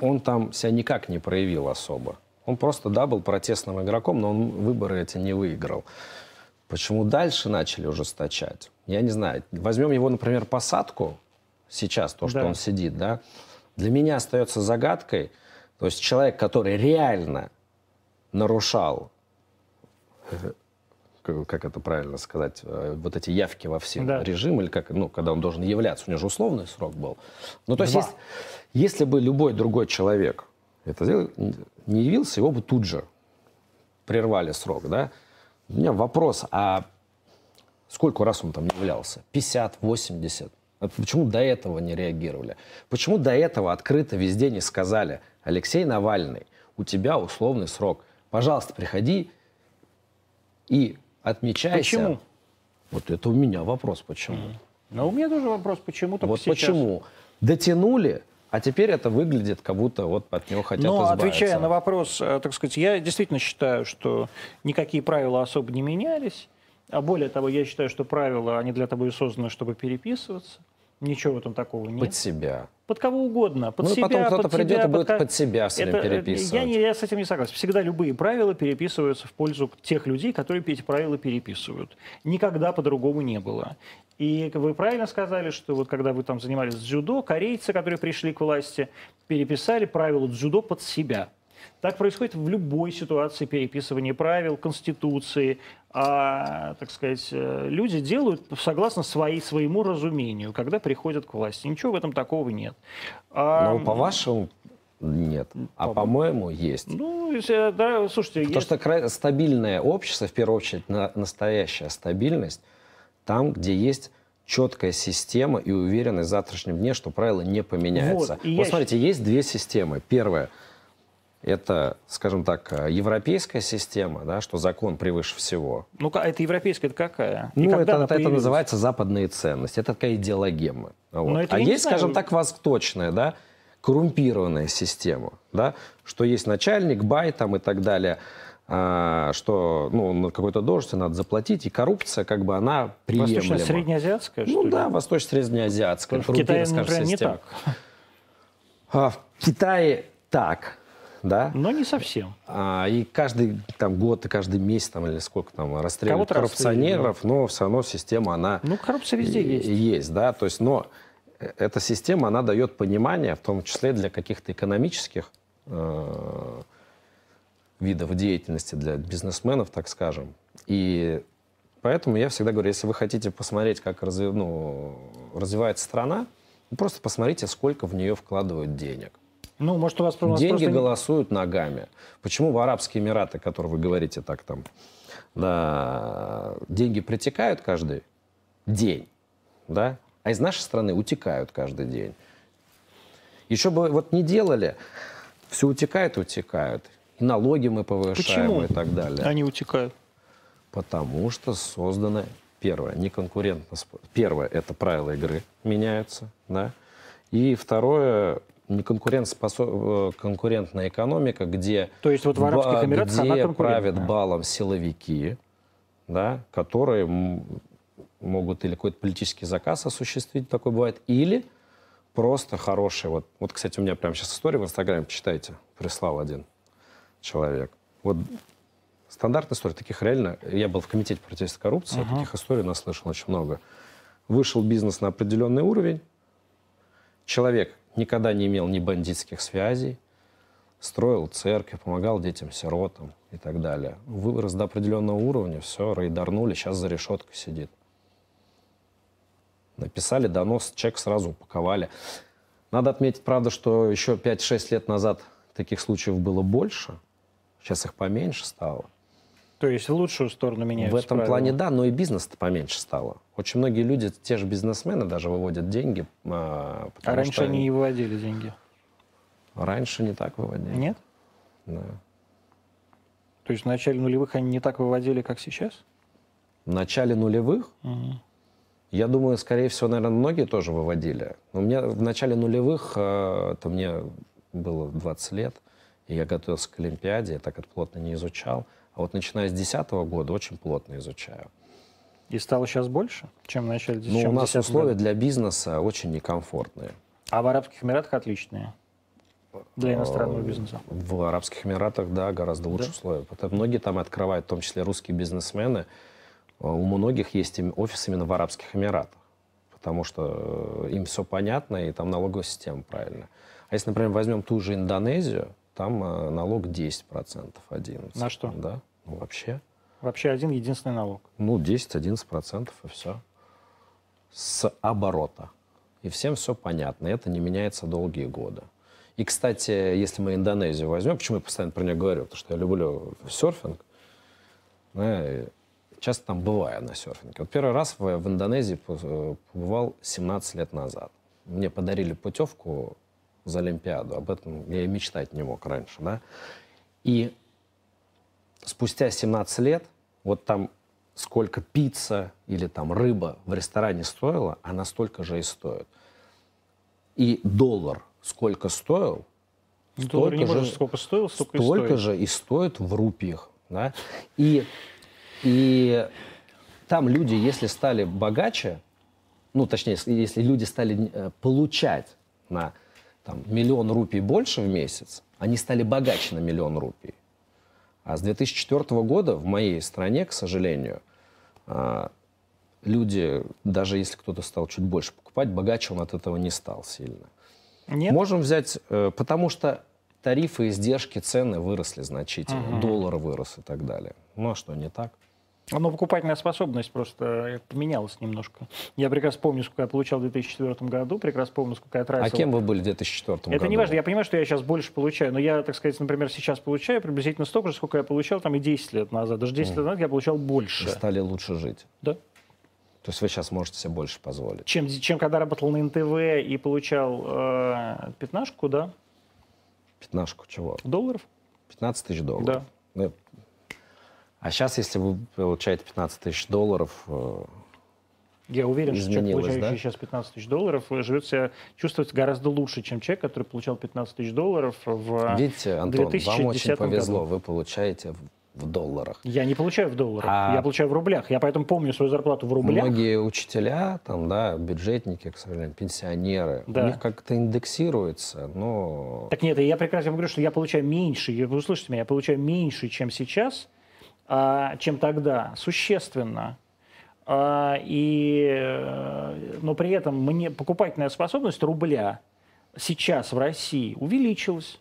он там себя никак не проявил особо. Он просто, да, был протестным игроком, но он выборы эти не выиграл. Почему дальше начали ужесточать? Я не знаю. Возьмем его, например, посадку сейчас, то, что Да. он сидит, да, для меня остается загадкой. То есть человек, который реально нарушал, э, как это правильно сказать, э, вот эти явки во все Да. режим, или как, ну, когда он должен являться, у него же условный срок был. Ну, то есть, Два. если, если бы любой другой человек это сделал, не явился, его бы тут же прервали срок, да? У меня вопрос, а сколько раз он там не являлся? 50, 80? А Почему до этого не реагировали? Почему до этого открыто везде не сказали, Алексей Навальный, у тебя условный срок, пожалуйста, приходи и отмечайся. Почему? Вот это у меня вопрос, почему? Но у меня тоже вопрос, почему только вот сейчас? почему? Дотянули, А теперь это выглядит, как будто вот от него хотят Но избавиться. отвечая на вопрос, э, так сказать, я действительно считаю, что никакие правила особо не менялись. А более того, я считаю, что правила, они для того и созданы, чтобы переписываться. Ничего этом такого нет. Под себя. Под кого угодно. Под Ну себя, потом кто-то под придет тебя, и будет ко- под себя все Это, э, переписывать. Я, не, я с этим не согласен. Всегда любые правила переписываются в пользу тех людей, которые эти правила переписывают. Никогда по-другому не было. И вы правильно сказали, что вот когда вы там занимались дзюдо, корейцы, которые пришли к власти, переписали правила дзюдо под себя. Так происходит в любой ситуации переписывания правил, конституции. А, так сказать, э, люди делают согласно своей, своему разумению, когда приходят к власти. Ничего в этом такого нет. А, Но по-вашему нет. А по- по-моему есть. Ну, если, да, слушайте, Потому есть- что кра- стабильное общество, в первую очередь, на- настоящая стабильность, там, где есть четкая система и уверенность в завтрашнем дне, что правила не поменяются. Вот, Вот, я смотрите, есть две системы. Первая – это, скажем так, э, европейская система, да, что закон превыше всего. ну, ка- это европейская, это какая? И Ну, это, это называется западные ценности. Это такая идеологема. Вот. Это а не есть, знаю. скажем так, восточная, да, коррумпированная система, да, что есть начальник, бай там и так далее, а, что ну, на какой-то должности надо заплатить, и коррупция, как бы, она приемлема. Восточно-среднеазиатская, что Ну ли? да, восточно-среднеазиатская. в Китае, например, не система. так. А, в Китае так, да. Но не совсем. А, и каждый там, год и каждый месяц там, или сколько там расстреливают коррупционеров, но все равно система, она Ну, коррупция везде есть. Есть, да, то есть, но э, эта система, она дает понимание, в том числе для каких-то экономических э, видов деятельности, для бизнесменов, так скажем. И поэтому я всегда говорю, если вы хотите посмотреть, как разви- ну, развивается страна, вы просто посмотрите, сколько в нее вкладывают денег. Ну, может, у вас, у вас Деньги просто... голосуют ногами. Почему в Арабские Эмираты, о которых вы говорите так там, да, деньги притекают каждый день, да, а из нашей страны утекают каждый день. Еще бы вот не делали, все утекает утекают. И налоги мы повышаем Почему и так далее. Они утекают. Потому что созданы, первое, неконкурентно. Первое, это правила игры меняются, да. И второе, неконкурентоспособ- э, конкурентная экономика, где, То есть вот в Арабских Эмиратах где правят балом силовики, да, которые могут или какой-то политический заказ осуществить, такое бывает, или просто хороший. Вот, вот, кстати, у меня прямо сейчас история в Инстаграме, почитайте, прислал один человек. Вот стандартная история, таких реально... Я был в комитете противодействия коррупции, таких историй наслышал очень много. Вышел бизнес на определенный уровень, человек никогда не имел ни бандитских связей, строил церкви, помогал детям-сиротам и так далее. Вырос до определенного уровня, все, рейдарнули, сейчас за решеткой сидит. Написали донос, чек сразу упаковали. Надо отметить, правда, что еще 5-6 лет назад таких случаев было больше. Сейчас их поменьше стало. То есть в лучшую сторону меняются В этом правила. плане да, но и бизнес-то поменьше стало. Очень многие люди, те же бизнесмены даже выводят деньги. а, А раньше они не выводили деньги. Раньше не так выводили. Нет? Да. То есть в начале нулевых они не так выводили, как сейчас? В начале нулевых, я думаю, скорее всего, наверное, многие тоже выводили. У меня в начале нулевых, э, это мне было 20 лет, и я готовился к Олимпиаде, я так это плотно не изучал. А вот начиная с 2010 года очень плотно изучаю. И стало сейчас больше, чем в начале чем у нас 10-м условия году? для бизнеса очень некомфортные. А в Арабских Эмиратах отличные. Для иностранного Э, бизнеса. В Арабских Эмиратах, да, гораздо лучше Да? условия. Потому многие там открывают, в том числе русские бизнесмены. Э, У многих есть офис именно в Арабских Эмиратах. Потому что э, им все понятно, и там налоговая система правильная. А если, например, возьмем ту же Индонезию, там э, налог 10%, 11%. На что? Да, ну вообще. Вообще один единственный налог. Ну, 10-11% и все. С оборота. И всем все понятно. Это не меняется долгие годы. И, кстати, если мы Индонезию возьмем, почему я постоянно про нее говорю? Потому что я люблю серфинг. Да, часто там бываю на серфинге. Вот первый раз в, в Индонезии по- побывал 17 лет назад. Мне подарили путевку за Олимпиаду. Об этом я и мечтать не мог раньше. Да? И спустя 17 лет, вот там сколько пицца или там рыба в ресторане стоила, она столько же и стоит. И доллар сколько стоил, доллар столько же- сколько стоил, столько, и столько стоит. же и стоит в рупиях. Да? И, и там люди, если стали богаче, ну, точнее, если- если люди стали э, получать на там, миллион рупий больше в месяц, они стали богаче на миллион рупий. А с 2004 года в моей стране, к сожалению, а, люди, даже если кто-то стал чуть больше покупать, богаче он от этого не стал сильно. Нет? Можем взять, э, потому что тарифы, издержки, цены выросли значительно, доллар вырос и так далее. Ну а что, не так? Но покупательная способность просто э, поменялась немножко. Я прекрасно помню, сколько я получал в 2004 году, прекрасно помню, сколько я тратил. А кем вы были в 2004 году? Это не важно, я понимаю, что я сейчас больше получаю, но я, так сказать, например, сейчас получаю приблизительно столько же, сколько я получал там и 10 лет назад. Даже 10 лет назад я получал больше. Вы стали лучше жить. Да. То есть вы сейчас можете себе больше позволить. Чем, чем когда работал на НТВ и получал э, пятнашку, да, Пятнашку чего? долларов. 15 тысяч долларов? Да. Ну, А сейчас, если вы получаете 15 тысяч долларов, э, Я уверен, что человек, получающий да? сейчас 15 тысяч долларов, э, живет себя, чувствует гораздо лучше, чем человек, который получал 15 тысяч долларов в видите, Антон, вам 2010 очень повезло, году. вы получаете в, долларах. Я не получаю в долларах, А- я получаю в рублях. Я поэтому помню свою зарплату в рублях. Многие учителя, там, да, бюджетники, к сожалению, пенсионеры, Да. у них как-то индексируется, но... Так нет, я прекрасно говорю, что я получаю меньше, вы услышите меня, я получаю меньше, чем сейчас, чем тогда, существенно. А, и, э, но при этом мне покупательная способность рубля сейчас в России увеличилась.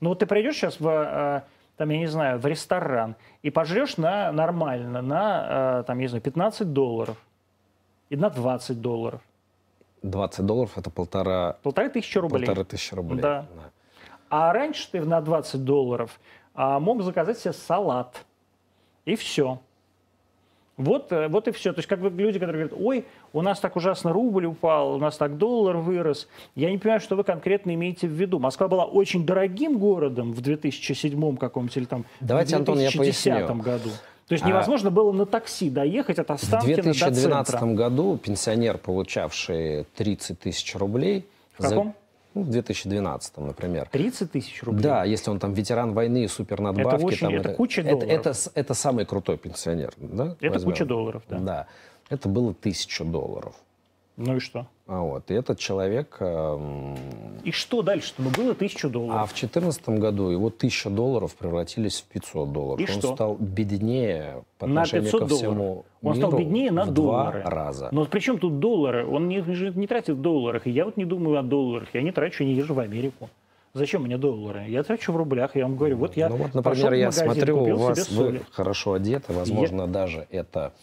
Ну вот ты придешь сейчас в, э, там, я не знаю, в ресторан и пожрешь на, нормально на, э, там, я не знаю, 15 долларов и на 20 долларов. 20 долларов это полтора, Полторы тысячи рублей. полторы тысячи рублей. Да. А раньше ты на 20 долларов а, мог заказать себе салат. И все. Вот, э, вот и все. То есть как бы люди, которые говорят, ой, у нас так ужасно рубль упал, у нас так доллар вырос. Я не понимаю, что вы конкретно имеете в виду. Москва была очень дорогим городом в 2007 каком-нибудь или там Давайте, в Антон, я 2010 году. То есть А- невозможно было на такси доехать от В Останкина до 2012 центра. году пенсионер, получавший 30 тысяч рублей... В каком? Ну, в 2012, например. 30 тысяч рублей. Да, если он там ветеран войны супернадбавки. Это очень- там, это куча это, долларов. это, с- это самый крутой пенсионер. Да? Это возьмем? куча долларов, да. Да. Это было тысяча долларов. Ну и что? А вот, и этот человек... эм, И что дальше-то? Ну было тысячу долларов. А в 2014 году его 1000 долларов превратились в 500 долларов. И он что? стал беднее по на отношению 500 ко всему долларов. Он стал миру беднее на в доллары. два раза. Но при чем тут доллары? Он не, не тратит в долларах. И я вот не думаю о долларах. Я не трачу, не езжу в Америку. Зачем мне доллары? Я трачу в рублях. Я вам говорю, вот я ну вот, например, я магазин, смотрю, у вас вы хорошо одеты, возможно, даже это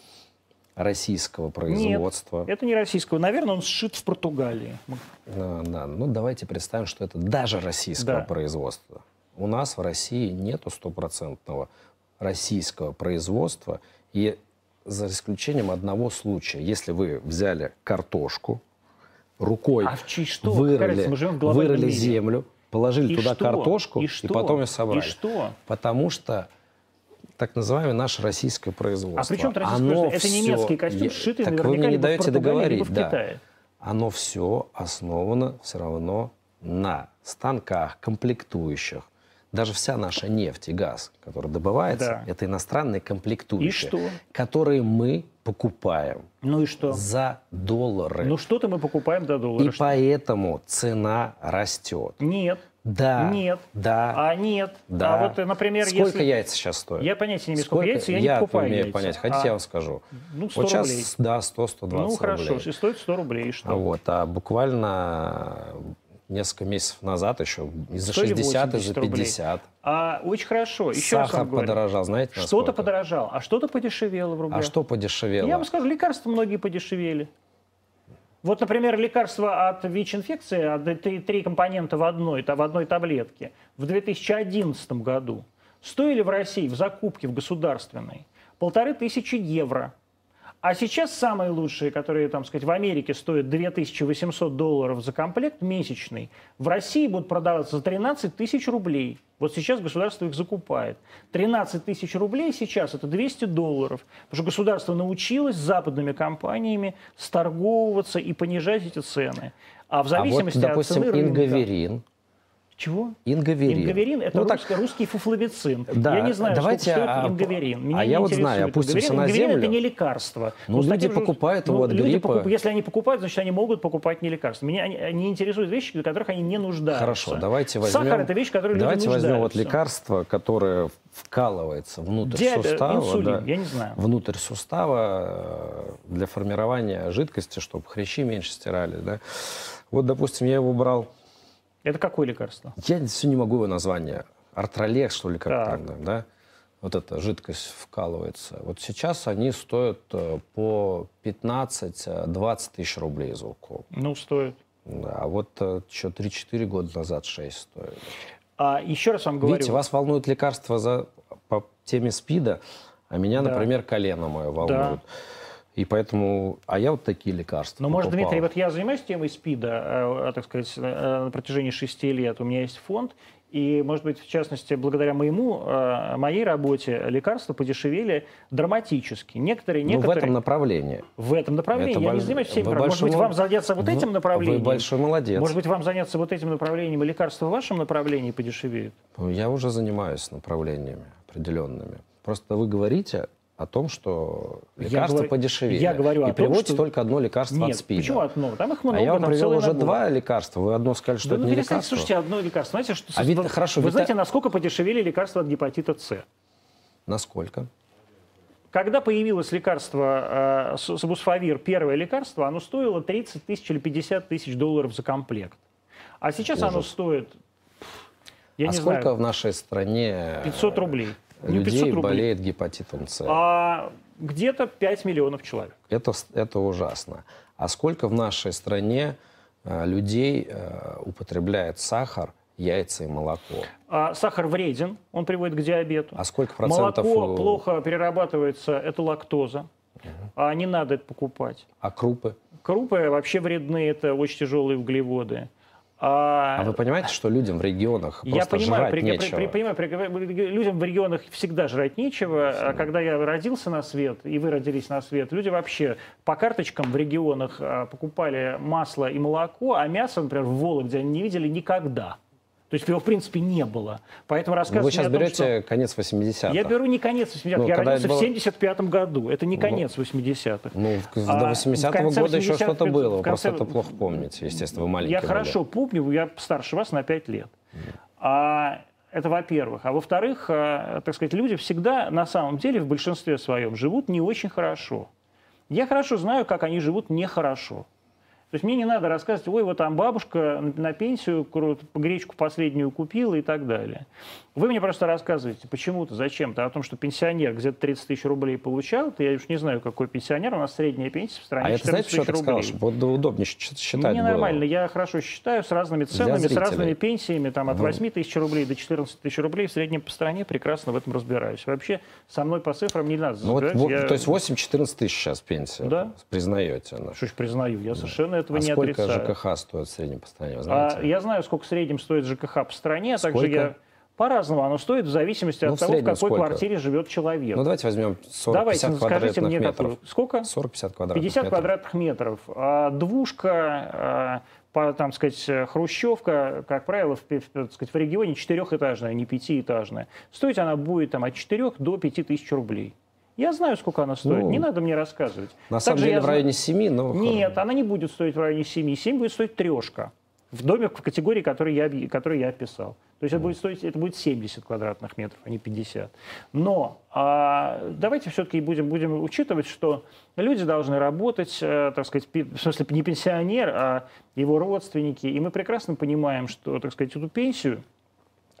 российского производства. Это не российского. Наверное, он сшит в Португалии. Да, да. Ну, давайте представим, что это даже российского Да. производства. У нас в России нету стопроцентного российского производства. И за исключением одного случая, если вы взяли картошку, рукой А в чьи что? Вырыли, вырыли мире. землю, положили И туда что? картошку И и, что? потом ее собрали. И что? Потому что так называемое наше российское производство. А при чем российское оно производство? Это всё- немецкий костюм, сшитый так вы мне не даете договорить. в да. Оно все основано все равно на станках, комплектующих. Даже вся наша нефть и газ, который добывается, Да. это иностранные комплектующие, И что? которые мы покупаем Ну и что? за доллары. Ну что-то мы покупаем до доллара. и Что? поэтому цена растет. Нет. Да. Нет. Да. А нет. да. А вот, например, Сколько если... яйца сейчас стоят? Я понятия не имею, сколько яйца, я не я покупаю умею яйца. понять. Хотите, А, я вам скажу? Ну, 100 вот сейчас, рублей. да, 100-120 Ну, хорошо, рублей. и стоит 100 рублей, и что? А Вот, а буквально несколько месяцев назад еще и за Стоили 60, и 80 за рублей. 50. А, очень хорошо. Еще раз Сахар говорю. подорожал, знаете, Что-то подорожало, а что-то подешевело в рублях. А что подешевело? Я вам скажу, лекарства многие подешевели. Вот, например, лекарство от ВИЧ-инфекции, а три, три компонента в одной, в одной таблетке, в 2011 году стоили в России в закупке в государственной полторы тысячи евро. А сейчас самые лучшие, которые, там сказать, в Америке стоят 2800 долларов за комплект месячный, в России будут продаваться за 13 тысяч рублей. Вот сейчас государство их закупает. 13 тысяч рублей сейчас это 200 долларов. Потому что государство научилось с западными компаниями сторговываться и понижать эти цены. А в зависимости а вот, допустим, от цены рынка... ингаверин, чего? Ингаверин. Ингаверин – это ну, русский, так, русский фуфловицин. Да, я не знаю, давайте, сколько стоит а, ингаверин. Меня а не я вот знаю, опустимся на ингаверин землю. это не лекарство. Ну, с люди же- покупают ну, его от люди гриппа. покуп- Если они покупают, значит, они могут покупать не лекарства. Меня они, они интересуют вещи, для которых они не нуждаются. Хорошо, давайте возьмем... Сахар – это вещь, которой Давайте люди возьмем вот лекарство, которое вкалывается внутрь Диабет, сустава. инсулин, да, я не знаю. Внутрь сустава э, для формирования жидкости, чтобы хрящи меньше стирали. Да. Вот, допустим, я его брал... Это какое лекарство? Я все не могу его название. Артролек, что ли, как Так. там, да? Вот эта жидкость вкалывается. Вот сейчас они стоят э, по 15-20 тысяч рублей за укол. Ну, стоит. Да, а вот э, еще 3-4 года назад 6 стоили. А еще раз вам говорю. Видите, вас волнует лекарства за, по теме СПИДа, а меня, Да. например, колено мое волнует. И поэтому, а я вот такие лекарства Ну, может, покупал. Дмитрий, вот я занимаюсь темой СПИДа, э, так сказать, э, на протяжении шести лет. У меня есть фонд, и, может быть, в частности, благодаря моему, э, моей работе лекарства подешевели драматически. Некоторые, Ну, в некоторые... этом направлении. В этом направлении. Это я не больш- занимаюсь всеми вы программами. Может быть, большой вам заняться вот Вы- этим направлением? Вы большой молодец. Может быть, вам заняться вот этим направлением, и лекарства в вашем направлении подешевеют? Ну, Я уже занимаюсь направлениями определенными. Просто вы говорите о том, что Я лекарства говорю- подешевели. я говорю и о том, приводите что- только одно лекарство Нет, от СПИДа. почему одно? Там их много, а я вам привел уже набор. два лекарства. Вы одно сказали, что Да это ну, не лекарство. слушайте, одно лекарство. Знаете, что, А ведь- вы, хорошо, вы знаете, насколько подешевели лекарства от гепатита С? Насколько? Когда появилось лекарство э, сабусфавир, первое лекарство, оно стоило 30 тысяч или 50 тысяч долларов за комплект. А сейчас оно Ужас. стоит, я а не сколько знаю, в нашей стране 500 рублей. Людей 500 рублей, болеет гепатитом С? а где-то 5 миллионов человек. Это, это ужасно. А сколько в нашей стране э, людей э, употребляет сахар, яйца и молоко? А сахар вреден, он приводит к диабету. А сколько процентов... Молоко плохо перерабатывается, это лактоза. А не надо это покупать. А крупы? Крупы вообще вредны, это очень тяжелые углеводы. А, А вы понимаете, что людям в регионах я просто понимаю, жрать при- нечего? при- понимаю, при- людям в регионах всегда жрать нечего. А когда я родился на свет, и вы родились на свет, люди вообще по карточкам в регионах а, покупали масло и молоко, а мясо, например, в Вологде они не видели никогда. То есть его, в принципе, не было. Поэтому Ну, рассказывать вы сейчас том, берете конец 80-х. Я беру не конец 80-х, Ну, я родился это в было- 75 году. Это не конец 80-х. Ну, в- А, до в 80-го конце года еще 80-х, что-то было. Вы конце- просто это плохо помните, естественно, вы маленький Я были. хорошо помню, я старше вас на 5 лет. А, это во-первых. А во-вторых, а, так сказать, люди всегда на самом деле в большинстве своем живут не очень хорошо. Я хорошо знаю, как они живут нехорошо. То есть мне не надо рассказывать, ой, вот там бабушка на- пенсию гречку последнюю купила и так далее. Вы мне просто рассказываете почему-то, зачем-то, о том, что пенсионер где-то 30 тысяч рублей получал, я уж не знаю, какой пенсионер, у нас средняя пенсия в стране А это 14 знаете, что я тысяч сказал? рублей. Чтобы вот удобнее считать Мне было. нормально, я хорошо считаю, с разными ценами, с разными пенсиями, там, от Ну. 8 тысяч рублей до 14 тысяч рублей в среднем по стране, прекрасно в этом разбираюсь. Вообще, со мной по цифрам не надо Ну, вот, я- То есть 8-14 тысяч сейчас пенсия. Да. Признаете. ну. Что ж, признаю, я совершенно этого А не сколько отрицаю. ЖКХ стоит в среднем по стране, вы А, знаете? я знаю, сколько в среднем стоит ЖКХ по стране, а также Сколько? я... По-разному оно стоит в зависимости Ну, от в того, в какой сколько? квартире живет человек. Ну, давайте возьмем 40-50 Давайте, ну, скажите мне, метров. какую. Сколько? 40-50 квадратных 50 метров. квадратных метров. А двушка, а, там, сказать, хрущевка, как правило, в, так сказать, в регионе четырехэтажная, не пятиэтажная. Стоить она будет там, от 4 до 5 тысяч рублей. Я знаю, сколько она стоит. Ну, не надо мне рассказывать. На самом Также деле я в районе 7, но... Нет, она не будет стоить в районе 7. 7 будет стоить трешка. В доме в категории, который я, который я описал. То есть это будет стоить, это будет 70 квадратных метров, а не 50. Но а, давайте все-таки будем, будем учитывать, что люди должны работать, э, так сказать, в смысле не пенсионер, а его родственники. И мы прекрасно понимаем, что, так сказать, эту пенсию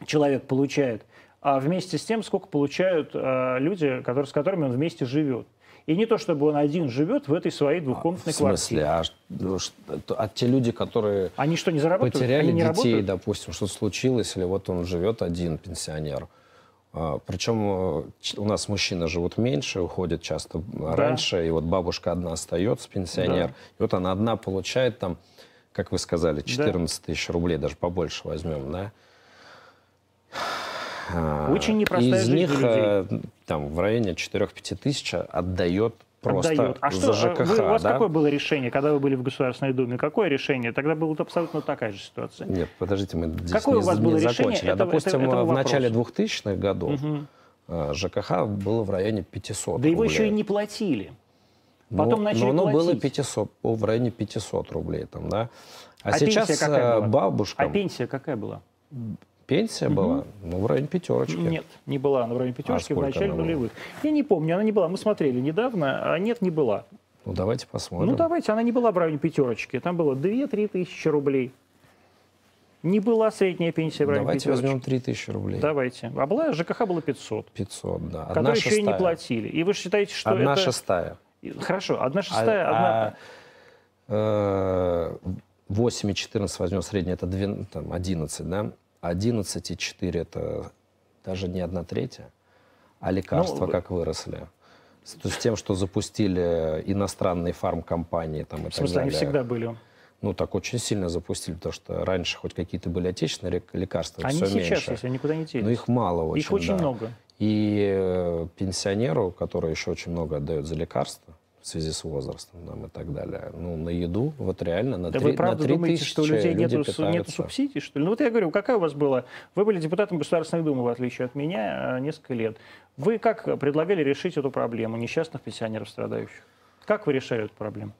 человек получает, а вместе с тем, сколько получают э, люди, которые, с которыми он вместе живет. И не то, чтобы он один живет в этой своей В двухкомнатной смысле? квартире. А, ш- ну, ш- то- а те люди, которые Они что, не заработают? потеряли Они не детей, работают? допустим, что случилось, или вот он живет один, пенсионер. А, Причем э, у нас мужчины живут меньше, уходят часто раньше, и вот бабушка одна остается, пенсионер, Да. и вот она одна получает там, как вы сказали, 14 тысяч рублей, даже побольше возьмем, да? А, Очень непростая Из жизнь них людей. э, там в районе 4-5 тысяч отдает просто отдает. А за что, ЖКХ. вы- у вас да? какое было решение, когда вы были в Государственной Думе? Какое решение? Тогда была абсолютно такая же ситуация. Нет, подождите, мы здесь Какое не, у вас не было решение закончили. А, этого- допустим, этого- этого в начале вопроса? 2000-х годов э, ЖКХ было в районе 500 Да его рублей. еще и не платили. Но- Потом начали но оно было платить. 500, о, в районе 500 рублей там, да. А, А сейчас э, бабушкам А пенсия какая была? Пенсия была, ну, в районе пятерочки. Нет, не была. Она в районе пятерочки в сколько начале нулевых. Я не помню, она не была. Мы смотрели недавно, а нет, не была. Ну, давайте посмотрим. Ну, давайте, она не была в районе пятерочки. Там было 2-3 тысячи рублей. Не была средняя пенсия в районе Давайте пятерочки. возьмем 3000 рублей. Давайте. А была ЖКХ было 500, 500, да. Одна которые еще и не платили. И вы считаете, что Одна это... шестая. Хорошо, одна А- шестая, одна... а, э, 8 и 14 возьмем среднее, это двен- там, 11, да? 11 и 4 это даже не одна третья, а лекарства Ну, как выросли. С, есть тем, что запустили иностранные фармкомпании там, и В так смысле, они далее. всегда были. Ну, так очень сильно запустили, потому что раньше хоть какие-то были отечественные лек- лекарства, Они все сейчас меньше. есть, они никуда не делись. Но их мало очень, Их очень да. много. И э, пенсионеру, который еще очень много отдает за лекарства в связи с возрастом там, и так далее, ну, на еду, вот реально на, Да три- вы правда 3 думаете, что у людей нету, питаются. субсидий, что ли? Ну вот я говорю, какая у вас была? Вы были депутатом Государственной Думы, в отличие от меня, э, несколько лет. Вы как предлагали решить эту проблему несчастных пенсионеров страдающих? Как вы решали эту проблему?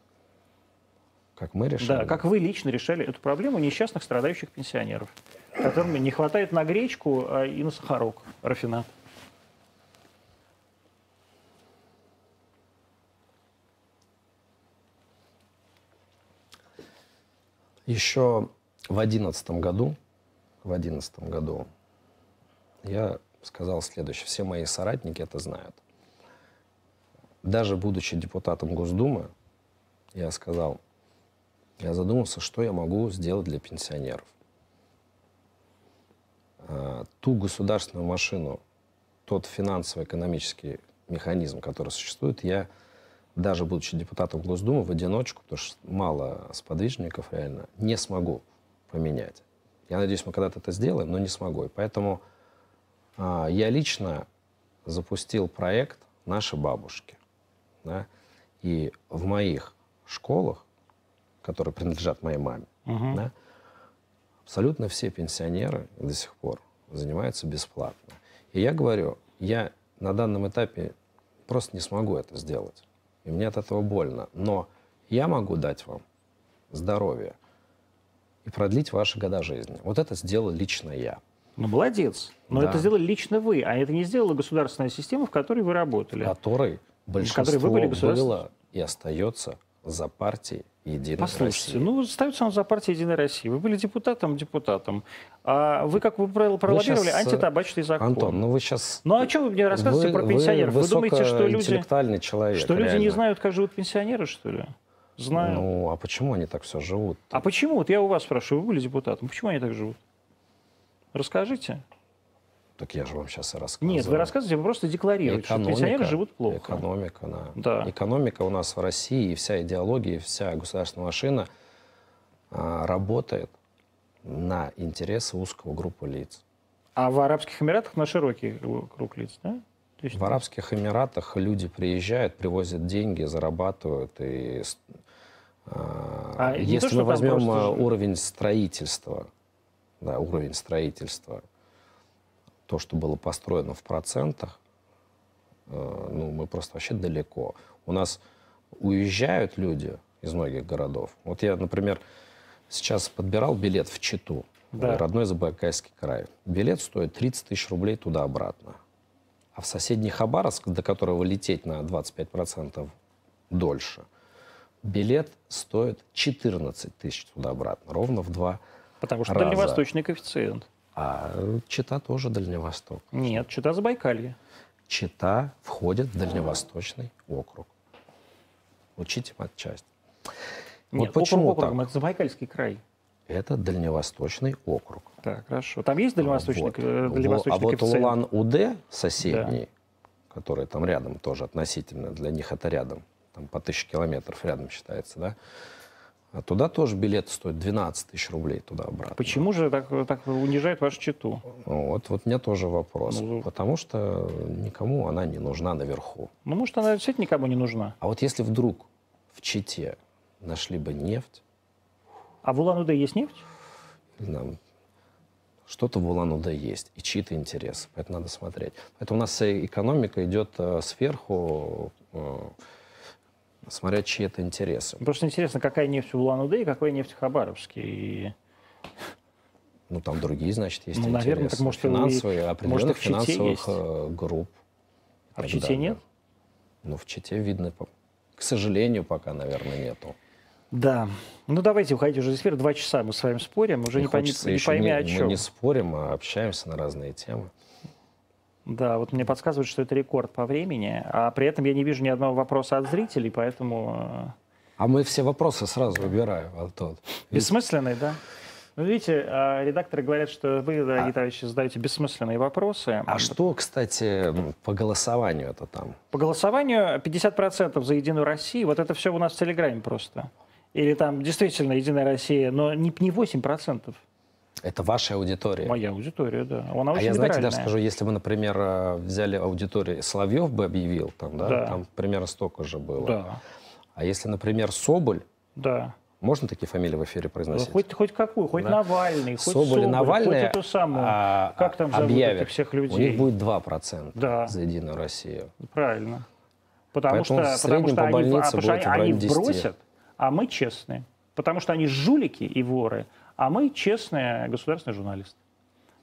Как мы решили? Да, как вы лично решали эту проблему несчастных страдающих пенсионеров, которым не хватает на гречку а, и на сахарок, рафинат? Еще в одиннадцатом году, в одиннадцатом году я сказал следующее. Все мои соратники это знают. Даже будучи депутатом Госдумы, я сказал, я задумался, что я могу сделать для пенсионеров. А, Ту государственную машину, тот финансово-экономический механизм, который существует, я, даже будучи депутатом Госдумы, в одиночку, потому что мало сподвижников реально, не смогу поменять. Я надеюсь, мы когда-то это сделаем, но не смогу. И поэтому а, я лично запустил проект «Наши бабушки». да. И в моих школах, которые принадлежат моей маме, Мгм. да, абсолютно все пенсионеры до сих пор занимаются бесплатно. И я говорю, я на данном этапе просто не смогу это сделать. И мне от этого больно. Но я могу дать вам здоровье и продлить ваши года жизни. Вот это сделал лично я. Ну, молодец. Но Да. это сделали лично вы, а это не сделала государственная система, в которой вы работали. Который большинство вы были государственным- было и остается за партией Единой Послушайте, России. ну, ставится он за партию «Единая Россия». Вы были депутатом, депутатом. А вы, как вы правило, пролоббировали щас, э, антитабачный закон. Антон, ну вы сейчас... Ну, а что вы мне рассказываете про пенсионеров? Вы, думаете, что люди, человек, что люди не реально. знают, как живут пенсионеры, что ли? Знают. Ну, а почему они так все живут? А почему? Вот я у вас спрашиваю, вы были депутатом, почему они так живут? Расскажите. Так я же вам сейчас и рассказываю. Нет, вы рассказываете, вы просто декларируете, что пенсионеры живут плохо. Экономика, да. Да. Экономика у нас в России, и вся идеология, и вся государственная машина а, работает на интересы узкого группы лиц. А в Арабских Эмиратах на широкий круг лиц, да? То есть- В Арабских Эмиратах люди приезжают, привозят деньги, зарабатывают. И, а, А то, если что мы возьмем просто а, уровень строительства, да, уровень строительства, то, что было построено в процентах, э, ну, мы просто вообще далеко. У нас уезжают люди из многих городов. Вот я, например, сейчас подбирал билет в Читу, Да. родной Забайкальский край. Билет стоит 30 тысяч рублей туда-обратно. А в соседний Хабаровск, до которого лететь на 25% дольше, билет стоит 14 тысяч туда-обратно, ровно в два. Потому что раза. дальневосточный коэффициент. А Чита тоже Дальневосток. Нет, Чита Забайкалье. Чита входит в Дальневосточный округ. Учите матчасть. Нет, вот почему округ округом, так? это Забайкальский край. Это Дальневосточный округ. Так, хорошо. Там есть дальневосточный, Вот. э, Во- дальневосточный а вот? Улан-Удэ соседний, который там рядом тоже относительно, для них это рядом, там по тысяче километров рядом считается, да, А туда тоже билет стоит 12 тысяч рублей туда-обратно. Почему же так, так унижает вашу читу? Вот, вот у меня тоже вопрос. Ну, Потому что никому она не нужна наверху. Ну, может, она действительно никому не нужна. А вот если вдруг в Чите нашли бы нефть, А в Улан-Удэ есть нефть? нам что-то в Улан-Удэ есть, и чьи-то интересы. Поэтому надо смотреть. Поэтому у нас экономика идет э, сверху, э, смотря чьи это интересы. Просто интересно, какая нефть в Улан-Удэ и какая нефть в Хабаровске. И... Ну, там другие, значит, есть Ну, интересы. наверное, так, может, и Финансовые, определенных может, и в Чите финансовых есть? э, групп. А в Чите далее. нет? Ну, в Чите видно, к сожалению, пока, наверное, нету. Да. Ну, давайте уходите уже из эфира. Два часа мы с вами спорим. Уже не, пойми, не пойми не- о Мы чем. не спорим, а общаемся на разные темы. Да, вот мне подсказывают, что это рекорд по времени. А при этом я не вижу ни одного вопроса от зрителей, поэтому... э, А мы все вопросы сразу убираем, Антон. Ведь Бессмысленный, да? Ну, видите, а, редакторы говорят, что вы, дорогие товарищи, задаете бессмысленные вопросы. А что, кстати, м, по голосованию это там? По голосованию 50% за «Единую Россию». Вот это все у нас в Телеграме просто. Или там действительно «Единая Россия», но не 8%. Это ваша аудитория. Моя аудитория, да. Она А я, знаете, даже скажу, если бы, например, э, взяли аудиторию, Соловьев бы объявил, там, да, Да. там примерно столько же было. Да, А если, например, Соболь, да. можно такие фамилии в эфире произносить? Хоть, хоть какую, хоть Да. Навальный, хоть Соболь Соболь, Навальный хоть эту самую. а, как там зовут объявят, этих всех у людей? них будет 2% Да. за Единую Россию. Правильно. Потому Поэтому что, в потому что по они, больнице а, потому что будет они 10. бросят, а мы честные. Потому что они жулики и воры, а мы честные государственные журналисты.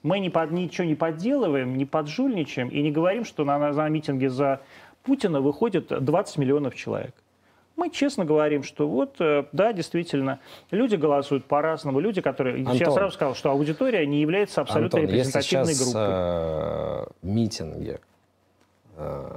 Мы не под, ничего не подделываем, не поджульничаем и не говорим, что на, на, на митинге за Путина выходит 20 миллионов человек. Мы честно говорим, что вот, э, да, действительно, люди голосуют по-разному. Люди, которые... я Антон. сразу сказал, что аудитория не является абсолютно Антон, если репрезентативной сейчас группой. э, митинги э,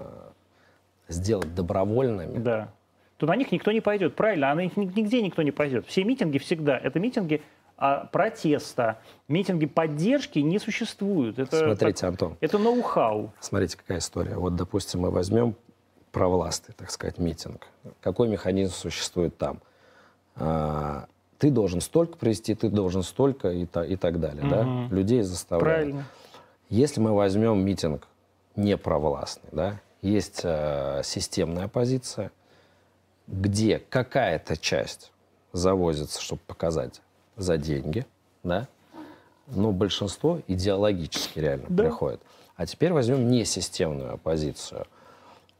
сделать добровольными, Да. То на них никто не пойдет. Правильно, а на них ни- нигде никто не пойдет. Все митинги всегда это митинги а, протеста. Митинги поддержки не существуют. Это, смотрите, так- Антон, это ноу-хау. смотрите, какая история. Вот, допустим, мы возьмем провластный, так сказать, митинг. Какой механизм существует там? А, ты должен столько привести, ты должен столько и, та- и так далее. Да? Мгм. Людей заставляют. Правильно. Если мы возьмем митинг непровластный, да, есть э, системная оппозиция, где какая-то часть завозится, чтобы показать за деньги, да, но большинство идеологически реально Да. приходит. А теперь возьмем несистемную оппозицию,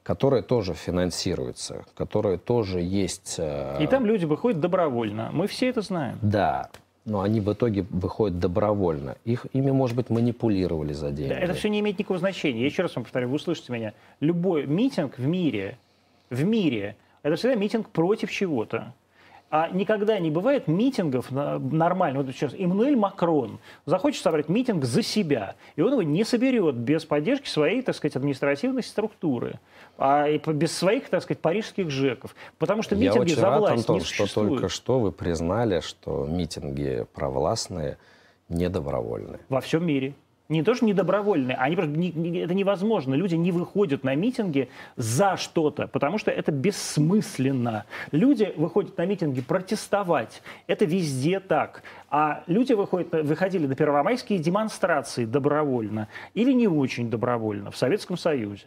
которая тоже финансируется, которая тоже есть... э, И там люди выходят добровольно. Мы все это знаем. Да, но они в итоге выходят добровольно. Их, ими, может быть, манипулировали за деньги. Да, Это все не имеет никакого значения. Я еще раз вам повторяю, вы услышите меня. Любой митинг в мире, в мире, это всегда митинг против чего-то. А никогда не бывает митингов нормально. Вот сейчас Эммануэль Макрон захочет собрать митинг за себя, и он его не соберет без поддержки своей, так сказать, административной структуры, а и без своих, так сказать, парижских ЖЭКов. Потому что Я митинги очень за рад, власть Антон, не что существуют. только что вы признали, что митинги провластные недобровольны. Во всем мире. Не то, что недобровольные, они просто не- не- это невозможно. Люди не выходят на митинги за что-то, потому что это бессмысленно. Люди выходят на митинги протестовать. Это везде так. А люди выходят, выходили на первомайские демонстрации добровольно или не очень добровольно в Советском Союзе.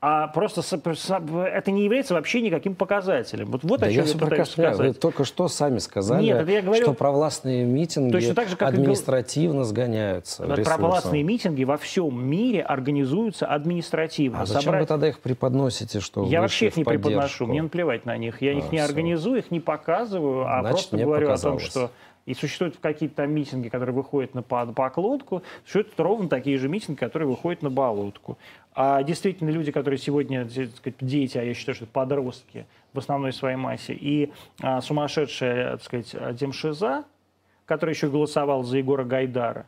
А просто это не является вообще никаким показателем. Вот, вот Да о я чем все я пытаюсь понимаю. Вы сказать. только что сами сказали, Нет, это я говорю- что провластные митинги Точно так же, как и административно сгоняются. Провластные митинги во всем мире организуются административно. А зачем Собрать- вы тогда их преподносите, что Я вообще их не поддержку? преподношу, мне наплевать на них. Я их А, не всё. организую, их не показываю, а Значит, просто говорю о том, показалось. что и существуют какие-то там митинги, которые выходят на поклонку, существуют ровно такие же митинги, которые выходят на болотку. А действительно люди, которые сегодня, так сказать, дети, а я считаю, что это подростки в основной своей массе, и а, сумасшедшая, так сказать, Демшиза, который еще голосовал за Егора Гайдара,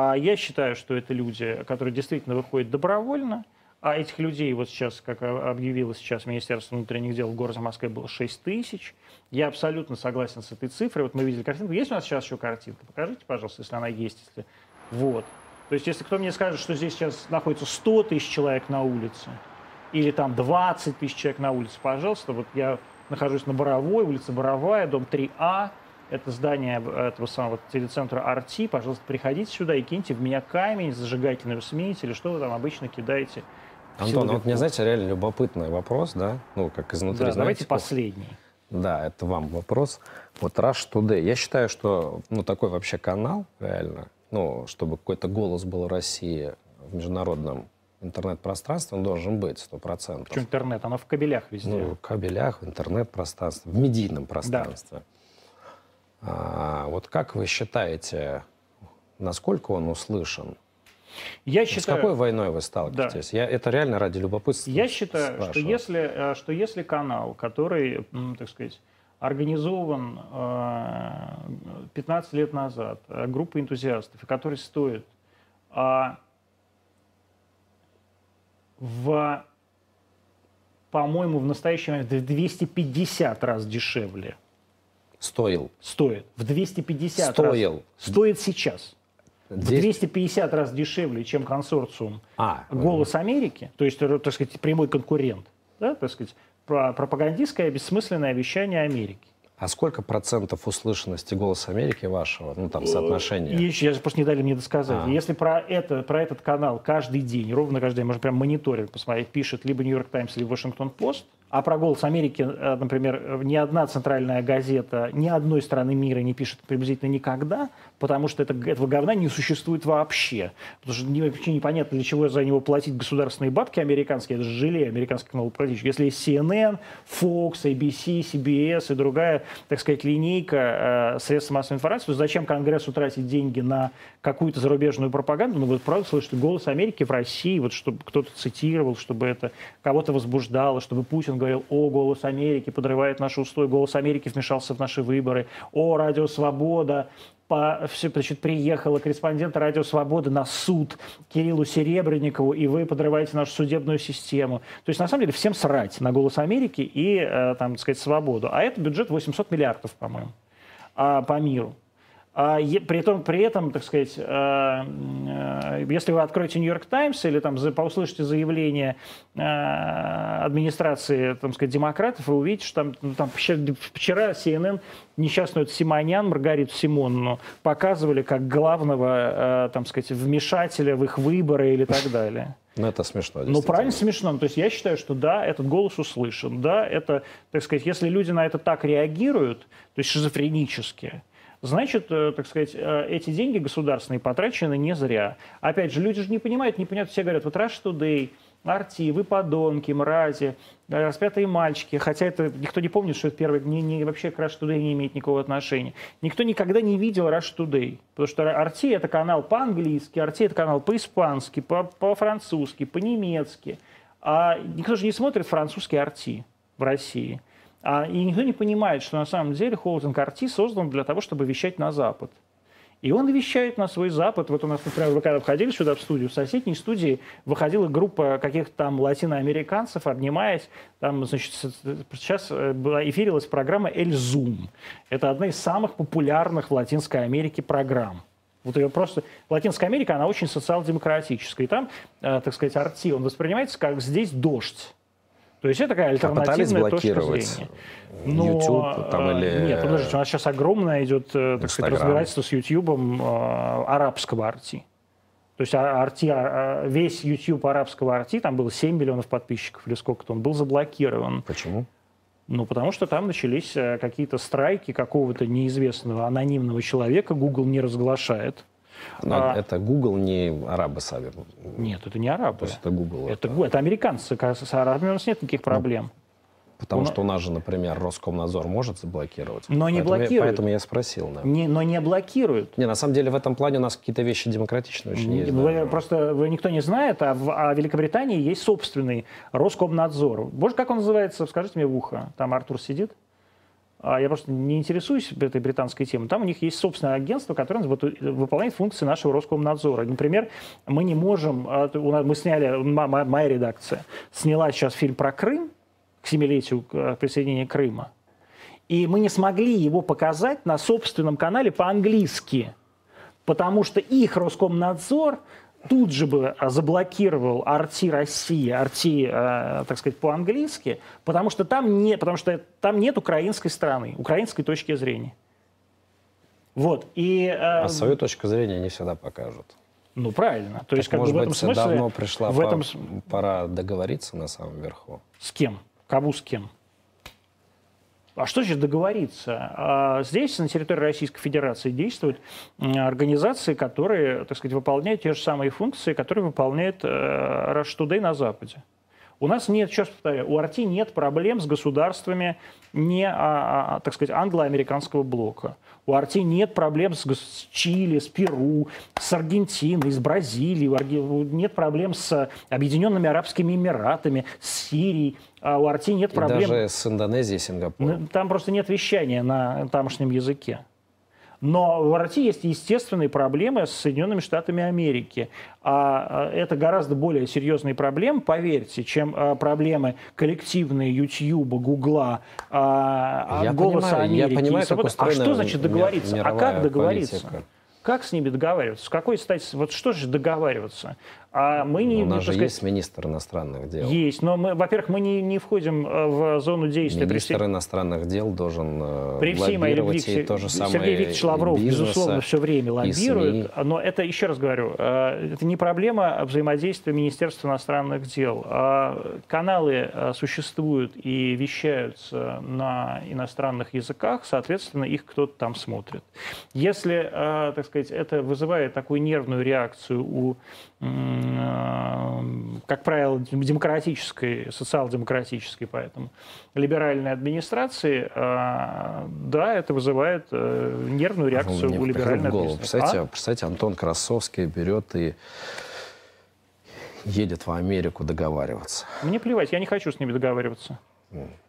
а я считаю, что это люди, которые действительно выходят добровольно, а этих людей вот сейчас, как объявило сейчас Министерство внутренних дел в городе Москве, было 6 тысяч. Я абсолютно согласен с этой цифрой. Вот мы видели картинку. Есть у нас сейчас еще картинка? Покажите, пожалуйста, если она есть. Если... Вот. То есть, если кто мне скажет, что здесь сейчас находится 100 тысяч человек на улице, или там 20 тысяч человек на улице, пожалуйста, вот я нахожусь на Боровой, улица Боровая, дом 3А. Это здание этого самого телецентра Арти. Пожалуйста, приходите сюда и киньте в меня камень, зажигательную смесь или что вы там обычно кидаете. Антон, вот мне, знаете, реально любопытный вопрос, да? Ну, как изнутри, да, знаете, давайте последний. Да, это вам вопрос. Вот Rush Today. Я считаю, что ну, такой вообще канал, реально, ну, чтобы какой-то голос был России в международном интернет-пространстве, он должен быть, сто процентов. Почему интернет? Оно в кабелях везде. Ну, в кабелях, в интернет-пространстве, в медийном пространстве. Да. А, вот как вы считаете, насколько он услышан? Я считаю, С какой войной вы сталкиваетесь? Да. Я, это реально ради любопытства. Я считаю, что если, э, что если канал, который, так сказать, организован 15 э, лет назад э, группой энтузиастов, который стоит а, в, по-моему, в настоящий момент в 250 раз дешевле. Стоил. Стоит. В 250 Стоил. раз. Стоит сейчас. Здесь... В 250 раз дешевле, чем консорциум а, «Голос Америки», то есть, так сказать, прямой конкурент, да, так сказать, пропагандистское бессмысленное вещание Америки. А сколько процентов услышанности «Голос Америки» вашего, ну там, соотношения? Еще, я просто не дали мне досказать. А. Если про, это, про этот канал каждый день, ровно каждый день, можно прям мониторить, посмотреть, пишет либо «Нью-Йорк Таймс», либо «Вашингтон Пост», а про «Голос Америки», э, например, ни одна центральная газета ни одной страны мира не пишет приблизительно никогда, потому что это, этого говна не существует вообще. Потому что вообще непонятно, для чего за него платить государственные бабки американские. Это же жалею американских платить. Если есть CNN, Fox, ABC, CBS и другая, так сказать, линейка э, средств массовой информации, то зачем Конгрессу тратить деньги на какую-то зарубежную пропаганду? Ну, вот правда слышите, голос Америки в России, вот чтобы кто-то цитировал, чтобы это кого-то возбуждало, чтобы Путин говорил, о, голос Америки подрывает наш устой, голос Америки вмешался в наши выборы, о, радио Свобода, по, все, значит, приехала корреспондент «Радио Свободы» на суд Кириллу Серебренникову, и вы подрываете нашу судебную систему. То есть, на самом деле, всем срать на «Голос Америки» и, э, там, так сказать, «Свободу». А это бюджет 800 миллиардов, по-моему, а, по миру. А, при, этом, при этом, так сказать, э, э, если вы откроете «Нью-Йорк Таймс» или там услышите заявление э, администрации, там сказать, демократов, вы увидите, что там, ну, там вчера CNN несчастную Симонян, Маргариту Симонну, показывали как главного, там сказать, вмешателя в их выборы или так далее. Ну, это смешно. Ну, правильно смешно. То есть я считаю, что да, этот голос услышан. Да, это, так сказать, если люди на это так реагируют, то есть шизофренически, значит, э, так сказать, э, эти деньги государственные потрачены не зря. Опять же, люди же не понимают, не понимают, все говорят, вот Rush Today, Арти, вы подонки, мрази, э, распятые мальчики, хотя это никто не помнит, что это первый, не, не, вообще к Rush Today не имеет никакого отношения. Никто никогда не видел Rush Today, потому что Арти это канал по-английски, Арти это канал по-испански, по-французски, по-немецки, а никто же не смотрит французский Арти в России. А, и никто не понимает, что на самом деле холдинг RT создан для того, чтобы вещать на Запад. И он вещает на свой Запад. Вот у нас, например, вы когда входили сюда в студию, в соседней студии выходила группа каких-то там латиноамериканцев, обнимаясь. Там, значит, сейчас э, была эфирилась программа «Эль Зум». Это одна из самых популярных в Латинской Америке программ. Вот ее просто... Латинская Америка, она очень социал-демократическая. И там, э, так сказать, арти, он воспринимается как «здесь дождь». То есть это такая альтернативная а точка зрения. Но, YouTube там, э, или... Нет, подождите, у нас сейчас огромное идет так сказать, разбирательство с YouTube э, арабского арти. То есть арти, а, а, весь YouTube арабского арти, там было 7 миллионов подписчиков или сколько-то, он был заблокирован. Почему? Ну, потому что там начались э, какие-то страйки какого-то неизвестного анонимного человека, Google не разглашает. Но а, это Google, не арабы сами. Нет, это не арабы. То есть это Google. Это, это... это американцы. С арабами у нас нет никаких ну, проблем. Ну, потому у что у нас же, например, Роскомнадзор может заблокировать. Но не поэтому блокирует. Я, поэтому я спросил. Да. Не, но не блокируют. Не, на самом деле в этом плане у нас какие-то вещи демократичные очень не, есть. Вы, да. Просто вы никто не знает, а в а Великобритании есть собственный Роскомнадзор. Боже, как он называется? Скажите мне в ухо. Там Артур сидит. А я просто не интересуюсь этой британской темой. Там у них есть собственное агентство, которое выполняет функции нашего Роскомнадзора. Например, мы не можем, а, мы сняли, моя редакция сняла сейчас фильм про Крым, к семилетию э, присоединения Крыма. И мы не смогли его показать на собственном канале по-английски, потому что их Роскомнадзор тут же бы а, заблокировал Арти России, Арти, э, так сказать, по-английски, потому что там не, потому что там нет украинской страны, украинской точки зрения. Вот и. Э, а свою точку зрения не всегда покажут. Ну правильно. То так, есть, как может бы в этом быть, смысле давно пришла в этом пора договориться на самом верху. С кем? Кому с кем? А что значит договориться? А здесь, на территории Российской Федерации, действуют организации, которые, так сказать, выполняют те же самые функции, которые выполняет э, Rush Today на Западе. У нас нет, сейчас повторяю, у Арти нет проблем с государствами не, а, а, так сказать, англо-американского блока. У Арти нет проблем с, с Чили, с Перу, с Аргентиной, с Бразилией. Нет проблем с Объединенными Арабскими Эмиратами, с Сирией. А у Арти нет проблем... И даже с Индонезией, Сингапуром. Там просто нет вещания на тамошнем языке. Но в России есть естественные проблемы с Соединенными Штатами Америки. А, а это гораздо более серьезные проблемы, поверьте, чем а, проблемы коллективные YouTube, Гугла, я Голоса понимаю, Америки. Я понимаю, как а что значит договориться? А как договориться? Политика. Как с ними договариваться? С какой стати? Вот что же договариваться? А мы не, У нас же сказать, есть министр иностранных дел. Есть, но мы, во-первых, мы не, не входим э, в зону действия. Министр при... иностранных дел должен э, при всей моей любви и то же самое Сергей Викторович Лавров, безусловно, все время лоббирует, но это, еще раз говорю, э, это не проблема взаимодействия Министерства иностранных дел. Каналы существуют и вещаются на иностранных языках, соответственно, их кто-то там смотрит. Если, так сказать, это вызывает такую нервную реакцию у как правило, демократической, социал-демократической, поэтому либеральной администрации, э, да, это вызывает э, нервную реакцию Мне у либеральной голову. администрации. Представьте, а? представьте, Антон Красовский берет и едет в Америку договариваться. Мне плевать, я не хочу с ними договариваться.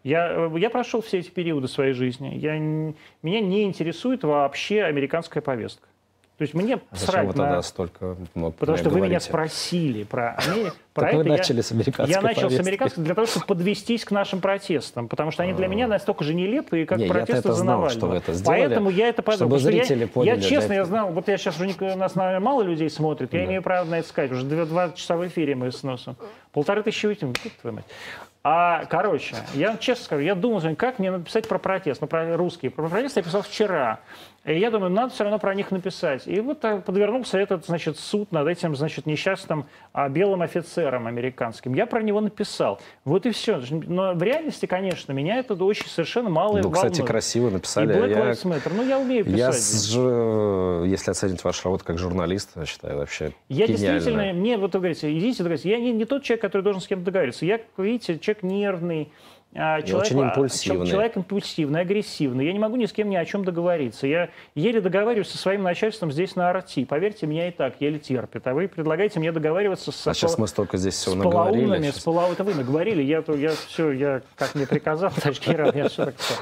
Я, я прошел все эти периоды своей жизни. Я, меня не интересует вообще американская повестка. То есть мне а зачем вы тогда столько много Потому что вы меня спросили про, про так это. вы начали я, с американской Я начал повестки. с американской для того, чтобы подвестись к нашим протестам, потому что они для меня настолько же нелепые, как не, протесты за Навального. что вы это сделали, Поэтому я это понял. Чтобы зрители я, поняли. Я честно, я знал, вот я сейчас уже нас наверное, мало людей смотрит, я имею право на это сказать. Уже два, часа в эфире мы с носом. Полторы тысячи вытянем. А, короче, я честно скажу, я думал, как мне написать про протест, ну, про русский. Про протест я писал вчера. И я думаю, надо все равно про них написать. И вот подвернулся этот, значит, суд над этим, значит, несчастным а, белым офицером американским. Я про него написал. Вот и все. Но в реальности, конечно, меня это очень совершенно мало Ну, кстати, волнует. красиво написали. И Black я, Lives Matter. Ну, я умею писать. Я, ж, если оценить вашу работу как журналист, я считаю, вообще Я гениально. действительно, мне вот вы говорите, идите договориться. Я не, не тот человек, который должен с кем-то договориться. Я, видите, человек нервный, а, человек, очень импульсивный. Человек импульсивный, агрессивный. Я не могу ни с кем ни о чем договориться. Я еле договариваюсь со своим начальством здесь на Арти. Поверьте, меня и так еле терпит. А вы предлагаете мне договариваться с... А сейчас мы столько здесь всего с наговорили. С полоумными, это вы наговорили. Я, я все, я как мне приказал, Ташкиров, я все так все.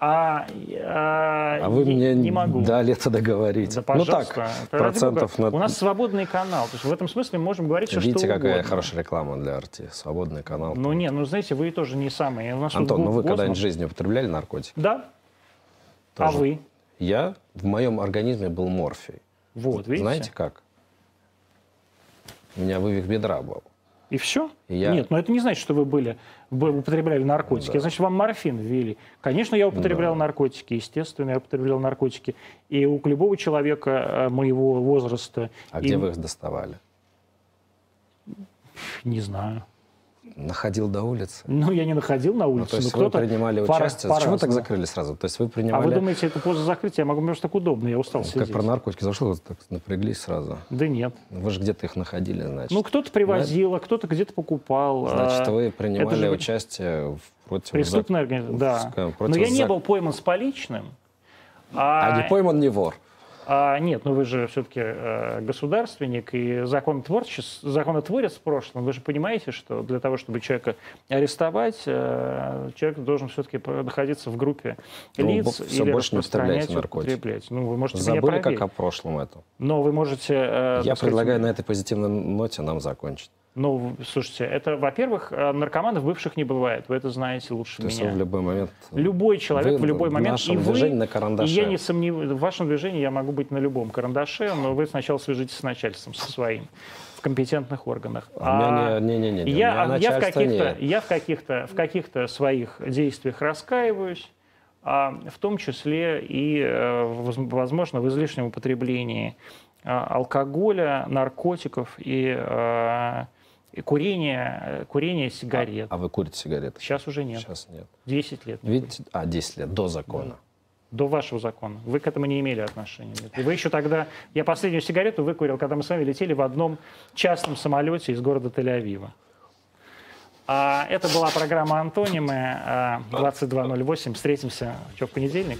А, а, а вы не, мне не могу. дали это договорить. Да, пожалуйста. Ну так, процентов на... У нас свободный канал. То есть в этом смысле мы можем говорить все, Видите, что какая угодно. хорошая реклама для Арти. Свободный канал. Ну нет, ну знаете, вы тоже не самые. У нас Антон, ну вы когда-нибудь в жизни употребляли наркотики? Да. А тоже. А вы? Я? В моем организме был морфий. Вот, видите? Знаете как? У меня вывих бедра был. И все? Я... Нет, но это не значит, что вы были, вы употребляли наркотики. Да. Значит, вам морфин ввели. Конечно, я употреблял да. наркотики, естественно, я употреблял наркотики. И у любого человека э, моего возраста... А и... где вы их доставали? Не знаю. Находил до улицы? Ну, я не находил на улице. Ну, то есть вы принимали участие? Зачем вы так закрыли сразу? То есть вы принимали... А вы думаете, это после закрытия? Я могу, может, так удобно, я устал ну, сидеть. Как про наркотики зашел, так напряглись сразу? Да нет. Вы же где-то их находили, значит. Ну, кто-то привозил, а кто-то где-то покупал. Значит, вы принимали же... участие в против... Преступной организации, да. Против... Но я не был пойман с поличным. А, а не пойман не вор. А, нет, ну вы же все-таки э, государственник и законотворчес, законотворец в прошлом. Вы же понимаете, что для того, чтобы человека арестовать, э, человек должен все-таки находиться в группе ну, лиц все или больше распространять, не употреблять. Ну, вы можете Забыли, меня как о прошлом это. Но вы можете... Э, Я предлагаю сказать, на этой позитивной ноте нам закончить. Ну, слушайте, это, во-первых, э, наркоманов бывших не бывает. Вы это знаете лучше То есть меня. он в любой момент... Любой человек Вы в любой в момент. нашем и вы, на и карандаше. я не сомневаюсь, в вашем движении я могу быть на любом карандаше, но вы сначала свяжитесь с начальством, со своим, в компетентных органах. А меня не- не- не- не, я, а я в каких-то, я в каких-то, в каких-то своих действиях раскаиваюсь, а в том числе и, э, воз- возможно, в излишнем употреблении э, алкоголя, наркотиков и, э, и курения, э, курения сигарет. А вы курите сигареты? Сейчас уже нет. Сейчас нет. 10 лет. не Видите? А, 10 лет, до закона. до вашего закона. Вы к этому не имели отношения. И Вы еще тогда... Я последнюю сигарету выкурил, когда мы с вами летели в одном частном самолете из города Тель-Авива. А это была программа «Антонимы» а, 2208. Встретимся что, в понедельник?